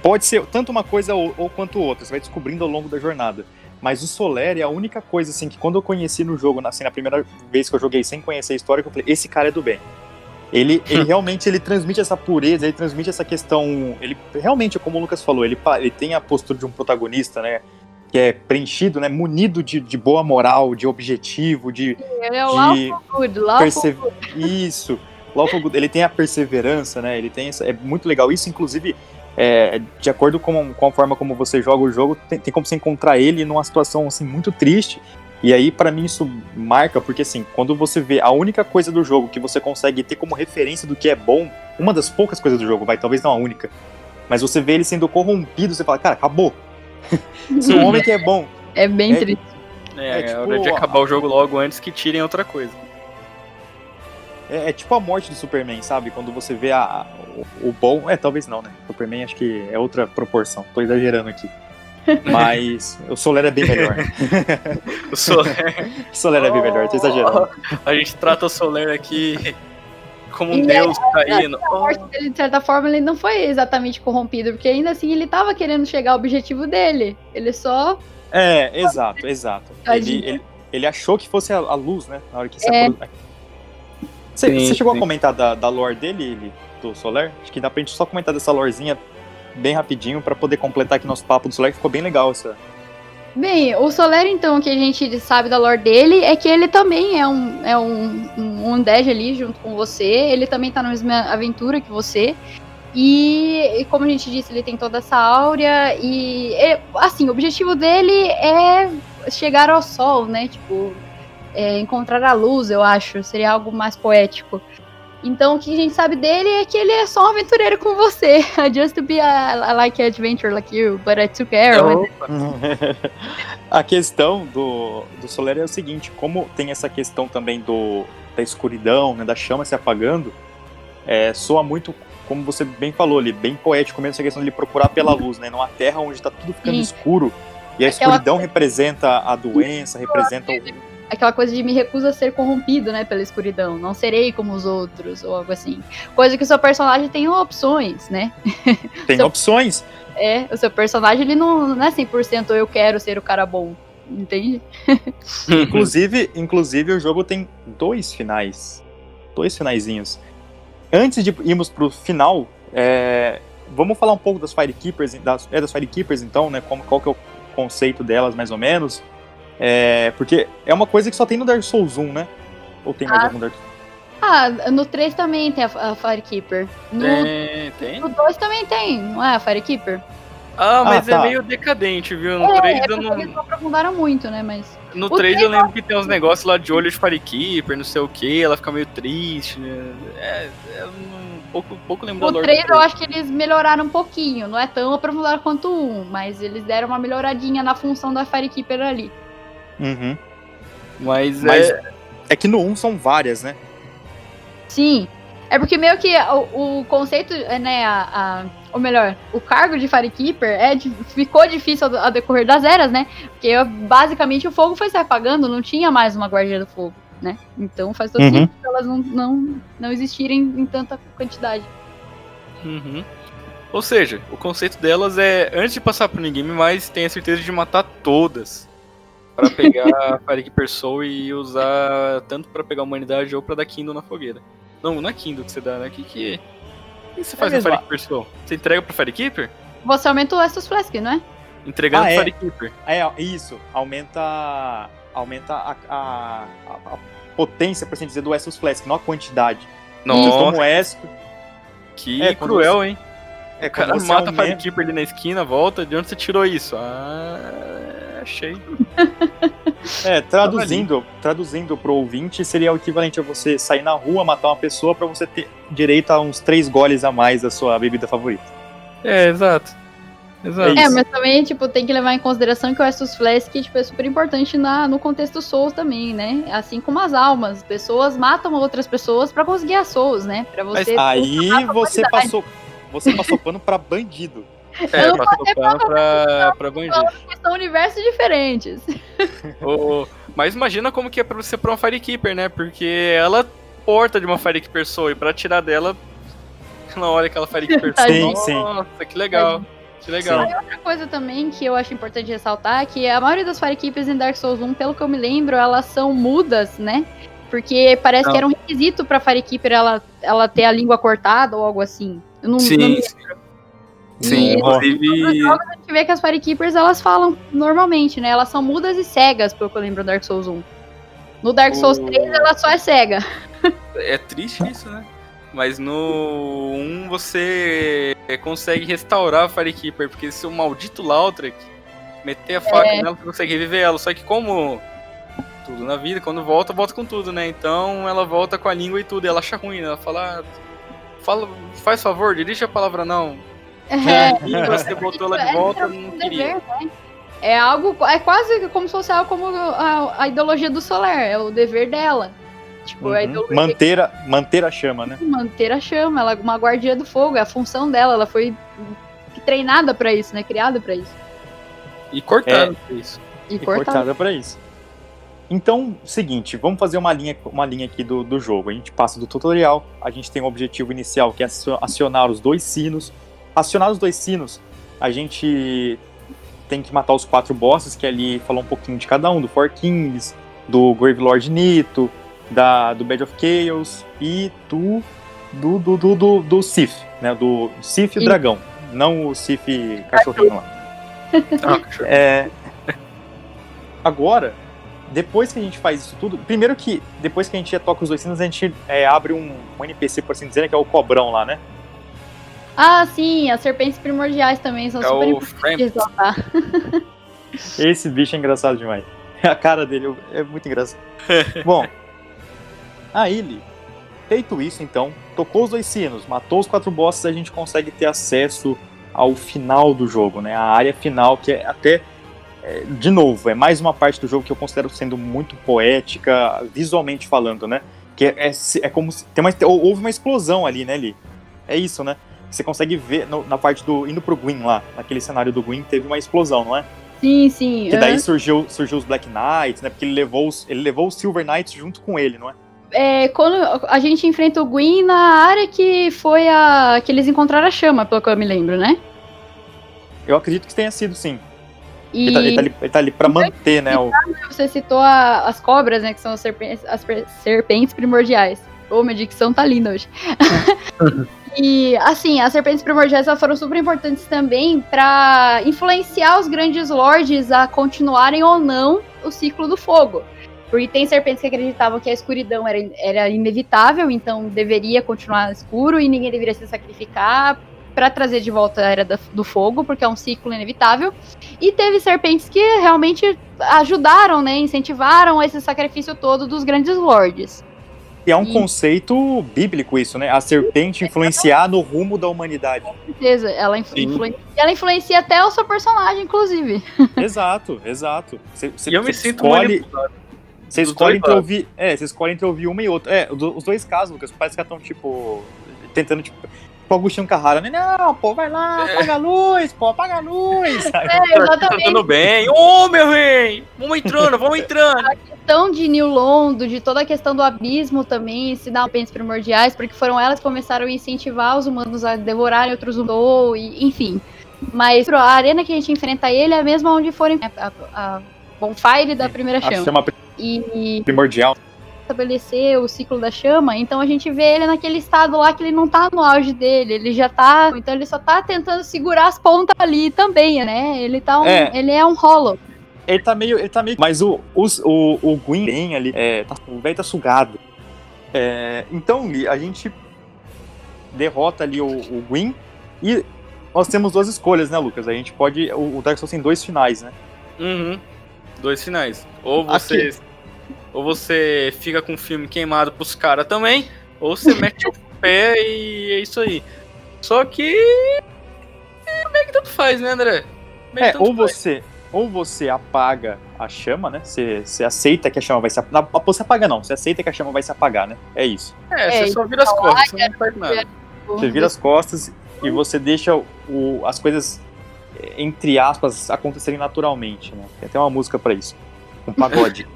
pode ser tanto uma coisa ou, ou quanto outra. Você vai descobrindo ao longo da jornada. Mas o Soler é a única coisa assim que quando eu conheci no jogo, assim, na primeira vez que eu joguei sem conhecer a história, que eu falei, esse cara é do bem. Ele, ele realmente ele transmite essa pureza, ele transmite essa questão. Ele realmente, como o Lucas falou, ele, ele tem a postura de um protagonista, né? Que é preenchido, né? Munido de, de boa moral, de objetivo, de, Ele é o de perse... Isso. Lawful ele tem a perseverança, né? Ele tem essa, é muito legal isso, inclusive, é, de acordo com, com a forma como você joga o jogo, tem, tem como você encontrar ele numa situação assim muito triste. E aí, pra mim, isso marca, porque assim, quando você vê a única coisa do jogo que você consegue ter como referência do que é bom, uma das poucas coisas do jogo, vai, talvez não a única, mas você vê ele sendo corrompido, você fala, cara, acabou. Se um homem que é bom É bem É- triste. É, É, é tipo, hora de acabar o jogo logo antes que tirem outra coisa. É, é tipo a morte do Superman, sabe? Quando você vê a, a- o, o bom. É, talvez não, né? Superman acho que é outra proporção. Tô exagerando aqui. Mas o Soler é bem melhor. O Soler, O Soler é bem melhor, tô exagerando. a gente trata o Soler aqui como um E deus caído. A morte dele, de certa forma, ele não foi exatamente corrompido, porque ainda assim ele tava querendo chegar ao objetivo dele. Ele só. É, exato, exato. Ele, ele, ele achou que fosse a, a luz, né? Na hora que se É. apro- Você, chegou sim. a comentar da, da lore dele, ele- do Soler? Acho que dá pra gente só comentar dessa lorezinha bem rapidinho pra poder completar aqui nosso papo do Soler, que ficou bem legal essa. Bem, o Soler, então, o que a gente sabe da lore dele é que ele também é um, é um, um undead ali junto com você. Ele também tá na mesma aventura que você. E, e como a gente disse, ele tem toda essa áurea. E, é, assim, o objetivo dele é chegar ao sol, né? Tipo, é, encontrar a luz, eu acho. Seria algo mais poético. Então, o que a gente sabe dele é que ele é só um aventureiro com você. Just to be a, a like an adventure like you, but I took arrow. Opa, a questão do, do Soler é o seguinte, como tem essa questão também do, da escuridão, né, da chama se apagando, é, soa muito, como você bem falou ali, bem poético mesmo essa questão de ele procurar pela luz, né, numa terra onde está tudo ficando Sim. escuro, e a Aquela- escuridão representa a doença, representa o... aquela coisa de me recusa a ser corrompido, né, pela escuridão. Não serei como os outros, ou algo assim. Coisa que o seu personagem tem opções, né? Tem Seu- opções. É, o seu personagem, ele não, não é 100% eu quero ser o cara bom, entende? Inclusive, inclusive, o jogo tem dois finais. Dois finaizinhos. Antes de irmos pro final, é, vamos falar um pouco das Firekeepers, das, é das Firekeepers então, né? Como, qual que é o conceito delas, mais ou menos. É, porque é uma coisa que só tem no Dark Souls 1, né? Ou tem mais Ah. algum Dark Souls? Ah, no 3 também tem a, a Firekeeper. No, tem, tem. no 2 também tem, não é a Firekeeper? Ah, mas Ah, tá. é meio decadente, viu? No É, 3 é eu eles não. não aprofundaram muito, né, mas... No o 3 três eu lembro que tem uns negócios lá de olho de Firekeeper, não sei o que, ela fica meio triste. Né? É, é um pouco, pouco lembro O da lore 3 do eu acho que eles melhoraram um pouquinho, não é tão aprofundado quanto o 1, mas eles deram uma melhoradinha na função da Firekeeper ali. Uhum. Mas, Mas é. é que no 1 são várias, né? Sim. É porque meio que o, o conceito, né, a, a, ou melhor, o cargo de Firekeeper é, ficou difícil ao, ao decorrer das eras, né? Porque basicamente o fogo foi se apagando, não tinha mais uma guardia do fogo, né? Então faz todo uhum. sentido elas não, não, não existirem em tanta quantidade. Uhum. Ou seja, o conceito delas é, antes de passar pro ninguém mais, tenha certeza de matar todas. Para pegar a Firekeeper Soul e usar tanto para pegar a humanidade ou para dar Kindle na fogueira. Não, não é Kindle que você dá, né? O que, que, que você faz é no Firekeeper Soul? Você entrega pro Firekeeper? Você aumenta o Estus Flask, não é? Entregando ah, é. pro Firekeeper. É, isso. Aumenta, aumenta a, a, a potência, por assim dizer, do Estus Flask, não a quantidade. Nossa. Como Estus... Que é, cruel, você... hein? É, o cara mata aumenta... a Firekeeper ali na esquina, volta, de onde você tirou isso? Ah, achei. É, traduzindo, traduzindo pro ouvinte, seria o equivalente a você sair na rua, matar uma pessoa para você ter direito a uns três goles a mais da sua bebida favorita. É, exato. Exato. É, mas também, tipo, tem que levar em consideração que o Estus Flask, tipo, é super importante na, no contexto Souls também, né? Assim como as almas. Pessoas matam outras pessoas para conseguir as Souls, né? Pra você mas aí você passou, você passou pano pra bandido. É, passou pano pra, pra bandido. São universos diferentes. oh, mas imagina como que é pra você pra uma Firekeeper, né? Porque ela porta de uma Firekeeper Soul e pra tirar dela, na hora que ela Firekeeper Soul, sim, nossa, sim. que legal. Que legal. E outra coisa também que eu acho importante ressaltar é que a maioria das Firekeepers em Dark Souls 1, pelo que eu me lembro, elas são mudas, né? Porque parece não. que era um requisito pra Firekeeper ela, ela ter a língua cortada ou algo assim. Eu não, sim, não sim. Sim, inclusive. Jogos, a gente vê que as Firekeepers elas falam normalmente, né? Elas são mudas e cegas, pelo que eu lembro do Dark Souls 1. No Dark Souls o... 3 ela só é cega. É triste isso, né? Mas no 1 você consegue restaurar a Firekeeper, porque se o maldito Lautrec meter a faca é. nela, você consegue reviver ela. Só que como tudo na vida, quando volta, volta com tudo, né? Então ela volta com a língua e tudo, e ela acha ruim, né? Ela fala, ah, fala, faz favor, dirige a palavra não. É, e você botou ela de volta, não queria. Né? É algo, é quase como se fosse algo como a, a ideologia do Solar, é o dever dela. Tipo, uhum. manter, a, manter a chama, né? Manter a chama, ela é uma guardia do fogo, é a função dela, ela foi treinada para isso, né? Criada para isso. E cortada é, pra isso. E, e cortada. cortada pra isso. Então, seguinte, vamos fazer uma linha, uma linha aqui do, do jogo. A gente passa do tutorial, a gente tem um objetivo inicial que é acionar os dois sinos, Acionar os dois sinos, a gente tem que matar os quatro bosses, que ali falou um pouquinho de cada um, do Four Kings, do Gravelord Nito, da, do Bed of Chaos e do do, do, do, do, do Sif, né? Do Sif e o dragão, não o Sif cachorrinho lá. Ah, é, agora, depois que a gente faz isso tudo, primeiro que depois que a gente toca os dois sinos, a gente é, abre um, um NPC, por assim dizer, que é o cobrão lá, né? Ah, sim, as serpentes primordiais também são é super importantes Esse bicho é engraçado demais. A cara dele é muito engraçado. Bom, a ele, feito isso então, tocou os dois sinos, matou os quatro bosses, a gente consegue ter acesso ao final do jogo, né? A área final, que é até. É, de novo, é mais uma parte do jogo que eu considero sendo muito poética, visualmente falando, né? Que é, é, é como se. Tem uma, houve uma explosão ali, né, Li? É isso, né? Você consegue ver no, na parte do. indo pro Gwyn lá, naquele cenário do Gwyn, teve uma explosão, não é? Sim, sim. Que daí surgiu, surgiu os Black Knights, né? Porque ele levou os, ele levou os Silver Knights junto com ele, não é? É, quando a gente enfrenta o Gwyn na área que foi a. que eles encontraram a chama, pelo que eu me lembro, né? Eu acredito que tenha sido sim. E... Ele, tá, ele, tá ali, ele tá ali pra manter, né? O... Você citou a, as cobras, né? Que são as serpentes, as serpentes primordiais. Ô, oh, minha dicção tá linda hoje. E, assim, as serpentes primordiais foram super importantes também para influenciar os grandes lords a continuarem ou não o ciclo do fogo. Porque tem serpentes que acreditavam que a escuridão era, era inevitável, então deveria continuar escuro e ninguém deveria se sacrificar para trazer de volta a era do fogo, porque é um ciclo inevitável. E teve serpentes que realmente ajudaram, né, incentivaram esse sacrifício todo dos grandes lords. E é um e... conceito bíblico isso, né? A serpente influenciar no rumo da humanidade. Com certeza, ela, influ... ela influencia até o seu personagem, inclusive. Exato, exato. Cê, cê, e eu me sinto escolhe... Você escolhe entre ouvir. É, você escolhe entre ouvir uma e outra. É, os dois casos, Lucas, parece que estão, tipo. Tentando, tipo. Tipo Agostinho Carrara, né? Não, pô, vai lá, É. apaga a luz, pô, apaga a luz. Sabe? É, Tá exatamente. tudo bem. Ô, meu rei! Vamos entrando, vamos entrando. questão de New Londo, de toda a questão do abismo também, se dá bens primordiais, porque foram elas que começaram a incentivar os humanos a devorarem outros humanos, e enfim. Mas a arena que a gente enfrenta ele é a mesma onde foram a, a, a bonfire da primeira A chama. chama E primordial. Estabelecer o ciclo da chama, então a gente vê ele naquele estado lá que ele não tá no auge dele, ele já tá, então ele só tá tentando segurar as pontas ali também, né? Ele tá um, É. ele é um hollow. Ele tá meio. Ele tá meio. Mas o, os- o, o Gwyn bem ali. É, tá- o velho tá sugado. É, então, a gente derrota ali o, o Gwyn e nós temos duas escolhas, né, Lucas? A gente pode. O, o Dark Souls tem dois finais, né? Uhum. Dois finais. Ou você. Ou você fica com o filme queimado pros caras também, ou você mete o pé e é isso aí. Só que. é, Meio que tanto faz, né, André? Meio É, ou faz. você. Ou você apaga a chama, né? Você, você aceita que a chama vai se apagar. Você apaga não, você aceita que a chama vai se apagar, né? É isso. É, É, você só vira as costas, você não faz nada. Você vira as costas e você deixa o, as coisas, eh, entre aspas, acontecerem naturalmente, né? Tem até uma música pra isso. Um pagode.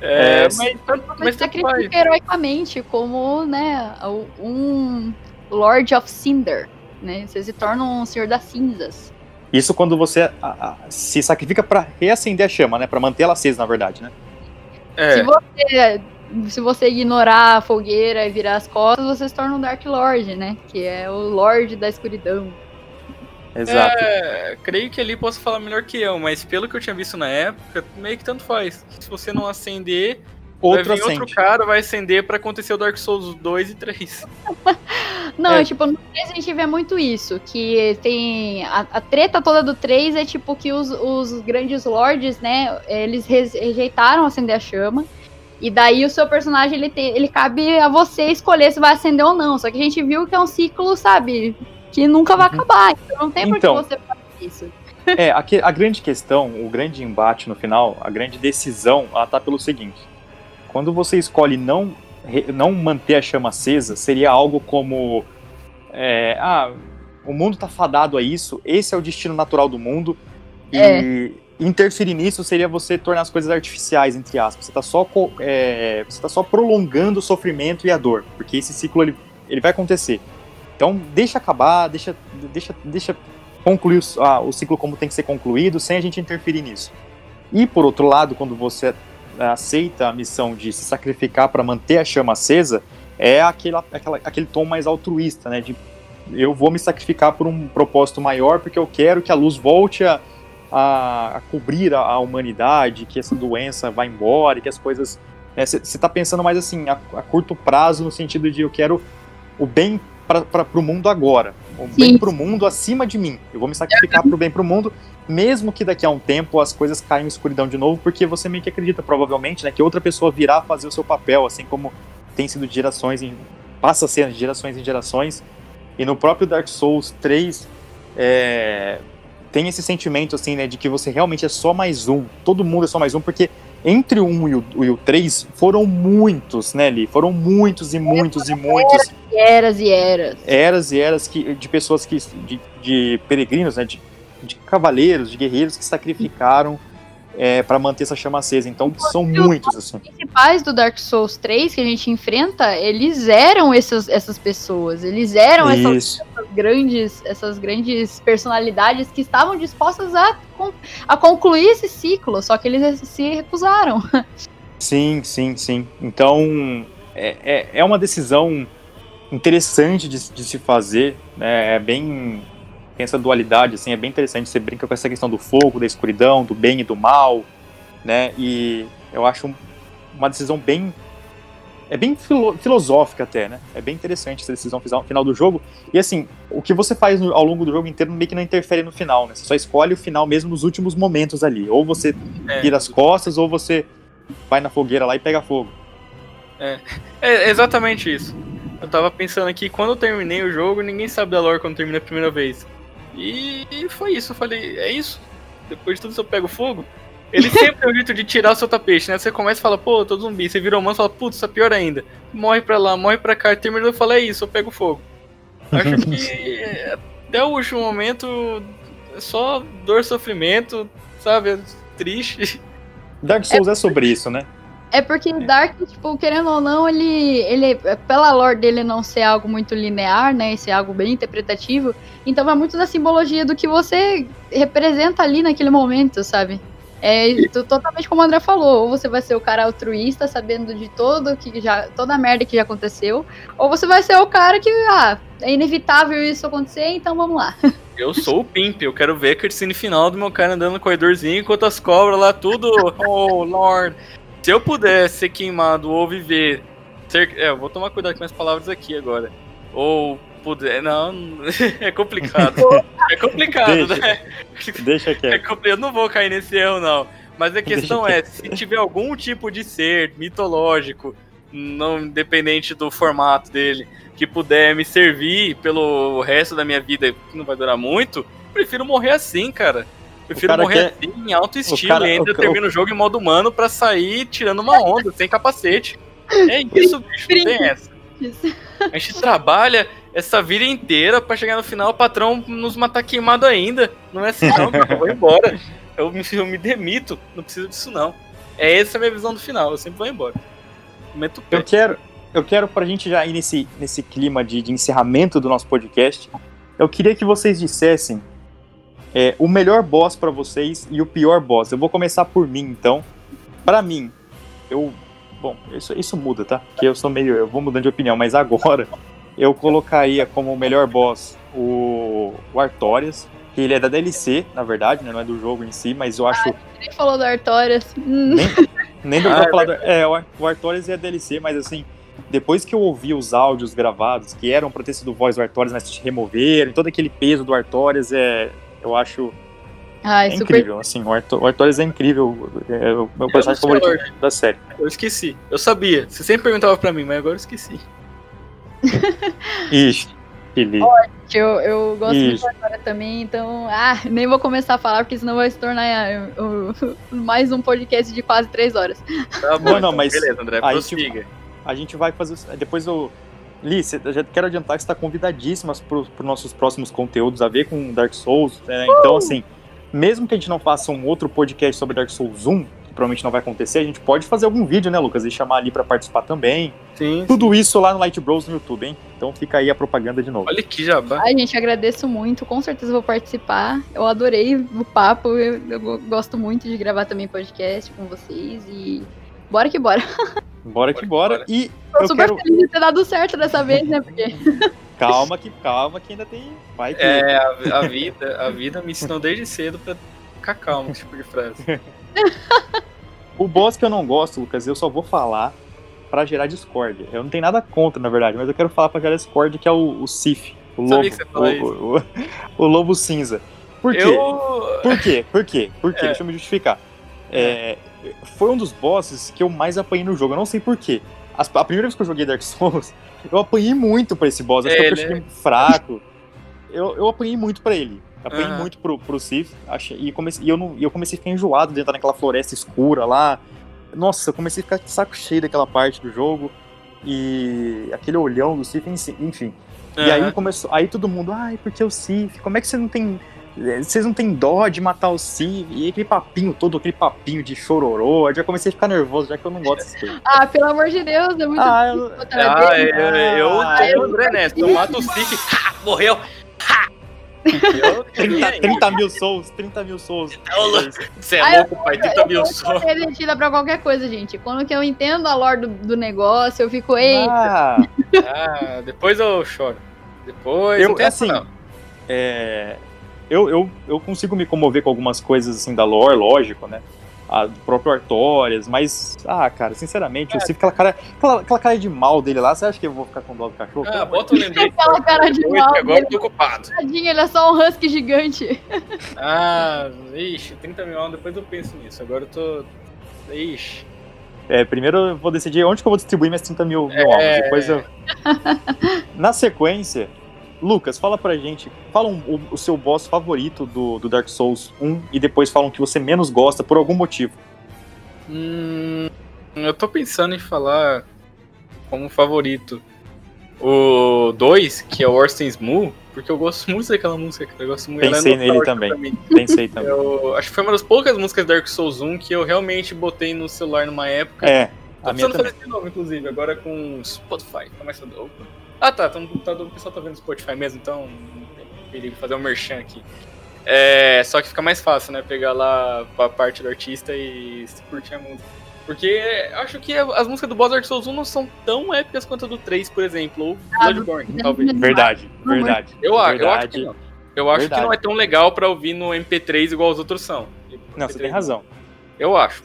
É, É, mas, tanto- Mas sacrifica heroicamente, como, né, um Lord of Cinder, né? Você se torna um Senhor das Cinzas. Isso quando você a- a- se sacrifica pra reacender a chama, né? Pra manter ela acesa, na verdade, né? É, Se você se você ignorar a fogueira e virar as costas, você se torna um Dark Lord, né? Que é o Lorde da escuridão. Exato. É, creio que ali possa falar melhor que eu, mas pelo que eu tinha visto na época, meio que tanto faz. Se você não acender, Outro vai vir acende. outro cara, vai acender pra acontecer o Dark Souls 2 e 3. Não, É. tipo, no 3 a gente vê muito isso, que tem a, a treta toda do 3 é tipo que os, os grandes lords, né, eles re- rejeitaram acender a chama. E daí o seu personagem ele tem, ele cabe a você escolher se vai acender ou não. Só que a gente viu que é um ciclo, sabe, que nunca vai acabar. Então não tem por que Então. você fazer isso. É, a, que- a grande questão, o grande embate no final, a grande decisão, ela tá pelo seguinte. Quando você escolhe não, não manter a chama acesa, seria algo como. é, ah, o mundo tá fadado a isso, esse é o destino natural do mundo. E interferir nisso seria você tornar as coisas artificiais, entre aspas. Você tá só, é, você tá só prolongando o sofrimento e a dor, porque esse ciclo ele, ele vai acontecer. Então, deixa acabar, deixa, deixa, deixa concluir o, ah, o ciclo como tem que ser concluído, sem a gente interferir nisso. E, por outro lado, quando você aceita a missão de se sacrificar para manter a chama acesa, é aquela, aquela, aquele tom mais altruísta, né? De eu vou me sacrificar por um propósito maior, porque eu quero que a luz volte a, a, a cobrir a, a humanidade, que essa doença vá embora, que as coisas. Você está pensando mais assim, a, a curto prazo, no sentido de eu quero o bem para o mundo agora, o bem Sim. para o mundo acima de mim. Eu vou me sacrificar para o bem para o mundo, mesmo que daqui a um tempo as coisas caiam em escuridão de novo, porque você meio que acredita, provavelmente, né, que outra pessoa virá fazer o seu papel, assim como tem sido de gerações em. passa a ser de gerações em gerações. E no próprio Dark Souls 3, é, tem esse sentimento, assim, né, de que você realmente é só mais um. Todo mundo é só mais um, porque entre o 1 e o, e o 3 foram muitos, né, Li? Foram muitos e muitos e muitos eras e eras. eras e eras que, de pessoas que. de, de peregrinos, né? De, de cavaleiros, de guerreiros que sacrificaram é, para manter essa chama acesa. Então são muitos, assim. Os principais do Dark Souls 3 que a gente enfrenta, eles eram essas, essas pessoas. Eles eram essas essas grandes, essas grandes personalidades que estavam dispostas a, a concluir esse ciclo, só que eles se recusaram. Sim, sim, sim. Então é, é, é uma decisão interessante de, de se fazer. Né? É bem. Tem essa dualidade, assim, é bem interessante. Você brinca com essa questão do fogo, da escuridão, do bem e do mal, né? E eu acho um- uma decisão bem. É bem filo- filosófica até, né? É bem interessante essa decisão final, final do jogo. E assim, o que você faz ao longo do jogo inteiro meio que não interfere no final, né? Você só escolhe o final mesmo nos últimos momentos ali. Ou você É. vira as costas, ou você vai na fogueira lá e pega fogo. É exatamente isso. Eu tava pensando aqui, quando eu terminei o jogo, ninguém sabe da lore quando termina a primeira vez. E foi isso, eu falei, é isso? Depois de tudo isso eu pego fogo? Ele sempre tem um jeito de tirar o seu tapete, né? Você começa e fala, pô, eu tô zumbi. Você vira humano e fala, putz, isso é pior ainda. Morre pra lá, morre pra cá. E termina e fala, é isso, eu pego fogo. Acho que até o último momento é só dor, sofrimento, sabe? Triste. Dark Souls é, é sobre isso, né? É porque Dark, tipo, querendo ou não, ele, ele, pela lore dele não ser algo muito linear, né, ser algo bem interpretativo, então vai muito da simbologia do que você representa ali naquele momento, sabe? É totalmente como o André falou, ou você vai ser o cara altruísta, sabendo de todo que já, toda a merda que já aconteceu, ou você vai ser o cara que, ah, é inevitável isso acontecer, então vamos lá. Eu sou o Pimp, eu quero ver a cutscene final do meu cara andando no corredorzinho enquanto as cobras lá, tudo, oh lord. Se eu pudesse ser queimado ou viver. Ser, é, eu vou tomar cuidado com minhas palavras aqui agora. Ou puder. Não, é complicado. é complicado, deixa, né? Deixa quieto. É, eu não vou cair nesse erro, não. Mas a questão é, se tiver algum tipo de ser mitológico, não independente do formato dele, que puder me servir pelo resto da minha vida, que não vai durar muito, prefiro morrer assim, cara. Prefiro morrer quer... assim, em alto estilo, cara, e ainda o... termino o jogo em modo humano pra sair tirando uma onda, sem capacete. É isso, bicho, não tem essa. A gente trabalha essa vida inteira pra chegar no final o patrão nos matar queimado ainda. Não é assim não, eu vou embora. Eu me, eu me demito, não preciso disso não. É essa a minha visão do final, eu sempre vou embora. Meto eu quero, eu quero pra gente já ir nesse, nesse clima de, de encerramento do nosso podcast, eu queria que vocês dissessem é, o melhor boss para vocês e o pior boss. Eu vou começar por mim, então. Para mim, eu. Bom, isso, isso muda, tá? Porque eu sou meio. Eu vou mudando de opinião, mas agora eu colocaria como o melhor boss o, o Artorias, que ele é da DLC, na verdade, né? Não é do jogo em si, mas eu acho. Ah, nem falou do Artorias. Nem, nem do ah, falar é, o Artorias é DLC, mas assim depois que eu ouvi os áudios gravados, que eram pra ter sido voz do Artorias, mas removeram, todo aquele peso do Artorias, é, eu acho Ai, é super... incrível, assim, o, Arthur, o Artorias é incrível, é o meu personagem favorito da série. Eu esqueci, eu sabia, você sempre perguntava pra mim, mas agora eu esqueci. Ixi, que Eu, eu gosto Ixi. muito agora também, então, ah, nem vou começar a falar, porque senão vai se tornar uh, mais um podcast de quase três horas. Tá bom, não, não, então, mas beleza, André, a gente, a gente vai fazer, depois eu Li, eu já quero adiantar que está convidadíssima para os nossos próximos conteúdos a ver com Dark Souls. Né? Então, assim, mesmo que a gente não faça um outro podcast sobre Dark Souls 1, que provavelmente não vai acontecer, a gente pode fazer algum vídeo, né, Lucas? E chamar ali para participar também. Sim. Tudo sim. isso lá no Light Bros no YouTube, hein? Então fica aí a propaganda de novo. Olha que jabá. Ai, gente, agradeço muito. Com certeza vou participar. Eu adorei o papo. Eu, eu gosto muito de gravar também podcast com vocês. E bora que bora. Bora que bora. E Tô eu super quero... feliz de ter dado certo dessa vez, né? Porque... Calma que, calma que ainda tem. Vai que... É, a, a, vida, a vida me ensinou desde cedo pra ficar calmo, tipo de frase. o boss que eu não gosto, Lucas, eu só vou falar pra gerar discórdia. Eu não tenho nada contra, na verdade, mas eu quero falar pra gerar discórdia, que é o, o Sif, o lobo. O, o, o, lobo cinza. Por quê? Eu... Por quê? Por quê? Por quê? É. Deixa eu me justificar. É, foi um dos bosses que eu mais apanhei no jogo. Eu não sei porquê. A primeira vez que eu joguei Dark Souls, eu apanhei muito pra esse boss. Acho é, que eu achei né? fraco. Eu, eu apanhei muito pra ele. Apanhei uhum. muito pro, pro Sif. Achei, e, comecei, e eu, não, eu comecei a ficar enjoado dentro daquela floresta escura lá. Nossa, eu comecei a ficar de saco cheio daquela parte do jogo. E aquele olhão do Sif, enfim. Uhum. E aí começou. Aí todo mundo, ai, porque o Sif? Como é que você não tem vocês não tem dó de matar o Civ, e aquele papinho todo, aquele papinho de chororô, eu já comecei a ficar nervoso, já que eu não gosto dessas coisas. Ah, pelo amor de Deus, é muito ah, eu... ah, eu, eu, ah, eu, André Neto, eu mato o Civ, ha, morreu, ha! 30, 30 mil souls, 30 mil souls. Você é louco, pai, 30 mil souls. Eu derretida pra qualquer coisa, gente. Quando que eu entendo a lore do, do negócio, eu fico, eita. Ah, ah depois eu choro. Depois eu, assim, é, eu, eu, eu consigo me comover com algumas coisas assim da lore, lógico, né? A, do próprio Artorias, mas, ah, cara, sinceramente, é. eu sei aquela cara, aquela, aquela cara de mal dele lá, você acha que eu vou ficar com dó do cachorro? Ah, bota o lembrete. aquela cara de mal. Agora eu tô ocupado. Tadinho, ele é só um husky gigante. Ah, ixi, 30 mil depois eu penso nisso. Agora eu tô. Ixi. É, primeiro eu vou decidir onde que eu vou distribuir minhas 30 mil, mil é... almas. Depois eu. Na sequência, Lucas, fala pra gente, fala um- o, o seu boss favorito do, do Dark Souls 1 e depois fala um que você menos gosta por algum motivo. Hum, eu tô pensando em falar como favorito o 2, que é o Orson Smooth, porque eu gosto muito daquela música, cara. Eu gosto muito é Pensei nele nostálgica também. Pensei também. Eu acho que foi uma das poucas músicas do Dark Souls 1 que eu realmente botei no celular numa época. É, Tô a minha fazer de novo, inclusive, agora com Spotify. Mais opa. Ah, tá, tá, no computador, o pessoal tá vendo Spotify mesmo, então não tem perigo fazer um merchan aqui. É, só que fica mais fácil, né? Pegar lá a parte do artista e se curtir a música. Porque acho que as músicas do Boss Dark Souls 1 não são tão épicas quanto a do 3, por exemplo, ou Ah, Bloodborne, do- talvez. Verdade, verdade. Eu, a- eu acho Verdade. que não. Eu acho que Verdade. não é tão legal pra ouvir no MP3 igual os outros são. Não, você tem razão. Eu acho.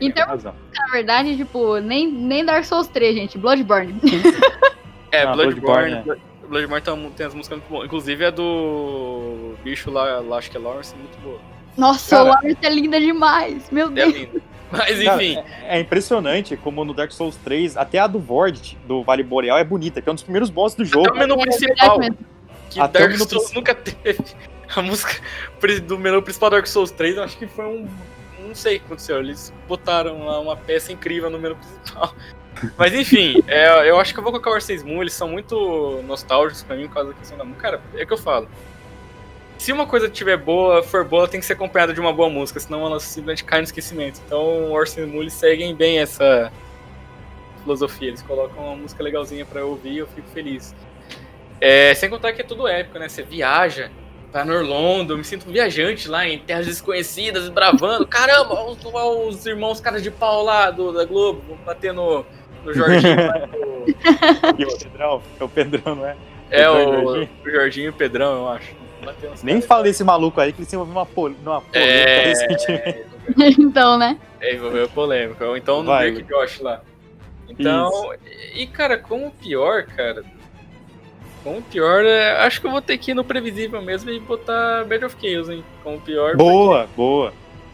Então, Tem razão. na verdade, tipo, nem, nem Dark Souls 3, gente. Bloodborne. É, Ah, Bloodborne. Bloodborne, Blood- Bloodborne tem, tem as músicas muito boas. Inclusive a do bicho lá, lá acho que é Lawrence, muito boa. Nossa, Cara- o Lawrence é linda demais. Meu É Deus. linda. Mas Cara, enfim, é, é impressionante como no Dark Souls 3, até a do Vord, do Vale Boreal, é bonita, que é um dos primeiros bosses do jogo. até o menu É principal, que Até o Dark Souls princi- nunca teve. A música do menu principal do Dark Souls 3, eu acho que foi um. Não sei o que aconteceu. Eles botaram lá uma peça incrível no menu principal. Mas enfim, é, eu acho que eu vou colocar o Arceus Moon, eles são muito nostálgicos pra mim por causa da questão da música. Cara, é que eu falo. Se uma coisa tiver boa, for boa, tem que ser acompanhada de uma boa música, senão ela simplesmente cai no esquecimento. Então o Orson Moon, eles seguem bem essa filosofia. Eles colocam uma música legalzinha pra eu ouvir e eu fico feliz. É, sem contar que é tudo épico, né? Você viaja pra Norlondo, eu me sinto um viajante lá em terras desconhecidas, bravando. Caramba, os, os irmãos caras de pau lá do, da Globo, vão no, Jorginho. E o Pedrão, é o Pedrão, não é? é, o, Jorginho. o Jorginho e o Pedrão, eu acho. Nem caras. fala desse maluco aí, que ele se envolveu numa, pol numa polêmica É, recentemente. então, né? É, envolveu polêmica. Ou então no Drake Josh lá. Então, e cara, como pior, cara. Como pior, é, acho que eu vou ter que ir no previsível mesmo e botar Bad of Chaos, hein? Como pior. Boa, boa,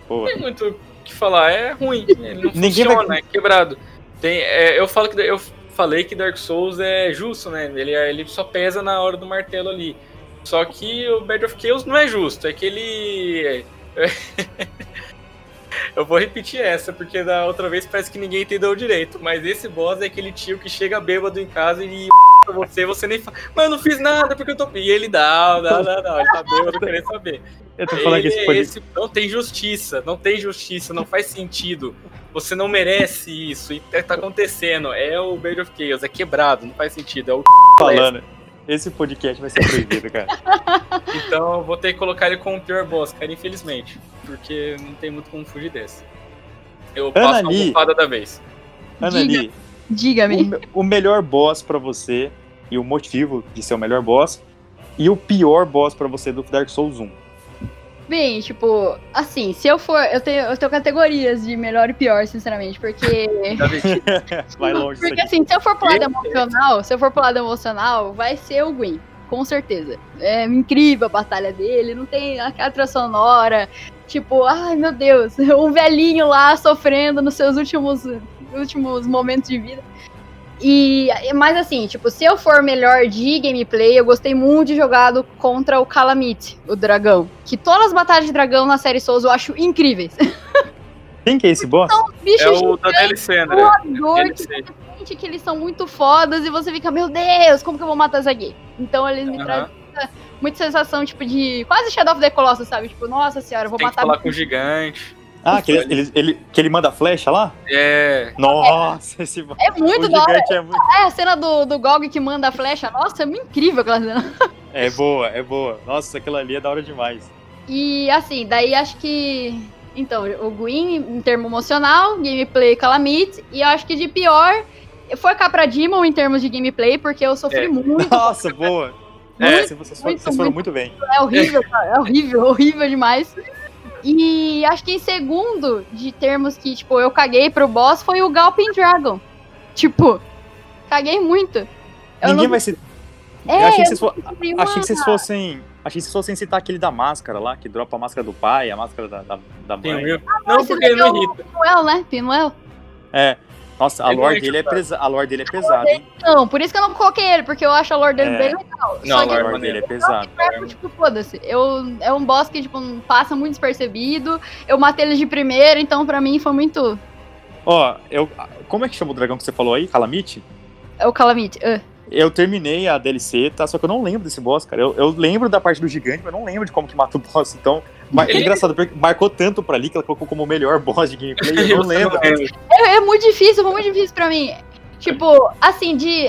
Não boa. tem muito o que falar, é ruim. Ele não Ninguém funciona, vai- é quebrado. Tem, é, eu falo que eu falei que Dark Souls é justo, né? Ele, ele só pesa na hora do martelo ali. Só que o Bad of Chaos não é justo, é que ele. Eu vou repetir essa, porque da outra vez parece que ninguém entendeu direito. Mas esse boss é aquele tio que chega bêbado em casa e pra você, você nem fala, mas eu não fiz nada porque eu tô. E ele dá, dá, dá, dá. Ele tá bêbado querendo saber. Eu tô falando que Ele- esse foi... esse- não tem justiça, não tem justiça, não faz sentido. Você não merece isso e tá tá acontecendo. É o Band of Chaos, é quebrado, não faz sentido. É o... falando. Esse podcast vai ser proibido, cara. Então eu vou ter que colocar ele como o pior boss, cara, infelizmente. Porque não tem muito como fugir desse. Eu Ana passo uma Lee. bufada da vez. Ana Diga. Lee, Diga-me. o, me- o melhor boss pra você e o motivo de ser o melhor boss e o pior boss pra você do Dark Souls 1. Bem, tipo, assim, se eu for. Eu tenho, eu tenho categorias de melhor e pior, sinceramente, porque. Vai longe Porque assim, se eu for pro lado emocional, se eu for pro lado emocional, vai ser o Gwyn, com certeza. É incrível a batalha dele, não tem aquela trilha sonora, tipo, ai meu Deus, um velhinho lá sofrendo nos seus últimos, últimos momentos de vida. E, mas assim, tipo, se eu for melhor de gameplay, eu gostei muito de jogado contra o Calamite, o dragão. Que todas as batalhas de dragão na série Souls eu acho incríveis. Quem que é esse boss? É Bichos o da DLC, que que eles são muito fodas e você fica, meu Deus, como que eu vou matar isso aqui? Então eles me Aham. trazem muita, muita sensação, tipo, de quase Shadow of the Colossus, sabe? Tipo, nossa senhora, eu vou Tem que matar. falar com o gigante. Ah, que ele, ele, ele- que ele manda flecha lá? É. Nossa, esse. É muito da hora. é muito. É, a cena do, do Gog que manda a flecha, nossa, é muito incrível aquela cena. É boa, é boa. Nossa, aquela ali é da hora demais. E assim, daí acho que. Então, o Gwyn, em termo emocional, gameplay Calamite, e eu acho que de pior foi Capra Demon em termos de gameplay, porque eu sofri É. muito. Nossa, boa. É. Nossa, vocês, foram, muito, vocês foram muito. muito bem. É horrível, cara. É horrível, horrível demais. E acho que em segundo, de termos que, tipo, eu caguei pro boss, foi o Galpin Dragon. Tipo, caguei muito. Eu Ninguém não- vai se. É, eu achei que eu vocês, uma- achei que vocês fossem. Achei que vocês fossem citar aquele da máscara lá, que dropa a máscara do pai, a máscara da, da, da mãe. mil. Não, esse porque ele não é irrita. Pinuel, né? Pinuel. É. Nossa, a Ele lore é dele é, pesa... a lore dele é pesada, hein? Não, por isso que eu não coloquei ele, porque eu acho a lore dele É. bem legal. Não, Só a que A lore dele é pesada. Trapper, tipo, foda-se. Eu, é um boss que, tipo, passa muito despercebido. Eu matei ele de primeira, então pra mim foi muito. Ó, eu. Como é que chama o dragão que você falou aí? Calamite? É o Calamite. Ah. Eu terminei a DLC, tá? Só que eu não lembro desse boss, cara. Eu, eu lembro da parte do gigante, mas eu não lembro de como que mata o boss. Então, mar... é engraçado, porque marcou tanto pra ali que ela colocou como o melhor boss de gameplay. Eu não lembro. É, é muito difícil, foi muito difícil pra mim. Tipo, assim, de,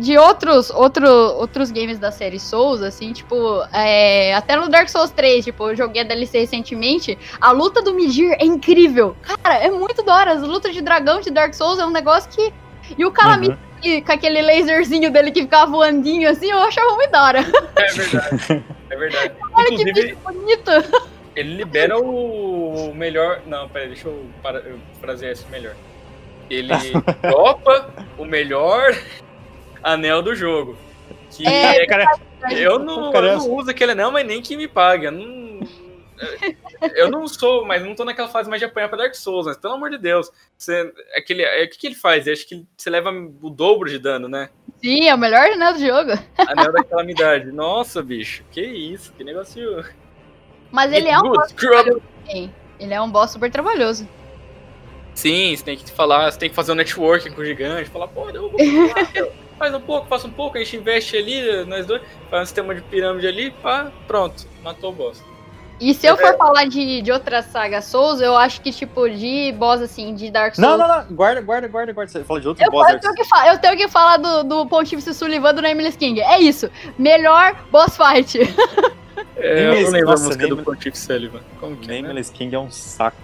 de outros, outro, outros games da série Souls, assim, tipo, é, até no Dark Souls 3, tipo, eu joguei a DLC recentemente, a luta do Midir é incrível. Cara, é muito da hora. As lutas de dragão de Dark Souls é um negócio que. E o Calamite Uhum. que- com aquele laserzinho dele que ficava voandinho assim, eu achava muito da hora. É verdade. É verdade. Olha que Inclusive, bicho bonito. Ele libera o melhor. Não, peraí, deixa eu, para... eu frasear isso melhor. Ele dropa o melhor anel do jogo. Que É, é, cara, eu, não, cara, eu não uso aquele anel, mas nem que me paga. Eu não, eu não sou, mas não tô naquela fase mais de apanhar pra Dark Souls, mas pelo amor de Deus. Você, aquele, é, o que, que ele faz? Eu acho que você leva o dobro de dano, né? Sim, é o melhor anel do jogo. Anel da calamidade. Nossa, bicho, que isso, que negócio. Mas ele é um. Ele é um boss super trabalhoso. Sim, você tem que falar, você tem que fazer um networking com o gigante, falar, pô, eu vou falar, faz um pouco, faça um pouco, a gente investe ali, nós dois, faz um sistema de pirâmide ali, pá, pronto, matou o boss. E se eu for falar de, de outra saga Souls, eu acho que, tipo, de boss, assim, de Dark Souls... Não, não, não. Guarda, guarda, guarda, guarda. Você fala de outro Eu, boss. eu, tenho que fa- eu tenho que falar do, do Pontífice Sullivan do Nameless King. É isso. Melhor boss fight. É, eu não lembro nossa, a música do Nameless- Pontífice Sullivan. Como que é, né? Nameless King é um saco.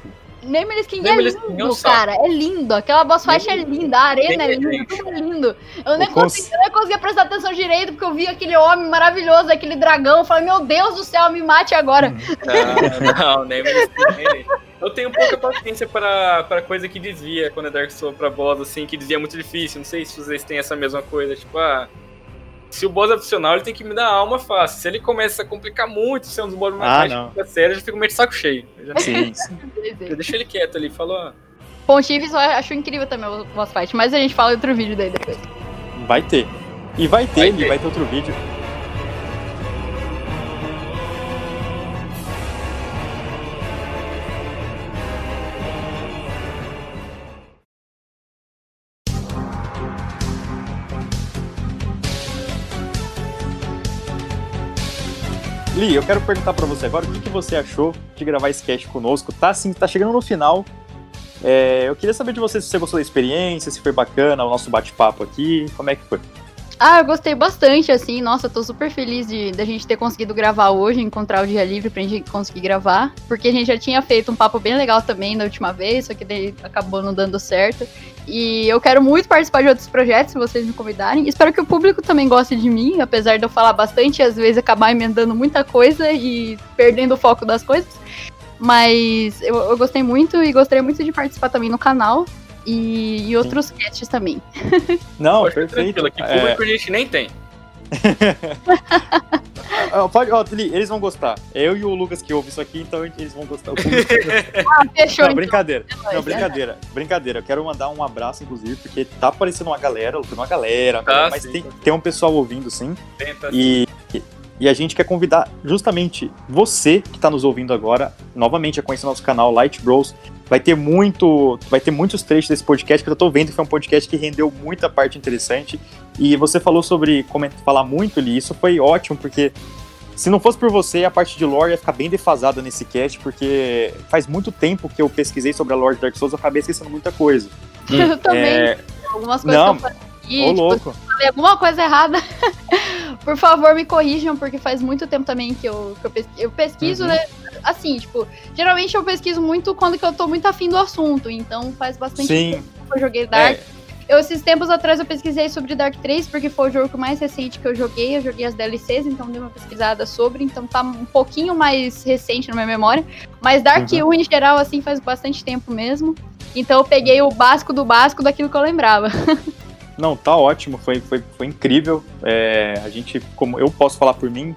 Nameless King Nameless é King lindo, é um cara. É lindo. Aquela boss fight é linda. A arena é King é linda. Tudo é lindo. Eu nem, O cons- consegui, eu nem conseguia prestar atenção direito porque eu vi aquele homem maravilhoso, aquele dragão. Eu falei, meu Deus do céu, me mate agora. Ah, não, Nameless King é. Eu tenho pouca paciência para, para coisa que desvia quando é Dark Souls pra boss, assim, que desvia muito difícil. Não sei se vocês têm essa mesma coisa, tipo, ah. Se o boss é opcional, ele tem que me dar alma fácil. Se ele começa a complicar muito, ser um dos boss Ah, mais sério, eu já fico meio de saco cheio. Eu já, Sim, sim. eu deixo ele quieto ali, falou, ah, Pontífice eu acho incrível também o boss fight, mas a gente fala em outro vídeo daí depois. Vai ter. E vai ter, Vai e ter. vai ter outro vídeo. Li, eu quero perguntar pra você agora o que, que você achou de gravar esse cast conosco. Tá assim, tá chegando no final. É, eu queria saber de você se você gostou da experiência, se foi bacana o nosso bate-papo aqui, como é que foi? Ah, eu gostei bastante, assim. Nossa, tô super feliz de da gente ter conseguido gravar hoje, encontrar o dia livre pra gente conseguir gravar. Porque a gente já tinha feito um papo bem legal também da última vez, só que daí acabou não dando certo. E eu quero muito participar de outros projetos, se vocês me convidarem. Espero que o público também goste de mim, apesar de eu falar bastante e às vezes acabar emendando muita coisa e perdendo o foco das coisas. Mas eu, eu gostei muito e gostaria muito de participar também no canal e, e outros casts também. Não, pode perfeito. aqui É, público a gente nem tem. ah, pode, ó, Li, eles vão gostar. Eu e o Lucas que ouvem isso aqui, então eles vão gostar. Ah, fechou, Não, então. brincadeira. nóis, Não, brincadeira. Brincadeira. Eu quero mandar um abraço, inclusive, porque tá aparecendo uma galera, uma galera, uma Tá, galera, mas sim. tem, tem um pessoal ouvindo, sim. Tenta E, e a gente quer convidar justamente você que está nos ouvindo agora, novamente a conhecer nosso canal Light Bros. Vai ter muito, vai ter muitos trechos desse podcast que eu tô vendo que foi um podcast que rendeu muita parte interessante. E você falou sobre como falar muito ali, isso foi ótimo porque se não fosse por você, a parte de lore ia ficar bem defasada nesse cast, porque faz muito tempo que eu pesquisei sobre a lore de Dark Souls, eu acabei esquecendo muita coisa. Eu também. É, Algumas coisas não, que eu falei, ô tipo, louco. falei alguma coisa errada, por favor me corrijam, porque faz muito tempo também que eu, que eu, pes- eu pesquiso, Uhum. né? Assim, tipo, geralmente eu pesquiso muito quando que eu tô muito afim do assunto, então faz bastante Sim, tempo que eu joguei Dark. é, Eu, esses tempos atrás, eu pesquisei sobre Dark 3, porque foi o jogo mais recente que eu joguei. Eu joguei as DLCs, então dei uma pesquisada sobre. Então tá um pouquinho mais recente na minha memória. Mas Dark Uhum. 1, em geral, assim, faz bastante tempo mesmo. Então eu peguei o básico do básico daquilo que eu lembrava. Não, tá ótimo, foi, foi, foi incrível. É, a gente, como eu posso falar por mim,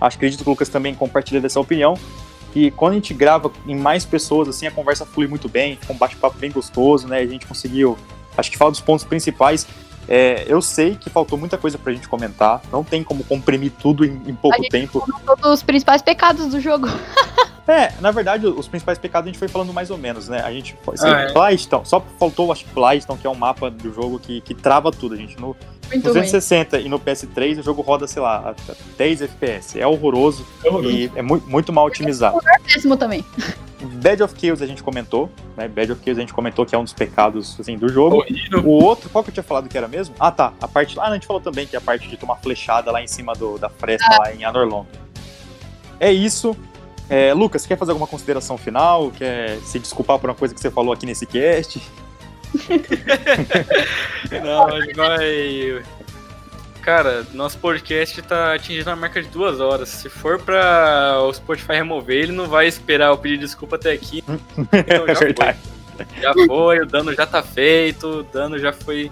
acho que acredito que o Lucas também compartilha dessa opinião. E quando a gente grava em mais pessoas, assim, a conversa flui muito bem, fica um bate-papo bem gostoso, né? A gente conseguiu acho que fala dos pontos principais. É, eu sei que faltou muita coisa pra gente comentar, não tem como comprimir tudo em, em pouco tempo. Todos os principais pecados do jogo. É, na verdade, os principais pecados a gente foi falando mais ou menos, né? A gente. Assim, ah, é. Só faltou, acho que Plaston, que é um mapa do jogo que, que trava tudo. A gente no, no 360 ruim. e no PS3 o jogo roda, sei lá, 10 FPS. É horroroso é e é muito, muito mal otimizado. É péssimo também. Bad of Kills a gente comentou, né? Bad of Kills a gente comentou que é um dos pecados assim, do jogo. O outro, qual que eu tinha falado que era mesmo? Ah, tá. A parte. Ah, a gente falou também que é a parte de tomar flechada lá em cima do, da fresta ah. lá em Anorlong. É isso. É, Lucas, quer fazer alguma consideração final? Quer se desculpar por uma coisa que você falou aqui nesse cast? Não, mas vai. Cara, nosso podcast tá atingindo a marca de duas horas. Se for pra o Spotify remover, ele não vai esperar eu pedir desculpa até aqui. Então já é verdade. Foi. Já foi, o dano já tá feito, o dano já foi.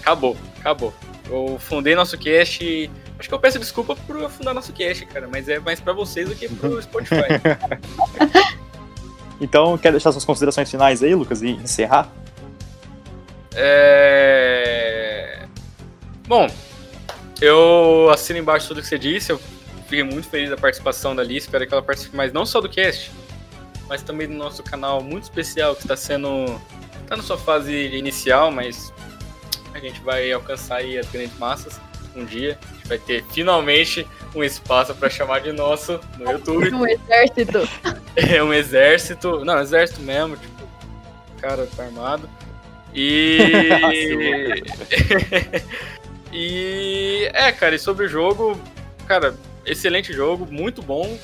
Acabou, acabou. Eu fundei nosso cast Acho que eu peço desculpa por afundar nosso cast, cara, mas é mais para vocês do que pro Spotify. então, quer deixar suas considerações finais aí, Lucas, e encerrar? É... Bom, eu assino embaixo tudo que você disse, eu fiquei muito feliz da participação dali, espero que ela participe mais não só do cast, mas também do nosso canal muito especial que está sendo. está na sua fase inicial, mas a gente vai alcançar aí as grandes massas um dia. A gente vai ter finalmente um espaço para chamar de nosso no YouTube. Um exército. É um exército. Não, exército mesmo, tipo, o cara tá armado. E. e. É, cara, e sobre o jogo, cara, excelente jogo, muito bom.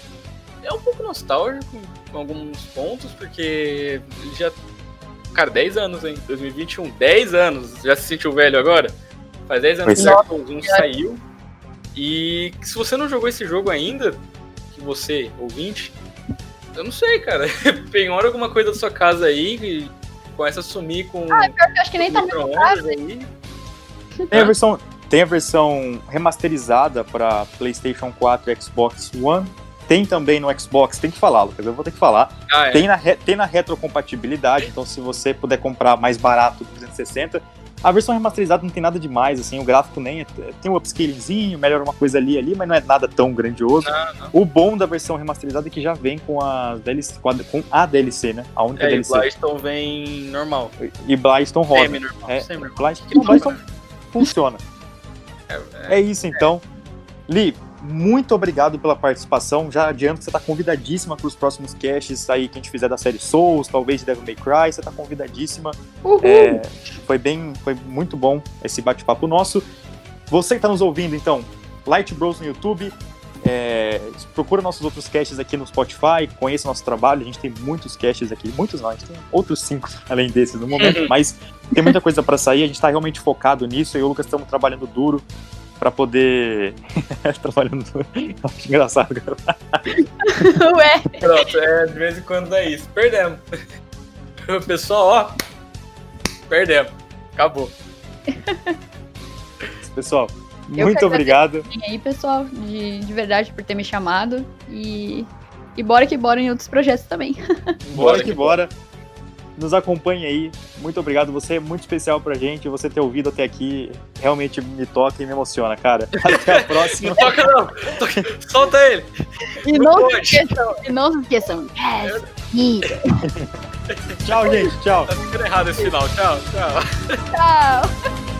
É um pouco nostálgico em alguns pontos, porque ele já. Cara, 10 anos, hein? 2021, 10 anos. Já se sentiu velho agora? Faz 10 anos que o Platão é. saiu. E se você não jogou esse jogo ainda, que você, ouvinte, eu não sei, cara. Penhora alguma coisa da sua casa aí e começa a sumir com. Ah, pior que eu acho que nem tá muito caro. Aí. Tem a versão, tem a versão remasterizada para PlayStation 4 e Xbox One. Tem também no Xbox, tem que falar, Lucas, eu vou ter que falar. Ah, é. tem, na, tem na retrocompatibilidade, então se você puder comprar mais barato do 360, a versão remasterizada não tem nada demais, assim, o gráfico nem é, tem um upscalingzinho, melhora uma coisa ali ali, mas não é nada tão grandioso. Não, não. O bom da versão remasterizada é que já vem com a DLC, com a, DLC né? A única é, DLC. E Blaston vem normal. E Blaston roda. Semi-normal. É, Semi-normal. Blaston, Blaston funciona. É, é, é isso então. Li, muito obrigado pela participação. Já adianto que você está convidadíssima para os próximos casts aí que a gente fizer da série Souls, talvez de Devil May Cry. Você está convidadíssima. É, foi bem, foi muito bom esse bate-papo nosso. Você que está nos ouvindo, então, Light Bros no YouTube. É, procura nossos outros casts aqui no Spotify, conheça nosso trabalho. A gente tem muitos casts aqui, muitos não, a gente tem outros cinco além desses no momento, mas tem muita coisa para sair. A gente está realmente focado nisso. Eu e o Lucas estamos trabalhando duro para poder. Trabalhando. Acho engraçado, cara. Ué. Pronto, é, de vez em quando é isso. Perdemos. O pessoal, ó. Perdemos. Acabou. Pessoal, muito obrigado. aí, pessoal, de, de verdade, por ter me chamado. E, e bora que bora em outros projetos também. Bora que bora nos acompanhe aí. Muito obrigado, você é muito especial pra gente. Você ter ouvido até aqui realmente me toca e me emociona, cara. Até a próxima. não toca não, solta ele. E não, se esqueçam, e não se esqueçam. tchau, gente, tchau. Tá ficando errado esse final. Tchau, tchau. Tchau.